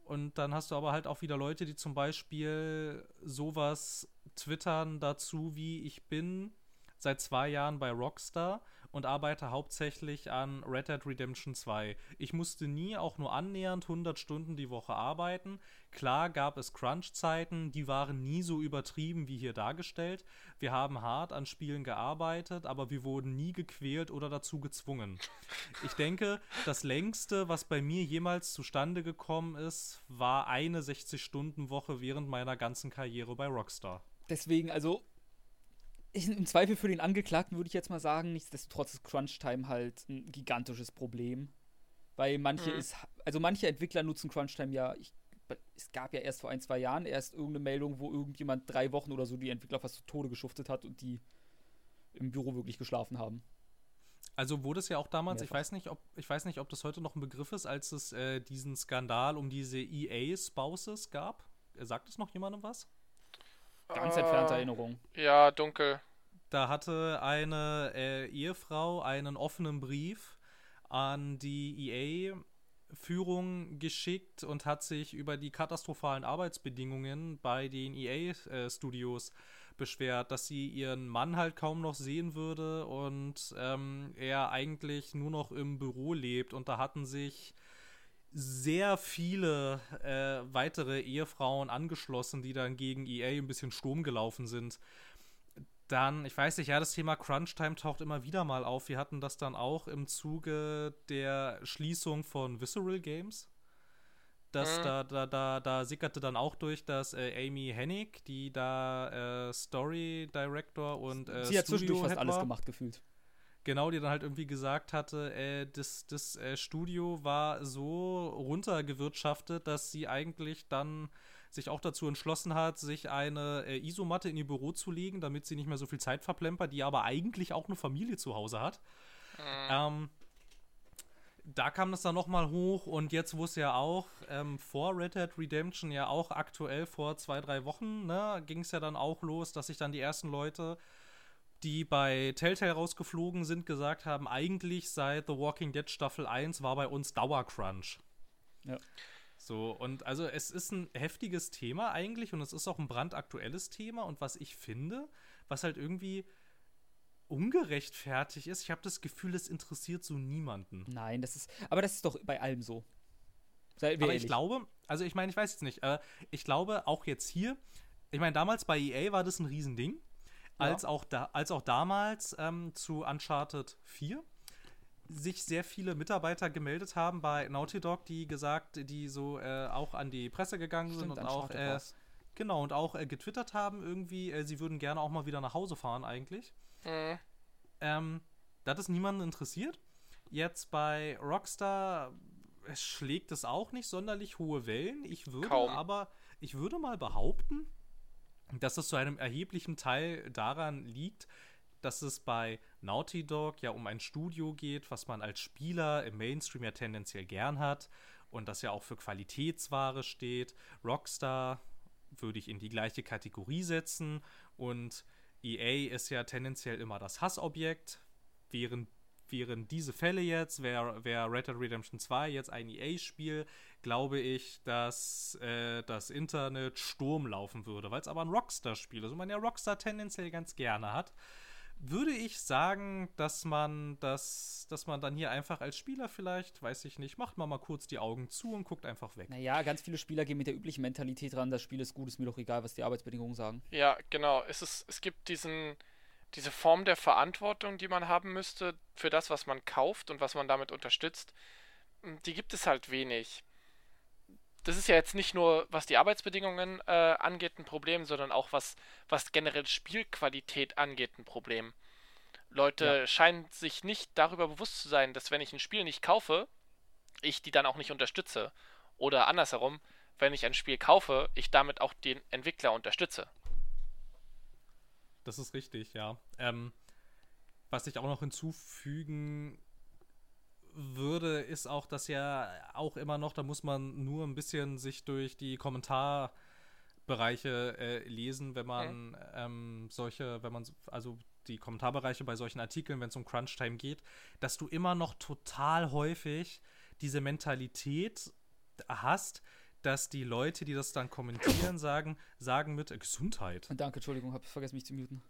Und dann hast du aber halt auch wieder Leute, die zum Beispiel sowas twittern dazu, wie ich bin seit zwei Jahren bei Rockstar und arbeite hauptsächlich an Red Dead Redemption 2. Ich musste nie auch nur annähernd 100 Stunden die Woche arbeiten. Klar gab es Crunch-Zeiten, die waren nie so übertrieben wie hier dargestellt. Wir haben hart an Spielen gearbeitet, aber wir wurden nie gequält oder dazu gezwungen. Ich denke, das längste, was bei mir jemals zustande gekommen ist, war eine 60-Stunden-Woche während meiner ganzen Karriere bei Rockstar. Deswegen, also im Zweifel für den Angeklagten würde ich jetzt mal sagen, nichtsdestotrotz ist Crunch-Time halt ein gigantisches Problem. Weil manche mhm. ist, also manche Entwickler nutzen Crunch-Time ja, ich, es gab ja erst vor ein, zwei Jahren erst irgendeine Meldung, wo irgendjemand drei Wochen oder so die Entwickler fast zu Tode geschuftet hat und die im Büro wirklich geschlafen haben. Also wurde es ja auch damals, ich weiß nicht, ob ich weiß nicht, ob das heute noch ein Begriff ist, als es äh, diesen Skandal um diese EA-Spouses gab. Sagt es noch jemandem was? Ganz entfernte uh, Erinnerung. Ja, dunkel. Da hatte eine äh, Ehefrau einen offenen Brief an die EA-Führung geschickt und hat sich über die katastrophalen Arbeitsbedingungen bei den EA-Studios beschwert, dass sie ihren Mann halt kaum noch sehen würde und ähm, er eigentlich nur noch im Büro lebt. Und da hatten sich sehr viele äh, weitere Ehefrauen angeschlossen, die dann gegen EA ein bisschen Sturm gelaufen sind. Dann, ich weiß nicht, ja, das Thema Crunch-Time taucht immer wieder mal auf. Wir hatten das dann auch im Zuge der Schließung von Visceral Games. Das, mhm. da, da, da, da sickerte dann auch durch, dass äh, Amy Hennig, die da äh, Story Director und äh, Sie hat zwischendurch fast alles gemacht gefühlt genau, die dann halt irgendwie gesagt hatte, äh, das, das äh, Studio war so runtergewirtschaftet, dass sie eigentlich dann sich auch dazu entschlossen hat, sich eine äh, Isomatte in ihr Büro zu legen, damit sie nicht mehr so viel Zeit verplempert, die aber eigentlich auch eine Familie zu Hause hat. Mhm. Ähm, da kam das dann nochmal hoch und jetzt, wo es ja auch ähm, vor Red Dead Redemption ja auch aktuell vor zwei, drei Wochen, ne, ging es ja dann auch los, dass sich dann die ersten Leute die bei Telltale rausgeflogen sind, gesagt haben, eigentlich seit The Walking Dead Staffel 1 war bei uns Dauercrunch. Ja. So, und also es ist ein heftiges Thema eigentlich und es ist auch ein brandaktuelles Thema und was ich finde, was halt irgendwie ungerechtfertigt ist, ich habe das Gefühl, es interessiert so niemanden. Nein, das ist, aber das ist doch bei allem so. aber ehrlich. ich glaube, also ich meine, ich weiß jetzt nicht, aber ich glaube auch jetzt hier, ich meine, damals bei EA war das ein Riesending als, auch, da, als auch damals ähm, zu Uncharted 4 sich sehr viele Mitarbeiter gemeldet haben bei Naughty Dog, die gesagt, die so äh, auch an die Presse gegangen Stimmt, sind und auch äh, genau und auch äh, getwittert haben irgendwie, äh, sie würden gerne auch mal wieder nach Hause fahren eigentlich. Mhm. Ähm, das ist niemanden interessiert. Jetzt bei Rockstar schlägt es auch nicht sonderlich hohe Wellen. Ich würde Kaum. aber, ich würde mal behaupten, dass es zu einem erheblichen Teil daran liegt, dass es bei Naughty Dog ja um ein Studio geht, was man als Spieler im Mainstream ja tendenziell gern hat und das ja auch für Qualitätsware steht. Rockstar würde ich in die gleiche Kategorie setzen und EA ist ja tendenziell immer das Hassobjekt, während wären diese Fälle jetzt, wäre wär Red Dead Redemption 2 jetzt ein EA-Spiel, glaube ich, dass äh, das Internet Sturm laufen würde, weil es aber ein Rockstar-Spiel ist und man ja Rockstar tendenziell ganz gerne hat. Würde ich sagen, dass man das, dass man dann hier einfach als Spieler vielleicht, weiß ich nicht, macht man mal kurz die Augen zu und guckt einfach weg. Naja, ganz viele Spieler gehen mit der üblichen Mentalität ran, das Spiel ist gut, ist mir doch egal, was die Arbeitsbedingungen sagen. Ja, genau. Es, ist, es gibt diesen, diese Form der Verantwortung, die man haben müsste für das, was man kauft und was man damit unterstützt, die gibt es halt wenig. Das ist ja jetzt nicht nur, was die Arbeitsbedingungen äh, angeht, ein Problem, sondern auch was, was generell Spielqualität angeht, ein Problem. Leute ja. scheinen sich nicht darüber bewusst zu sein, dass wenn ich ein Spiel nicht kaufe, ich die dann auch nicht unterstütze. Oder andersherum, wenn ich ein Spiel kaufe, ich damit auch den Entwickler unterstütze. Das ist richtig, ja. Ähm, was ich auch noch hinzufügen würde, ist auch, dass ja auch immer noch, da muss man nur ein bisschen sich durch die Kommentarbereiche äh, lesen, wenn man okay. ähm, solche, wenn man, also die Kommentarbereiche bei solchen Artikeln, wenn es um Crunch-Time geht, dass du immer noch total häufig diese Mentalität hast, dass die Leute, die das dann kommentieren, sagen, sagen mit äh, Gesundheit. Danke, Entschuldigung, habe vergessen mich zu muten.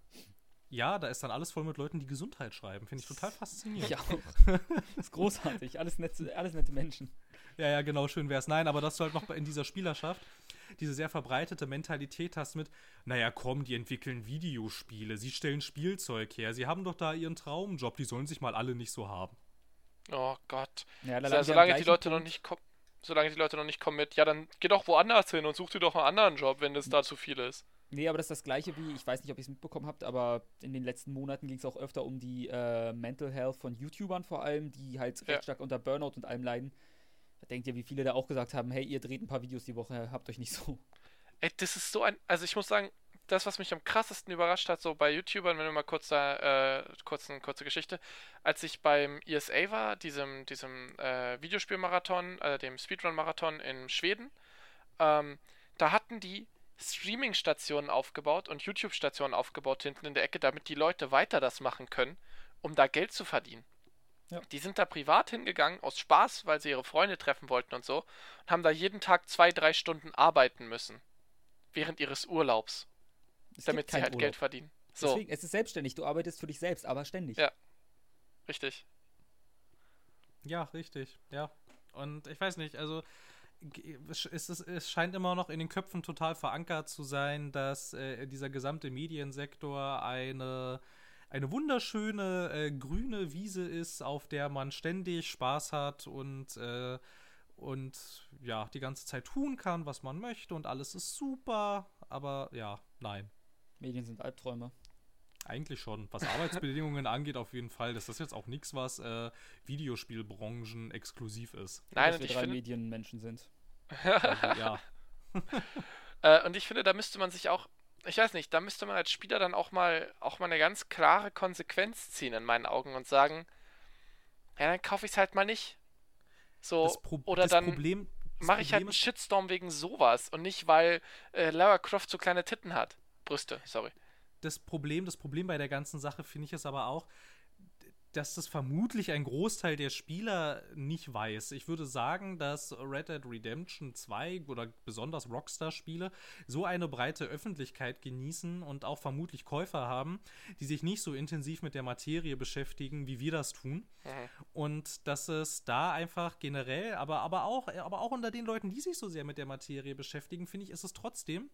Ja, da ist dann alles voll mit Leuten, die Gesundheit schreiben. Finde ich total faszinierend. Ja, das ist großartig. Alles nette, alles nette Menschen. Ja, ja, genau, schön wär's. Nein, aber dass du halt noch in dieser Spielerschaft diese sehr verbreitete Mentalität hast mit, naja, komm, die entwickeln Videospiele, sie stellen Spielzeug her, sie haben doch da ihren Traumjob, die sollen sich mal alle nicht so haben. Oh Gott. Ja, wir solange die Leute noch Punkt. nicht kommen, solange die Leute noch nicht kommen mit, ja, dann geh doch woanders hin und such dir doch einen anderen Job, wenn das da zu viel ist. Nee, aber das ist das gleiche wie, ich weiß nicht, ob ihr es mitbekommen habt, aber in den letzten Monaten ging es auch öfter um die äh, Mental Health von YouTubern vor allem, die halt Ja. recht stark unter Burnout und allem leiden. Da denkt ihr, wie viele da auch gesagt haben, hey, ihr dreht ein paar Videos die Woche, habt euch nicht so. Ey, das ist so ein, also ich muss sagen, das, was mich am krassesten überrascht hat, so bei YouTubern, wenn wir mal kurz da, äh, kurz eine kurze Geschichte, als ich beim ESA war, diesem, diesem äh, Videospielmarathon, äh, dem Speedrun-Marathon in Schweden, ähm, da hatten die Streaming-Stationen aufgebaut und YouTube-Stationen aufgebaut hinten in der Ecke, damit die Leute weiter das machen können, um da Geld zu verdienen. Ja. Die sind da privat hingegangen, aus Spaß, weil sie ihre Freunde treffen wollten und so, und haben da jeden Tag zwei, drei Stunden arbeiten müssen. Während ihres Urlaubs Es damit sie halt Urlaub. Geld verdienen. So, Deswegen, es ist selbstständig, du arbeitest für dich selbst, aber ständig. Ja. richtig. Ja, richtig, ja. Und ich weiß nicht, also es, es scheint immer noch in den Köpfen total verankert zu sein, dass äh, dieser gesamte Mediensektor eine, eine wunderschöne äh, grüne Wiese ist, auf der man ständig Spaß hat und, äh, und ja, die ganze Zeit tun kann, was man möchte und alles ist super, aber ja, nein. Medien sind Albträume. Eigentlich schon. Was Arbeitsbedingungen angeht, auf jeden Fall. Das ist jetzt auch nichts, was äh, Videospielbranchen exklusiv ist. Nein, dass und wir ich drei finde, Medienmenschen sind. Also, ja. äh, und ich finde, da müsste man sich auch, ich weiß nicht, da müsste man als Spieler dann auch mal, auch mal eine ganz klare Konsequenz ziehen in meinen Augen und sagen, ja, dann kaufe ich es halt mal nicht. So, Das Pro oder das dann Problem, das mache ich halt einen Shitstorm wegen sowas und nicht, weil äh, Lara Croft so kleine Titten hat. Brüste, sorry. Das Problem, das Problem bei der ganzen Sache finde ich es aber auch, dass das vermutlich ein Großteil der Spieler nicht weiß. Ich würde sagen, dass Red Dead Redemption 2 oder besonders Rockstar-Spiele so eine breite Öffentlichkeit genießen und auch vermutlich Käufer haben, die sich nicht so intensiv mit der Materie beschäftigen, wie wir das tun. Mhm. Und dass es da einfach generell, aber, aber, auch, aber auch unter den Leuten, die sich so sehr mit der Materie beschäftigen, finde ich, ist es trotzdem,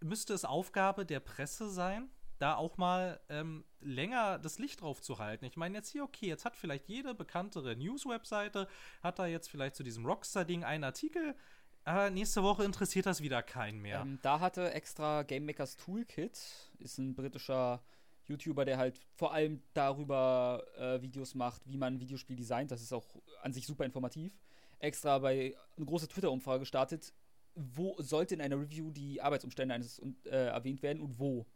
müsste es Aufgabe der Presse sein, da auch mal ähm, länger das Licht drauf zu halten. Ich meine, jetzt hier, okay, jetzt hat vielleicht jede bekanntere News-Webseite, hat da jetzt vielleicht zu diesem Rockstar-Ding einen Artikel, aber nächste Woche interessiert das wieder keinen mehr. Ähm, da hatte extra Game Makers Toolkit, ist ein britischer YouTuber, der halt vor allem darüber äh, Videos macht, wie man ein Videospiel designt. Das ist auch an sich super informativ. Extra bei eine große Twitter-Umfrage gestartet, wo sollte in einer Review die Arbeitsumstände eines äh, erwähnt werden und wo.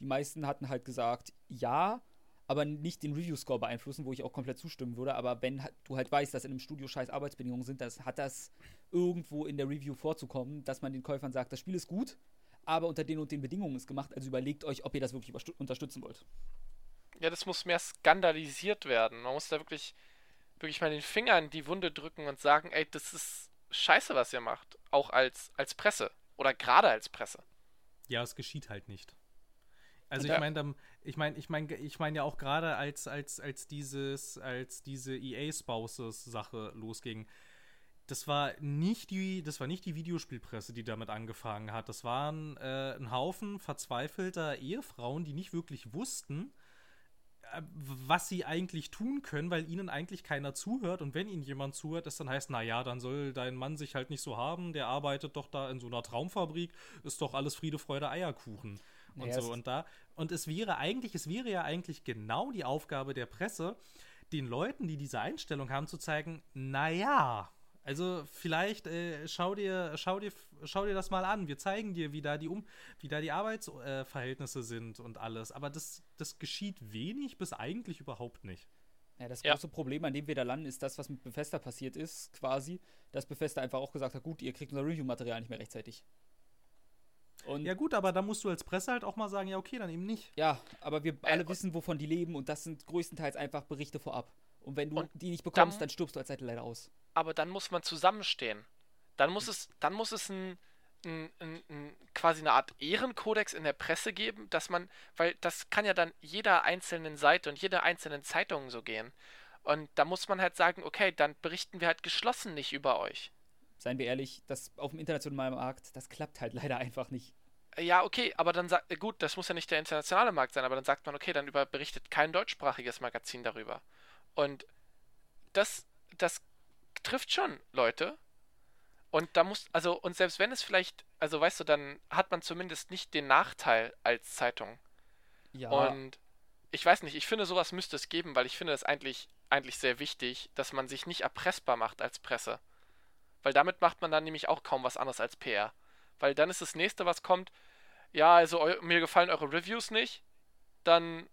Die meisten hatten halt gesagt, ja, aber nicht den Review-Score beeinflussen, wo ich auch komplett zustimmen würde. Aber wenn du halt weißt, dass in einem Studio scheiß Arbeitsbedingungen sind, das hat das irgendwo in der Review vorzukommen, dass man den Käufern sagt, das Spiel ist gut, aber unter den und den Bedingungen ist gemacht. Also überlegt euch, ob ihr das wirklich unterstützen wollt. Ja, das muss mehr skandalisiert werden. Man muss da wirklich, wirklich mal den Finger in die Wunde drücken und sagen, ey, das ist scheiße, was ihr macht. Auch als, als Presse. Oder gerade als Presse. Ja, es geschieht halt nicht. Also Ja. ich meine, ich meine, ich meine, ich meine ja auch gerade als als als dieses als diese EA Spouses Sache losging. Das war nicht die, das war nicht die Videospielpresse, die damit angefangen hat. Das waren äh, ein Haufen verzweifelter Ehefrauen, die nicht wirklich wussten, äh, was sie eigentlich tun können, weil ihnen eigentlich keiner zuhört. Und wenn ihnen jemand zuhört, es dann heißt, na ja, dann soll dein Mann sich halt nicht so haben. Der arbeitet doch da in so einer Traumfabrik. Ist doch alles Friede, Freude, Eierkuchen und Naja, so es- und da. Und es wäre eigentlich, es wäre ja eigentlich genau die Aufgabe der Presse, den Leuten, die diese Einstellung haben, zu zeigen, naja, also vielleicht äh, schau dir, schau dir, schau dir das mal an. Wir zeigen dir, wie da die um, wie da die Arbeitsverhältnisse äh, sind und alles. Aber das, das geschieht wenig bis eigentlich überhaupt nicht. Ja, das Ja. große Problem, an dem wir da landen, ist das, was mit Bethesda passiert ist, quasi, dass Bethesda einfach auch gesagt hat, gut, ihr kriegt unser Review-Material nicht mehr rechtzeitig. Und Ja gut, aber da musst du als Presse halt auch mal sagen, ja okay, dann eben nicht. Ja, aber wir Äh, alle und- wissen, wovon die leben und das sind größtenteils einfach Berichte vorab. Und wenn du Und die nicht bekommst, dann- dann stirbst du als Seite leider aus. Aber dann muss man zusammenstehen. Dann muss es, dann muss es ein, ein, ein, ein, quasi eine Art Ehrenkodex in der Presse geben, dass man, weil das kann ja dann jeder einzelnen Seite und jeder einzelnen Zeitung so gehen. Und da muss man halt sagen, okay, dann berichten wir halt geschlossen nicht über euch. Seien wir ehrlich, das auf dem internationalen Markt, das klappt halt leider einfach nicht. Ja, okay, aber dann sagt, gut, das muss ja nicht der internationale Markt sein, aber dann sagt man, okay, dann über, berichtet kein deutschsprachiges Magazin darüber. Und das, das trifft schon Leute. Und da muss, also, und selbst wenn es vielleicht, also weißt du, dann hat man zumindest nicht den Nachteil als Zeitung. Ja. Und ich weiß nicht, ich finde, sowas müsste es geben, weil ich finde das eigentlich, eigentlich sehr wichtig, dass man sich nicht erpressbar macht als Presse. Weil damit macht man dann nämlich auch kaum was anderes als PR. Weil dann ist das nächste, was kommt, ja, also mir gefallen eure Reviews nicht, dann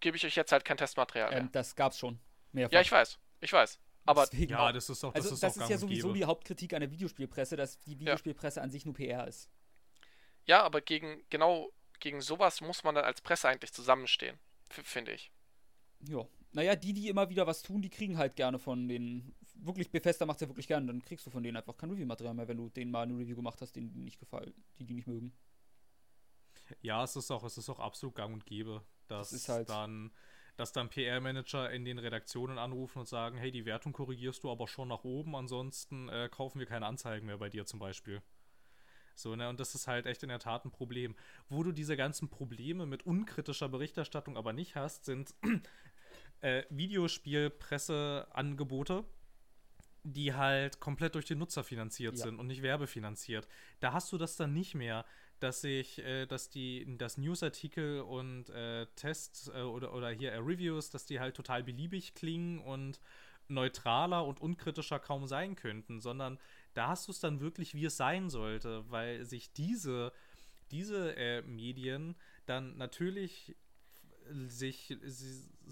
gebe ich euch jetzt halt kein Testmaterial mehr. Ähm, das gab's schon. Mehrfach. Ja, ich weiß. Ich weiß. Aber Deswegen ja, das ist doch das Also ist, das ist ja sowieso die Hauptkritik an der Videospielpresse, dass die Videospielpresse ja. an sich nur PR ist. Ja, aber gegen genau gegen sowas muss man dann als Presse eigentlich zusammenstehen, finde ich. Ja. Naja, die, die immer wieder was tun, die kriegen halt gerne von den. Wirklich, Bethesda macht ja wirklich gerne, dann kriegst du von denen einfach kein Review-Material mehr, wenn du denen mal eine Review gemacht hast, denen die nicht gefallen, die die nicht mögen. Ja, es ist auch, es ist auch absolut gang und gäbe, dass das halt dann, dass dann PR-Manager in den Redaktionen anrufen und sagen, hey, die Wertung korrigierst du aber schon nach oben, ansonsten äh, kaufen wir keine Anzeigen mehr bei dir zum Beispiel. So, ne, und das ist halt echt in der Tat ein Problem. Wo du diese ganzen Probleme mit unkritischer Berichterstattung aber nicht hast, sind äh, Videospielpresseangebote, die halt komplett durch den Nutzer finanziert ja. sind und nicht werbefinanziert. Da hast du das dann nicht mehr, dass sich, äh, dass die, dass Newsartikel und äh, Tests äh, oder, oder hier äh, Reviews, dass die halt total beliebig klingen und neutraler und unkritischer kaum sein könnten, sondern da hast du es dann wirklich, wie es sein sollte, weil sich diese, diese äh, Medien dann natürlich sich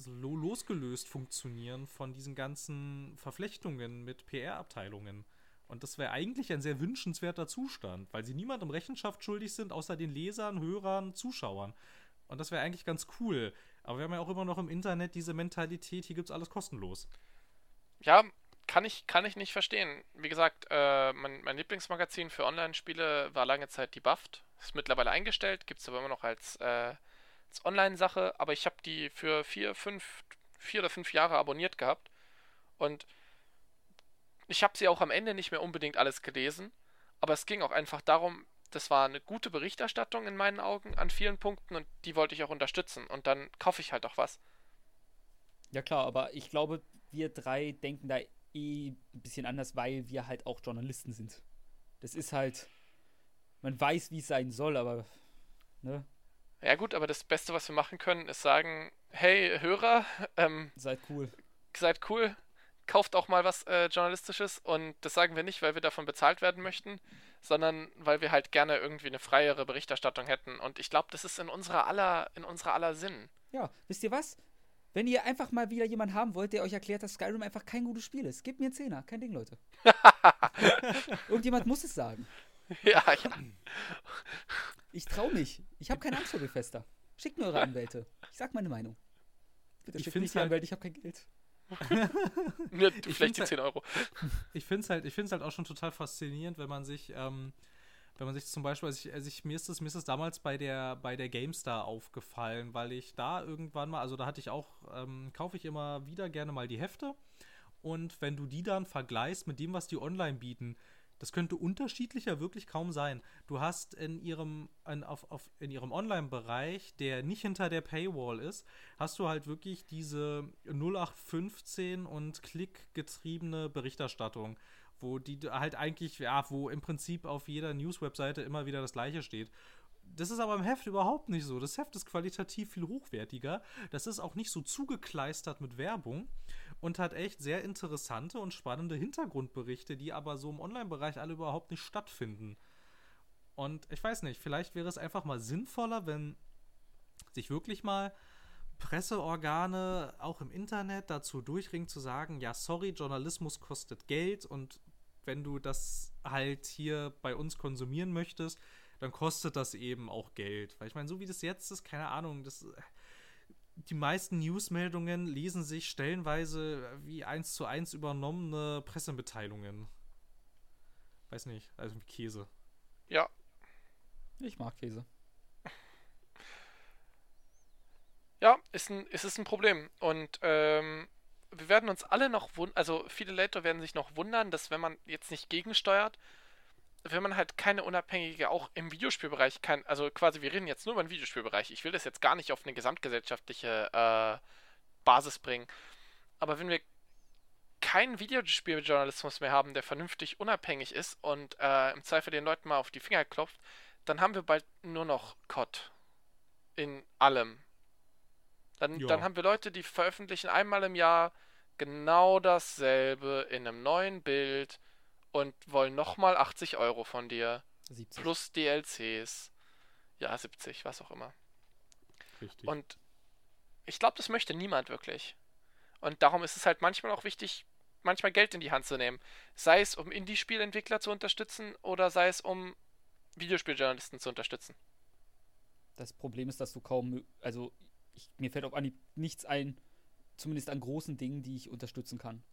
losgelöst funktionieren von diesen ganzen Verflechtungen mit PR-Abteilungen. Und das wäre eigentlich ein sehr wünschenswerter Zustand, weil sie niemandem Rechenschaft schuldig sind, außer den Lesern, Hörern, Zuschauern. Und das wäre eigentlich ganz cool. Aber wir haben ja auch immer noch im Internet diese Mentalität, hier gibt es alles kostenlos. Ja, kann ich, kann ich nicht verstehen. Wie gesagt, äh, mein, mein, Lieblingsmagazin für Online-Spiele war lange Zeit die. Ist mittlerweile eingestellt, gibt es aber immer noch als, äh, als Online-Sache. Aber ich habe die für vier, fünf, vier oder fünf Jahre abonniert gehabt. Und ich habe sie auch am Ende nicht mehr unbedingt alles gelesen, aber es ging auch einfach darum, das war eine gute Berichterstattung in meinen Augen an vielen Punkten und die wollte ich auch unterstützen und dann kaufe ich halt auch was. Ja klar, aber ich glaube, wir drei denken da eh ein bisschen anders, weil wir halt auch Journalisten sind. Das ist halt, man weiß, wie es sein soll, aber, ne? Ja gut, aber das Beste, was wir machen können, ist sagen, hey Hörer, ähm, seid cool. Seid cool, kauft auch mal was äh, Journalistisches und das sagen wir nicht, weil wir davon bezahlt werden möchten, sondern weil wir halt gerne irgendwie eine freiere Berichterstattung hätten. Und ich glaube, das ist in unserer aller, in unserer aller Sinn. Ja, wisst ihr was? Wenn ihr einfach mal wieder jemanden haben wollt, der euch erklärt, dass Skyrim einfach kein gutes Spiel ist, gebt mir einen Zehner, kein Ding, Leute. Irgendjemand muss es sagen. Ja, ja. Ich trau mich. Ich habe keine Angst vor Bethesda. Schickt mir eure Anwälte. Ich sag meine Meinung. Bitte schickt mich halt, Anwälte, ich habe kein Geld. ja, vielleicht die 10 Euro. Ich finde es halt, halt auch schon total faszinierend, wenn man sich, ähm, wenn man sich zum Beispiel, also, ich, also ich, mir, ist das, mir ist das damals bei der, bei der GameStar aufgefallen, weil ich da irgendwann mal, also da hatte ich auch, ähm, kaufe ich immer wieder gerne mal die Hefte. Und wenn du die dann vergleichst mit dem, was die online bieten, das könnte unterschiedlicher wirklich kaum sein. Du hast in ihrem, in, auf, auf, in ihrem Online-Bereich, der nicht hinter der Paywall ist, hast du halt wirklich diese 0815 und klickgetriebene Berichterstattung, wo die halt eigentlich, ja, wo im Prinzip auf jeder News-Webseite immer wieder das gleiche steht. Das ist aber im Heft überhaupt nicht so. Das Heft ist qualitativ viel hochwertiger. Das ist auch nicht so zugekleistert mit Werbung und hat echt sehr interessante und spannende Hintergrundberichte, die aber so im Online-Bereich alle überhaupt nicht stattfinden. Und ich weiß nicht, vielleicht wäre es einfach mal sinnvoller, wenn sich wirklich mal Presseorgane auch im Internet dazu durchringen zu sagen, ja, sorry, Journalismus kostet Geld und wenn du das halt hier bei uns konsumieren möchtest, dann kostet das eben auch Geld. Weil ich meine, so wie das jetzt ist, keine Ahnung, das die meisten Newsmeldungen lesen sich stellenweise wie eins zu eins übernommene Pressemitteilungen. Weiß nicht, also wie Käse. Ja. Ich mag Käse. Ja, ist, ein, ist es ein Problem. Und ähm, wir werden uns alle noch wundern, also viele Leute werden sich noch wundern, dass wenn man jetzt nicht gegensteuert, wenn man halt keine unabhängige, auch im Videospielbereich kann, also quasi, wir reden jetzt nur über den Videospielbereich. Ich will das jetzt gar nicht auf eine gesamtgesellschaftliche äh, Basis bringen. Aber wenn wir keinen Videospieljournalismus mehr haben, der vernünftig unabhängig ist und äh, im Zweifel den Leuten mal auf die Finger klopft, dann haben wir bald nur noch COD. In allem. Dann, Ja. dann haben wir Leute, die veröffentlichen einmal im Jahr genau dasselbe in einem neuen Bild und wollen nochmal 80 Euro von dir. 70. Plus DLCs. Ja, 70, was auch immer. Richtig. Und ich glaube, das möchte niemand wirklich. Und darum ist es halt manchmal auch wichtig, manchmal Geld in die Hand zu nehmen. Sei es, um Indie-Spielentwickler zu unterstützen oder sei es, um Videospieljournalisten zu unterstützen. Das Problem ist, dass du kaum, also ich, mir fällt auf Anhieb nichts ein, zumindest an großen Dingen, die ich unterstützen kann.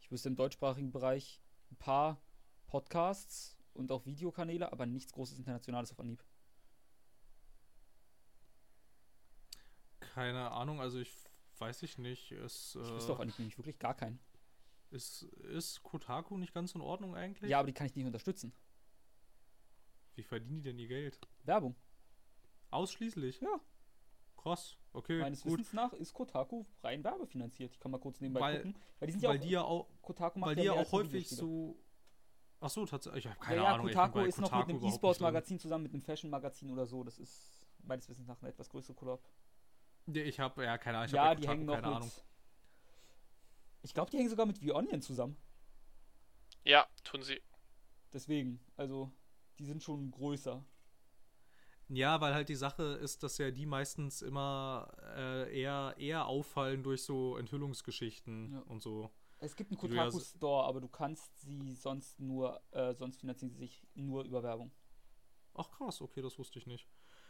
Ich wüsste im deutschsprachigen Bereich ein paar Podcasts und auch Videokanäle, aber nichts Großes Internationales auf Anhieb. Keine Ahnung, also ich weiß ich nicht. Es, Ich wüsste auf äh, Anhieb nämlich wirklich gar keinen. ist, ist Kotaku nicht ganz in Ordnung eigentlich? Ja, aber die kann ich nicht unterstützen. Wie verdienen die denn ihr Geld? Werbung. Ausschließlich? Ja. Krass, okay, Meines gut. Wissens nach ist Kotaku rein werbefinanziert. Ich kann mal kurz nebenbei Weil- gucken. Weil die sind ja Weil auch, die ja auch, Kotaku macht weil die ja auch häufig so. Ach so, tatsächlich. Ich habe Ja, keine ja, Ahnung. bin Kotaku ist noch mit Kotaku einem E-Sports-Magazin zusammen mit einem Fashion-Magazin oder so. Das ist meines Wissens nach eine etwas größere Kollab. Ja, Ich habe ja keine Ahnung. Ich Ja, die Kotaku hängen noch keine mit. Ahnung. Ich glaube, die hängen sogar mit V-Onion zusammen. Ja, tun sie. Deswegen, also, die sind schon größer. Ja, weil halt die Sache ist, dass ja die meistens immer äh, eher, eher auffallen durch so Enthüllungsgeschichten Ja. und so. Es gibt einen Die du ja Kotaku s- Store, aber du kannst sie sonst nur, äh, sonst finanzieren sie sich nur über Werbung. Ach krass, okay, das wusste ich nicht.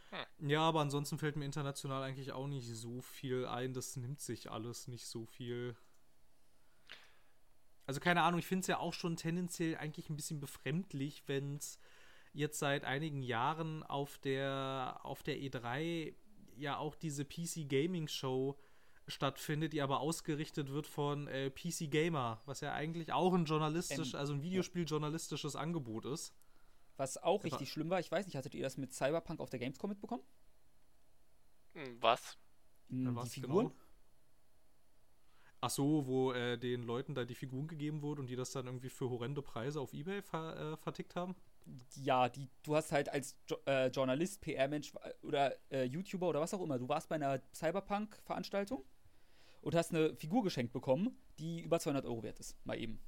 Hm. Ja, aber ansonsten fällt mir international eigentlich auch nicht so viel ein. Das nimmt sich alles nicht so viel. Also keine Ahnung, ich finde es ja auch schon tendenziell eigentlich ein bisschen befremdlich, wenn es jetzt seit einigen Jahren auf der, auf der E3 ja auch diese PC Gaming Show stattfindet, die aber ausgerichtet wird von äh, PC Gamer, was ja eigentlich auch ein journalistisch, Ähm, also ein Videospiel-journalistisches Angebot ist. Was auch richtig schlimm war, ich weiß nicht, hattet ihr das mit Cyberpunk auf der Gamescom mitbekommen? Hm, Was? Hm, Ja, die was Figuren? genau? Ach so, wo äh, den Leuten da die Figuren gegeben wurden und die das dann irgendwie für horrende Preise auf Ebay ver äh, vertickt haben? Ja, die, du hast halt als jo äh, Journalist, PR-Mensch oder äh, YouTuber oder was auch immer, du warst bei einer Cyberpunk-Veranstaltung und hast eine Figur geschenkt bekommen, die über 200 Euro wert ist, mal eben.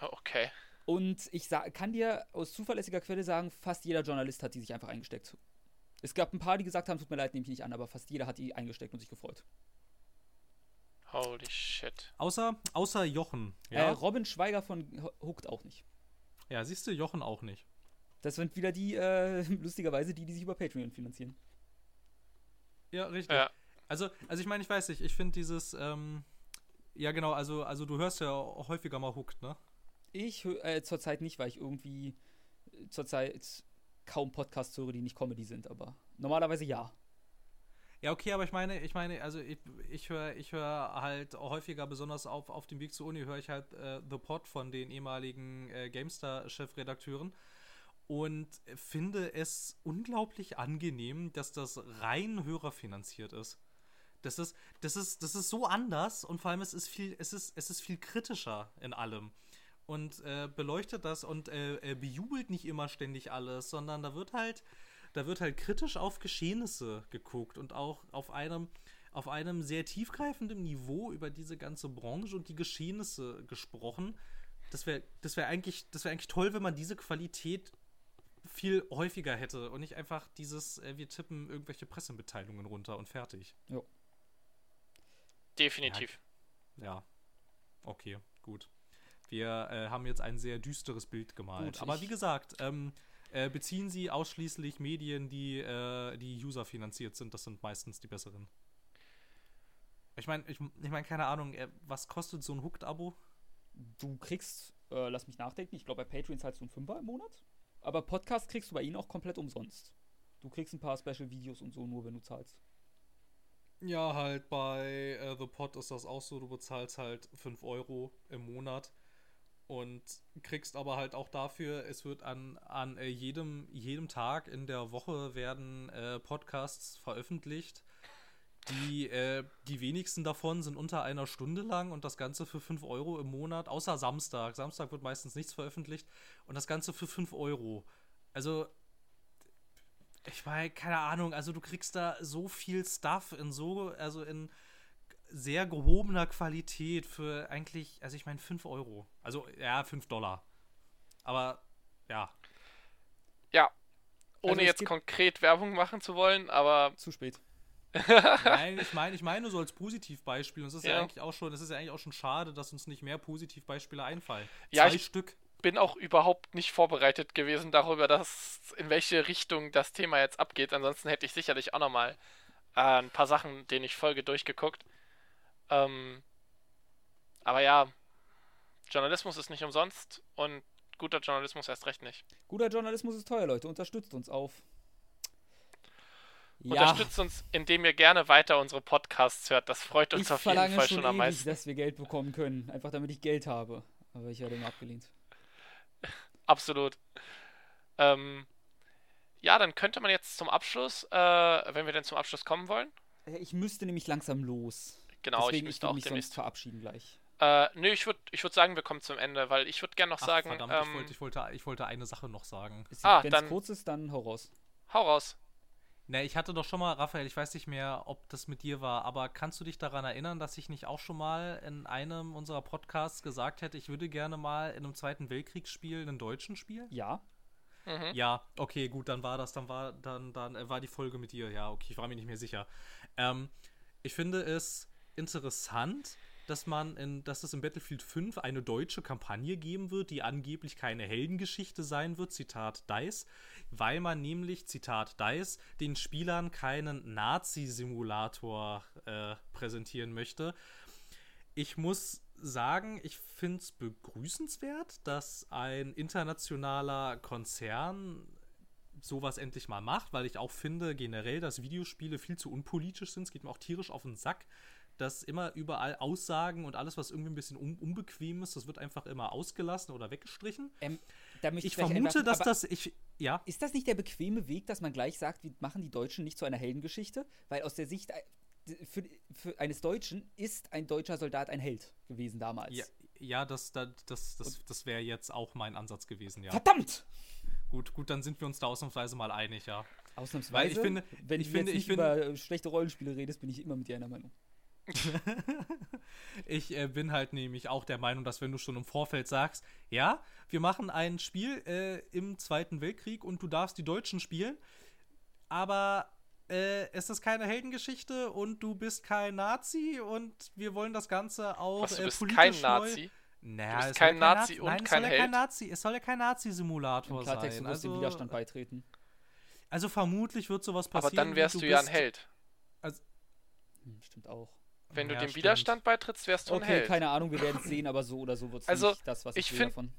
Oh, Okay. Und ich kann dir aus zuverlässiger Quelle sagen, fast jeder Journalist hat die sich einfach eingesteckt. Es gab ein paar, die gesagt haben, tut mir leid, nehme ich nicht an, aber fast jeder hat die eingesteckt und sich gefreut. Holy shit. Außer, außer Jochen. Äh, Ja, Robin Schweiger von Hooked auch nicht. ja siehst du, Jochen auch nicht. Das sind wieder die, äh, lustigerweise, die, die sich über Patreon finanzieren. Ja, richtig. Ja. Also, also ich meine, ich weiß nicht, ich finde dieses, ähm, ja genau, also, also du hörst ja auch häufiger mal Hooked, ne? Ich äh, zurzeit nicht, weil ich irgendwie äh, zurzeit kaum Podcasts höre, die nicht Comedy sind, aber normalerweise ja. Ja, okay, aber ich meine, ich meine, also ich, ich höre ich hör halt häufiger, besonders auf, auf dem Weg zur Uni, höre ich halt äh, The Pod von den ehemaligen äh, GameStar-Chefredakteuren und finde es unglaublich angenehm, dass das rein hörerfinanziert ist. Das ist, das ist, das ist so anders und vor allem es ist viel, es ist, es ist viel kritischer in allem. Und äh, beleuchtet das und äh, äh, bejubelt nicht immer ständig alles, sondern da wird halt, da wird halt kritisch auf Geschehnisse geguckt und auch auf einem, auf einem sehr tiefgreifenden Niveau über diese ganze Branche und die Geschehnisse gesprochen. Das wäre das wär eigentlich, wär eigentlich toll, wenn man diese Qualität viel häufiger hätte und nicht einfach dieses, äh, wir tippen irgendwelche Pressemitteilungen runter und fertig. Definitiv. Ja. Okay, gut. Wir äh, haben jetzt ein sehr düsteres Bild gemalt. Gut, Aber wie gesagt, ähm, äh, beziehen Sie ausschließlich Medien, die, äh, die userfinanziert sind. Das sind meistens die besseren. Ich meine, ich, ich meine, keine Ahnung, äh, was kostet so ein Hooked-Abo? Du kriegst, äh, lass mich nachdenken, ich glaube bei Patreon zahlst du einen Fünfer im Monat. Aber Podcast kriegst du bei ihnen auch komplett umsonst. Du kriegst ein paar Special-Videos und so, nur wenn du zahlst. Ja, halt bei äh, The Pod ist das auch so, du bezahlst halt 5 Euro im Monat und kriegst aber halt auch dafür, es wird an, an äh, jedem, jedem Tag in der Woche werden äh, Podcasts veröffentlicht. Die, äh, die wenigsten davon sind unter einer Stunde lang und das Ganze für 5 Euro im Monat, außer Samstag. Samstag wird meistens nichts veröffentlicht und das Ganze für 5 Euro. Also, ich meine, keine Ahnung, also du kriegst da so viel Stuff in so, also in sehr gehobener Qualität für eigentlich, also ich meine 5 Euro. Also ja, 5 Dollar. Aber ja. Ja. Ohne Also jetzt konkret Werbung machen zu wollen, aber Zu spät. Nein, ich meine, ich meine nur so als Positivbeispiel. Und es ist ja. Ja. eigentlich auch schon, es ist ja eigentlich auch schon schade, dass uns nicht mehr Positivbeispiele einfallen. Ja, Zwei ich- Stück. bin auch überhaupt nicht vorbereitet gewesen darüber, dass in welche Richtung das Thema jetzt abgeht. Ansonsten hätte ich sicherlich auch nochmal äh, ein paar Sachen, denen ich folge, durchgeguckt. Ähm, aber ja, Journalismus ist nicht umsonst und guter Journalismus erst recht nicht. Guter Journalismus ist teuer, Leute. Unterstützt uns auf. Ja, Unterstützt uns, indem ihr gerne weiter unsere Podcasts hört. Das freut uns ich auf jeden Fall schon schon am meisten. dass wir Geld bekommen können. Einfach damit ich Geld habe. Aber ich werde immer abgelehnt. Absolut. Ähm, ja, dann könnte man jetzt zum Abschluss, äh, wenn wir denn zum Abschluss kommen wollen. Äh, Ich müsste nämlich langsam los. Genau, Deswegen, ich ich müsste will auch mich sonst demnächst. verabschieden gleich. Äh, nö, ich würde ich würd sagen, wir kommen zum Ende, weil ich würde gerne noch Ach, sagen, verdammt, ich, ähm, wollte, ich, wollte, ich wollte eine Sache noch sagen. Ah, Wenn es kurz ist, dann hau raus. hau raus. Ne, ich hatte doch schon mal, Raphael, ich weiß nicht mehr, ob das mit dir war, aber kannst du dich daran erinnern, dass ich nicht auch schon mal in einem unserer Podcasts gesagt hätte, ich würde gerne mal in einem Zweiten Weltkriegsspiel einen Deutschen spielen? Ja. Mhm. Ja, okay, gut, dann war das, dann war, dann, dann äh, war die Folge mit dir. Ja, okay, ich war mir nicht mehr sicher. Ähm, ich finde es interessant, dass man in, dass es in Battlefield 5 eine deutsche Kampagne geben wird, die angeblich keine Heldengeschichte sein wird, Zitat DICE, weil man nämlich, Zitat DICE, den Spielern keinen Nazi-Simulator äh, präsentieren möchte. Ich muss sagen, ich finde es begrüßenswert, dass ein internationaler Konzern sowas endlich mal macht, weil ich auch finde generell, dass Videospiele viel zu unpolitisch sind. Es geht mir auch tierisch auf den Sack, dass immer überall Aussagen und alles, was irgendwie ein bisschen un unbequem ist, das wird einfach immer ausgelassen oder weggestrichen. Ähm, da Ich vielleicht vermute, einwerfen, dass das, ich, ja, Ist das nicht der bequeme Weg, dass man gleich sagt, wir machen die Deutschen nicht zu einer Heldengeschichte? Weil aus der Sicht äh, für, für eines Deutschen ist ein deutscher Soldat ein Held gewesen damals. ja, ja, das, das, das, das, das wäre jetzt auch mein Ansatz gewesen, ja. Verdammt! Gut, gut, dann sind wir uns da ausnahmsweise mal einig, ja. Ausnahmsweise, Weil ich finde- wenn ich du finde- ich finde- über schlechte Rollenspiele redest, bin ich immer mit dir einer Meinung. Ich äh, bin halt nämlich auch der Meinung, dass wenn du schon im Vorfeld sagst, ja, wir machen ein Spiel äh, im Zweiten Weltkrieg und du darfst die Deutschen spielen, aber äh, es ist keine Heldengeschichte und du bist kein Nazi und wir wollen das Ganze auch Was, du äh, bist politisch kein neu- Nazi? Naja, Du bist es soll kein ja Nazi und Nein, es kein soll ja kein? Nazi, es soll ja kein Nazi-Simulator sein. du dem Also, Widerstand beitreten. also vermutlich wird sowas Aber passieren. dann wie wärst du, ja ein Held. Hm, stimmt auch. Wenn du Ja, dem stimmt. Widerstand beitrittst, wärst du ein Okay, Held. keine Ahnung, wir werden es sehen, aber so oder so wird es Also, nicht das, was ich, ich will davon.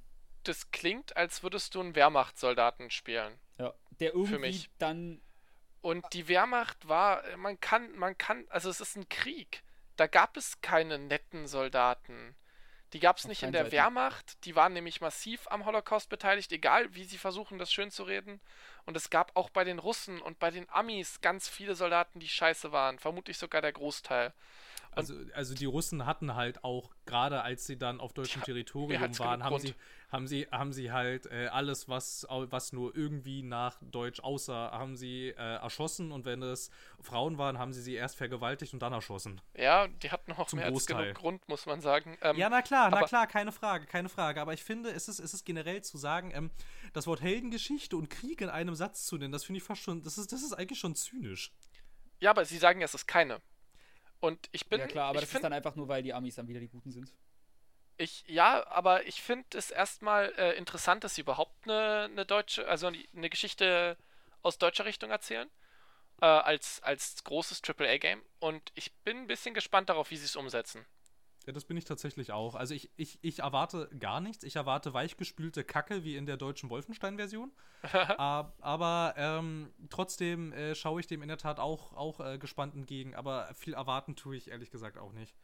Das klingt, als würdest du einen Wehrmachtssoldaten spielen. Ja, der irgendwie mich. dann Und die Wehrmacht war, man kann, man kann, also es ist ein Krieg. Da gab es keine netten Soldaten. Die gab es nicht in der Seiten. Wehrmacht. Die waren nämlich massiv am Holocaust beteiligt, egal wie sie versuchen, das schön zu reden. Und es gab auch bei den Russen und bei den Amis ganz viele Soldaten, die scheiße waren. Vermutlich sogar der Großteil. Also, also die Russen hatten halt auch, gerade als sie dann auf deutschem Territorium waren, haben Grund? sie, haben sie, haben sie halt äh, alles, was, was nur irgendwie nach Deutsch aussah, haben sie äh, erschossen und wenn es Frauen waren, haben sie sie erst vergewaltigt und dann erschossen. Ja, die hatten auch Zum mehr als Großteil. genug Grund, muss man sagen. Ähm, Ja, na klar, na klar, keine Frage, keine Frage. Aber ich finde, es ist, es ist generell zu sagen, ähm, das Wort Heldengeschichte und Krieg in einem Satz zu nennen, das finde ich fast schon, das ist, das ist eigentlich schon zynisch. ja, aber sie sagen, es ist keine. Und ich bin. ja klar, aber das ist find, dann einfach nur, weil die Amis dann wieder die Guten sind. Ich, ja, aber ich finde es erstmal äh, interessant, dass sie überhaupt eine, eine deutsche, also eine Geschichte aus deutscher Richtung erzählen. Äh, als, als großes AAA-Game. Und ich bin ein bisschen gespannt darauf, wie sie es umsetzen. Ja, das bin ich tatsächlich auch. Also ich, ich, ich erwarte gar nichts. Ich erwarte weichgespülte Kacke wie in der deutschen Wolfenstein-Version. aber ähm, trotzdem äh, schaue ich dem in der Tat auch, auch äh, gespannt entgegen. Aber viel erwarten tue ich ehrlich gesagt auch nicht.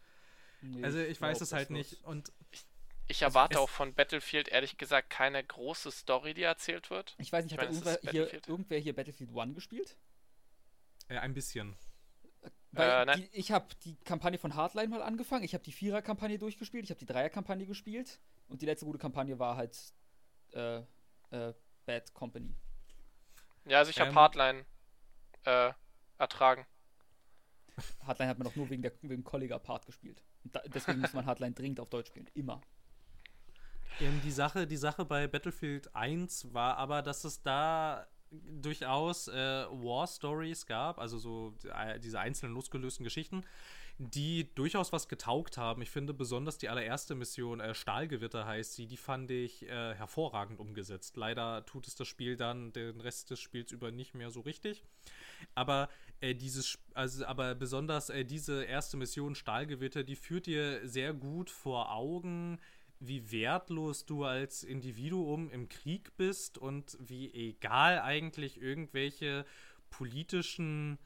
Nee, also ich, ich weiß es halt nicht. Und ich, ich erwarte also auch von Battlefield ehrlich gesagt keine große Story, die erzählt wird. Ich weiß nicht, hat ich meine, irgendwer, hier, irgendwer hier Battlefield 1 gespielt? Ja, ein bisschen. Weil äh, die, ich habe die Kampagne von Hardline mal angefangen, ich habe die Vierer-Kampagne durchgespielt, ich habe die Dreier-Kampagne gespielt und die letzte gute Kampagne war halt äh, äh, Bad Company. Ja, also ich habe ähm, Hardline äh, ertragen. Hardline hat man doch nur wegen, der, wegen dem Colliger-Part gespielt. Da, deswegen muss man Hardline dringend auf Deutsch spielen. Immer. Ähm, die, Sache, die Sache bei Battlefield 1 war aber, dass es da durchaus äh, War Stories gab, also so äh, diese einzelnen losgelösten Geschichten, die durchaus was getaugt haben. Ich finde besonders die allererste Mission, äh, Stahlgewitter heißt sie, die fand ich äh, hervorragend umgesetzt. Leider tut es das Spiel dann den Rest des Spiels über nicht mehr so richtig. Aber äh, dieses, also aber besonders äh, diese erste Mission Stahlgewitter, die führt dir sehr gut vor Augen, wie wertlos du als Individuum im Krieg bist und wie egal eigentlich irgendwelche politischen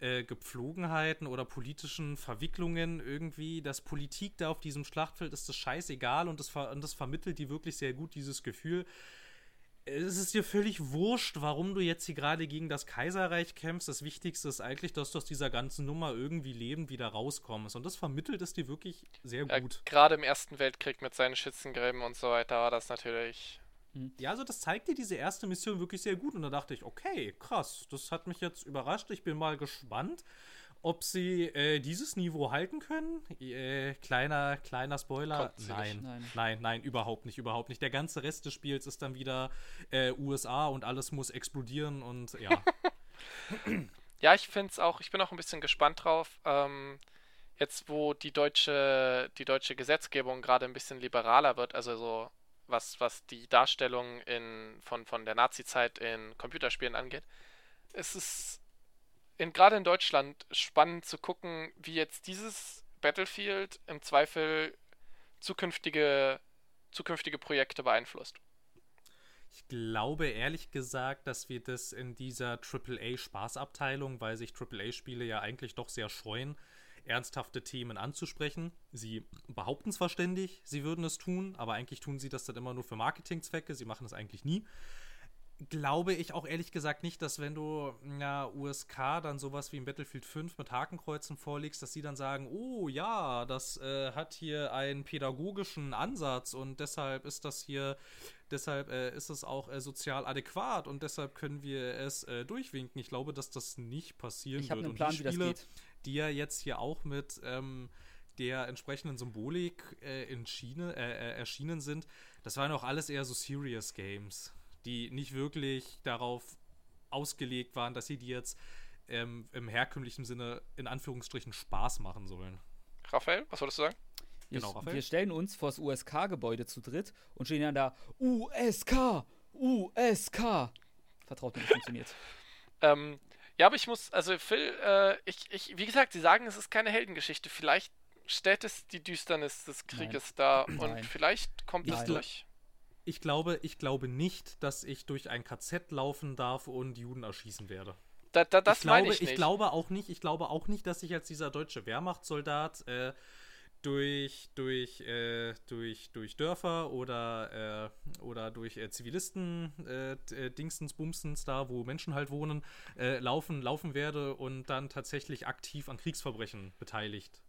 äh, Gepflogenheiten oder politischen Verwicklungen irgendwie, dass Politik da auf diesem Schlachtfeld ist das scheißegal und das, und das vermittelt die wirklich sehr gut dieses Gefühl, es ist dir völlig wurscht, warum du jetzt hier gerade gegen das Kaiserreich kämpfst. Das Wichtigste ist eigentlich, dass du aus dieser ganzen Nummer irgendwie lebend wieder rauskommst. Und das vermittelt es dir wirklich sehr gut. Ja, gerade im Ersten Weltkrieg mit seinen Schützengräben und so weiter war das natürlich. Hm. Ja, also das zeigt dir diese erste Mission wirklich sehr gut. Und da dachte ich, okay, krass, das hat mich jetzt überrascht. Ich bin mal gespannt. Ob sie äh, dieses Niveau halten können? Äh, kleiner, kleiner Spoiler. Nein, nein, nein, nein, überhaupt nicht, überhaupt nicht. Der ganze Rest des Spiels ist dann wieder äh, USA und alles muss explodieren und ja. ja, ich finde es auch, ich bin auch ein bisschen gespannt drauf. Ähm, jetzt, wo die deutsche, die deutsche Gesetzgebung gerade ein bisschen liberaler wird, also so was, was die Darstellung in, von, von der Nazi-Zeit in Computerspielen angeht, ist es in, gerade in Deutschland spannend zu gucken, wie jetzt dieses Battlefield im Zweifel zukünftige, zukünftige Projekte beeinflusst. Ich glaube ehrlich gesagt, dass wir das in dieser AAA-Spaßabteilung, weil sich AAA-Spiele ja eigentlich doch sehr scheuen, ernsthafte Themen anzusprechen. Sie behaupten zwar ständig, sie würden es tun, aber eigentlich tun sie das dann immer nur für Marketingzwecke. Sie machen es eigentlich nie glaube ich auch ehrlich gesagt nicht, dass wenn du ja, USK dann sowas wie im Battlefield 5 mit Hakenkreuzen vorlegst, dass sie dann sagen, oh ja, das äh, hat hier einen pädagogischen Ansatz und deshalb ist das hier, deshalb äh, ist es auch äh, sozial adäquat und deshalb können wir es äh, durchwinken. Ich glaube, dass das nicht passieren ich wird. Einen Plan, und die Spiele, die ja jetzt hier auch mit ähm, der entsprechenden Symbolik äh, in Schiene, äh, erschienen sind, das waren auch alles eher so Serious Games die nicht wirklich darauf ausgelegt waren, dass sie die jetzt ähm, im herkömmlichen Sinne in Anführungsstrichen Spaß machen sollen. Raphael, was wolltest du sagen? Genau, Raphael. Wir stellen uns vor das USK-Gebäude zu dritt und stehen dann da USK, USK. Vertraut mir, das funktioniert. ähm, ja, aber ich muss, also Phil, äh, ich, ich, wie gesagt, sie sagen, es ist keine Heldengeschichte. Vielleicht stellt es die Düsternis des Krieges Nein. dar und Nein. vielleicht kommt es durch ich glaube, ich glaube nicht, dass ich durch ein KZ laufen darf und Juden erschießen werde. Da, da, das ich glaube, ich, ich glaube auch nicht, ich glaube auch nicht, dass ich als dieser deutsche Wehrmachtssoldat äh, durch, durch, äh, durch, durch Dörfer oder, äh, oder durch äh, Zivilisten äh, äh, Dingstens, Bumstens, da wo Menschen halt wohnen, äh, laufen, laufen werde und dann tatsächlich aktiv an Kriegsverbrechen beteiligt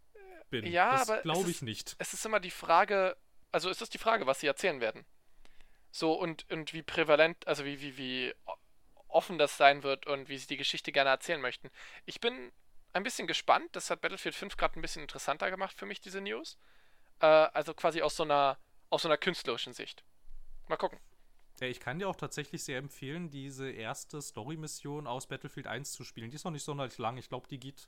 bin. Ja, das aber glaube ich ist, nicht. Es ist immer die Frage, also es ist die Frage, was sie erzählen werden. So und, und wie prävalent, also wie, wie, wie offen das sein wird und wie sie die Geschichte gerne erzählen möchten. Ich bin ein bisschen gespannt. Das hat Battlefield 5 gerade ein bisschen interessanter gemacht für mich, diese News. Äh, also quasi aus so einer, aus so einer künstlerischen Sicht. Mal gucken. Ja, ich kann dir auch tatsächlich sehr empfehlen, diese erste Story-Mission aus Battlefield 1 zu spielen. Die ist noch nicht sonderlich lang. Ich glaube, die geht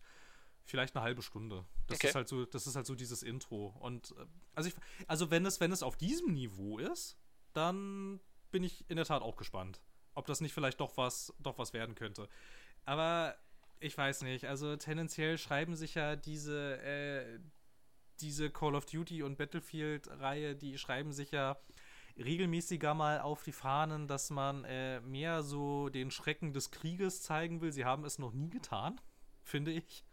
vielleicht eine halbe Stunde. Das okay. ist halt so, das ist halt so dieses Intro. Und äh, also ich, also wenn es, wenn es auf diesem Niveau ist, dann bin ich in der Tat auch gespannt, ob das nicht vielleicht doch was, doch was werden könnte. Aber ich weiß nicht, also tendenziell schreiben sich ja diese, äh, diese Call of Duty und Battlefield-Reihe, die schreiben sich ja regelmäßiger mal auf die Fahnen, dass man äh, mehr so den Schrecken des Krieges zeigen will. Sie haben es noch nie getan, finde ich.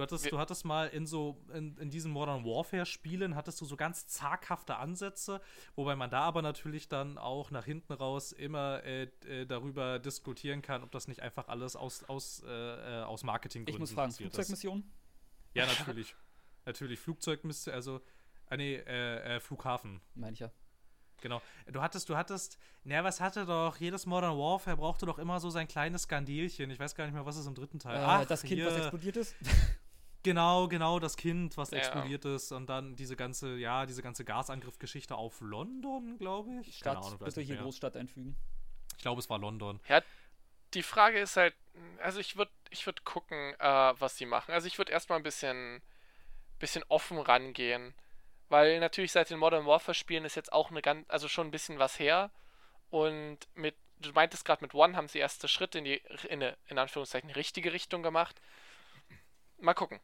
Du hattest, du hattest mal in so, in, in diesen Modern Warfare-Spielen, hattest du so ganz zaghafte Ansätze, wobei man da aber natürlich dann auch nach hinten raus immer äh, äh, darüber diskutieren kann, ob das nicht einfach alles aus, aus, äh, äh aus Marketinggründen Ich muss fragen, Flugzeugmission? Ja, natürlich. natürlich, Flugzeugmission, also, ah nee, äh, äh, Flughafen. Meine ich ja. Genau. Du hattest, du hattest, naja, was hatte doch, jedes Modern Warfare brauchte doch immer so sein kleines Skandelchen. Ich weiß gar nicht mehr, was ist im dritten Teil. Äh, Ach, das Kind, hier. was explodiert ist? Genau, genau, das Kind, was ja. explodiert ist und dann diese ganze, ja, diese ganze Gasangriffgeschichte auf London, glaube ich. Stadt, Keine Ahnung, bitte hier Großstadt einfügen. Ich glaube, es war London. Ja, die Frage ist halt, also ich würde ich würd gucken, äh, was sie machen. Also ich würde erstmal ein bisschen, bisschen offen rangehen. Weil natürlich seit den Modern Warfare Spielen ist jetzt auch eine ganz, also schon ein bisschen was her. Und mit, du meintest gerade mit One haben sie erste Schritte in die, in, eine, in Anführungszeichen, richtige Richtung gemacht. Mal gucken.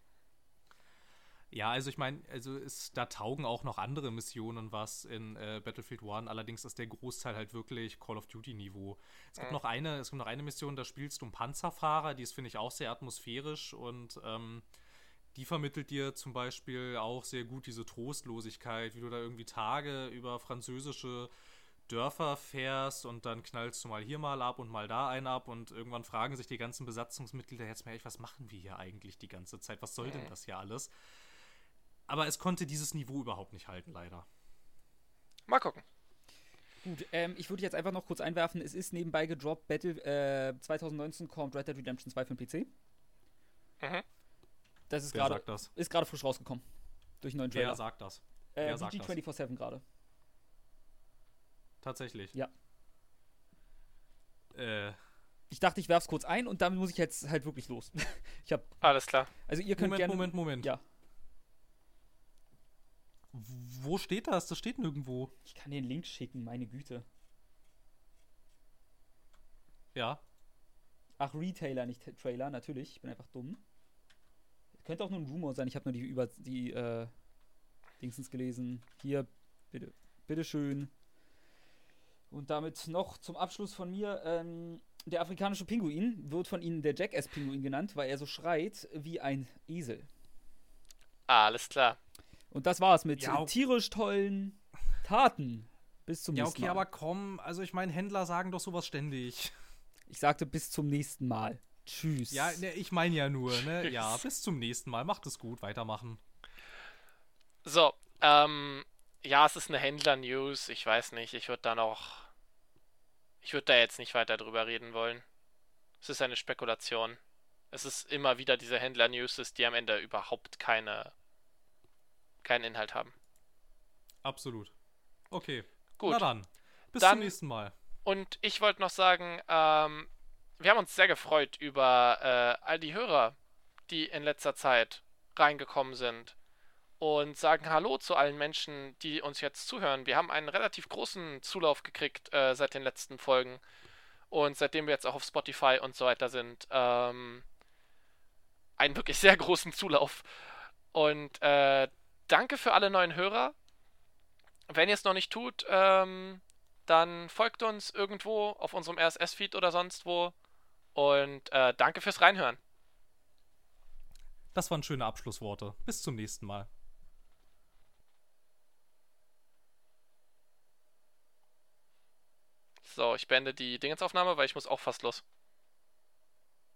Ja, also ich meine, also ist, da taugen auch noch andere Missionen was in äh, Battlefield One. Allerdings ist der Großteil halt wirklich Call of Duty Niveau. Es gibt mhm. noch eine, es gibt noch eine Mission, da spielst du einen Panzerfahrer. Die ist finde ich auch sehr atmosphärisch und ähm, die vermittelt dir zum Beispiel auch sehr gut diese Trostlosigkeit, wie du da irgendwie Tage über französische Dörfer fährst und dann knallst du mal hier mal ab und mal da einen ab und irgendwann fragen sich die ganzen Besatzungsmitglieder jetzt mal, was machen wir hier eigentlich die ganze Zeit? Was soll denn mhm. das hier alles? Aber es konnte dieses Niveau überhaupt nicht halten, leider. Mal gucken. Gut, ähm, ich würde jetzt einfach noch kurz einwerfen, es ist nebenbei gedroppt, Battle äh, 2019 kommt Red Dead Redemption 2 für den PC. Mhm. Das ist gerade ist gerade frisch rausgekommen. Durch einen neuen Trailer. Wer sagt das? Äh, Wer sagt VG247 gerade. Tatsächlich. Ja. Äh. Ich dachte, ich werf's kurz ein und damit muss ich jetzt halt wirklich los. ich hab. Alles klar. Also ihr könnt Moment, gerne, Moment, Moment. Ja. Wo steht das? Das steht nirgendwo. Ich kann den Link schicken, meine Güte. Ja. Ach, Retailer, nicht Trailer, natürlich. Ich bin einfach dumm. Könnte auch nur ein Rumor sein. Ich habe nur die über die äh, Dingsens gelesen. Hier, bitte, bitteschön. Und damit noch zum Abschluss von mir. Ähm, der afrikanische Pinguin wird von ihnen der Jackass-Pinguin genannt, weil er so schreit wie ein Esel. Alles klar. Und das war's mit ja, tierisch tollen Taten. Bis zum ja, nächsten Mal. Ja, okay, aber komm, also ich meine, Händler sagen doch sowas ständig. Ich sagte bis zum nächsten Mal. Tschüss. Ja, ne, ich meine ja nur, ne? Ja, bis zum nächsten Mal. Macht es gut, weitermachen. So, ähm, ja, es ist eine Händler-News. Ich weiß nicht, ich würde da noch. Ich würde da jetzt nicht weiter drüber reden wollen. Es ist eine Spekulation. Es ist immer wieder diese Händler-News, die am Ende überhaupt keine. Keinen Inhalt haben. Absolut. Okay. Gut. Na dann. Bis dann, zum nächsten Mal. Und ich wollte noch sagen, ähm, wir haben uns sehr gefreut über äh, all die Hörer, die in letzter Zeit reingekommen sind und sagen Hallo zu allen Menschen, die uns jetzt zuhören. Wir haben einen relativ großen Zulauf gekriegt äh, seit den letzten Folgen und seitdem wir jetzt auch auf Spotify und so weiter sind, ähm, einen wirklich sehr großen Zulauf. Und äh, danke für alle neuen Hörer. Wenn ihr es noch nicht tut, ähm, dann folgt uns irgendwo auf unserem RSS-Feed oder sonst wo. Und äh, danke fürs Reinhören. Das waren schöne Abschlussworte. Bis zum nächsten Mal. So, ich beende die Dingensaufnahme, weil ich muss auch fast los.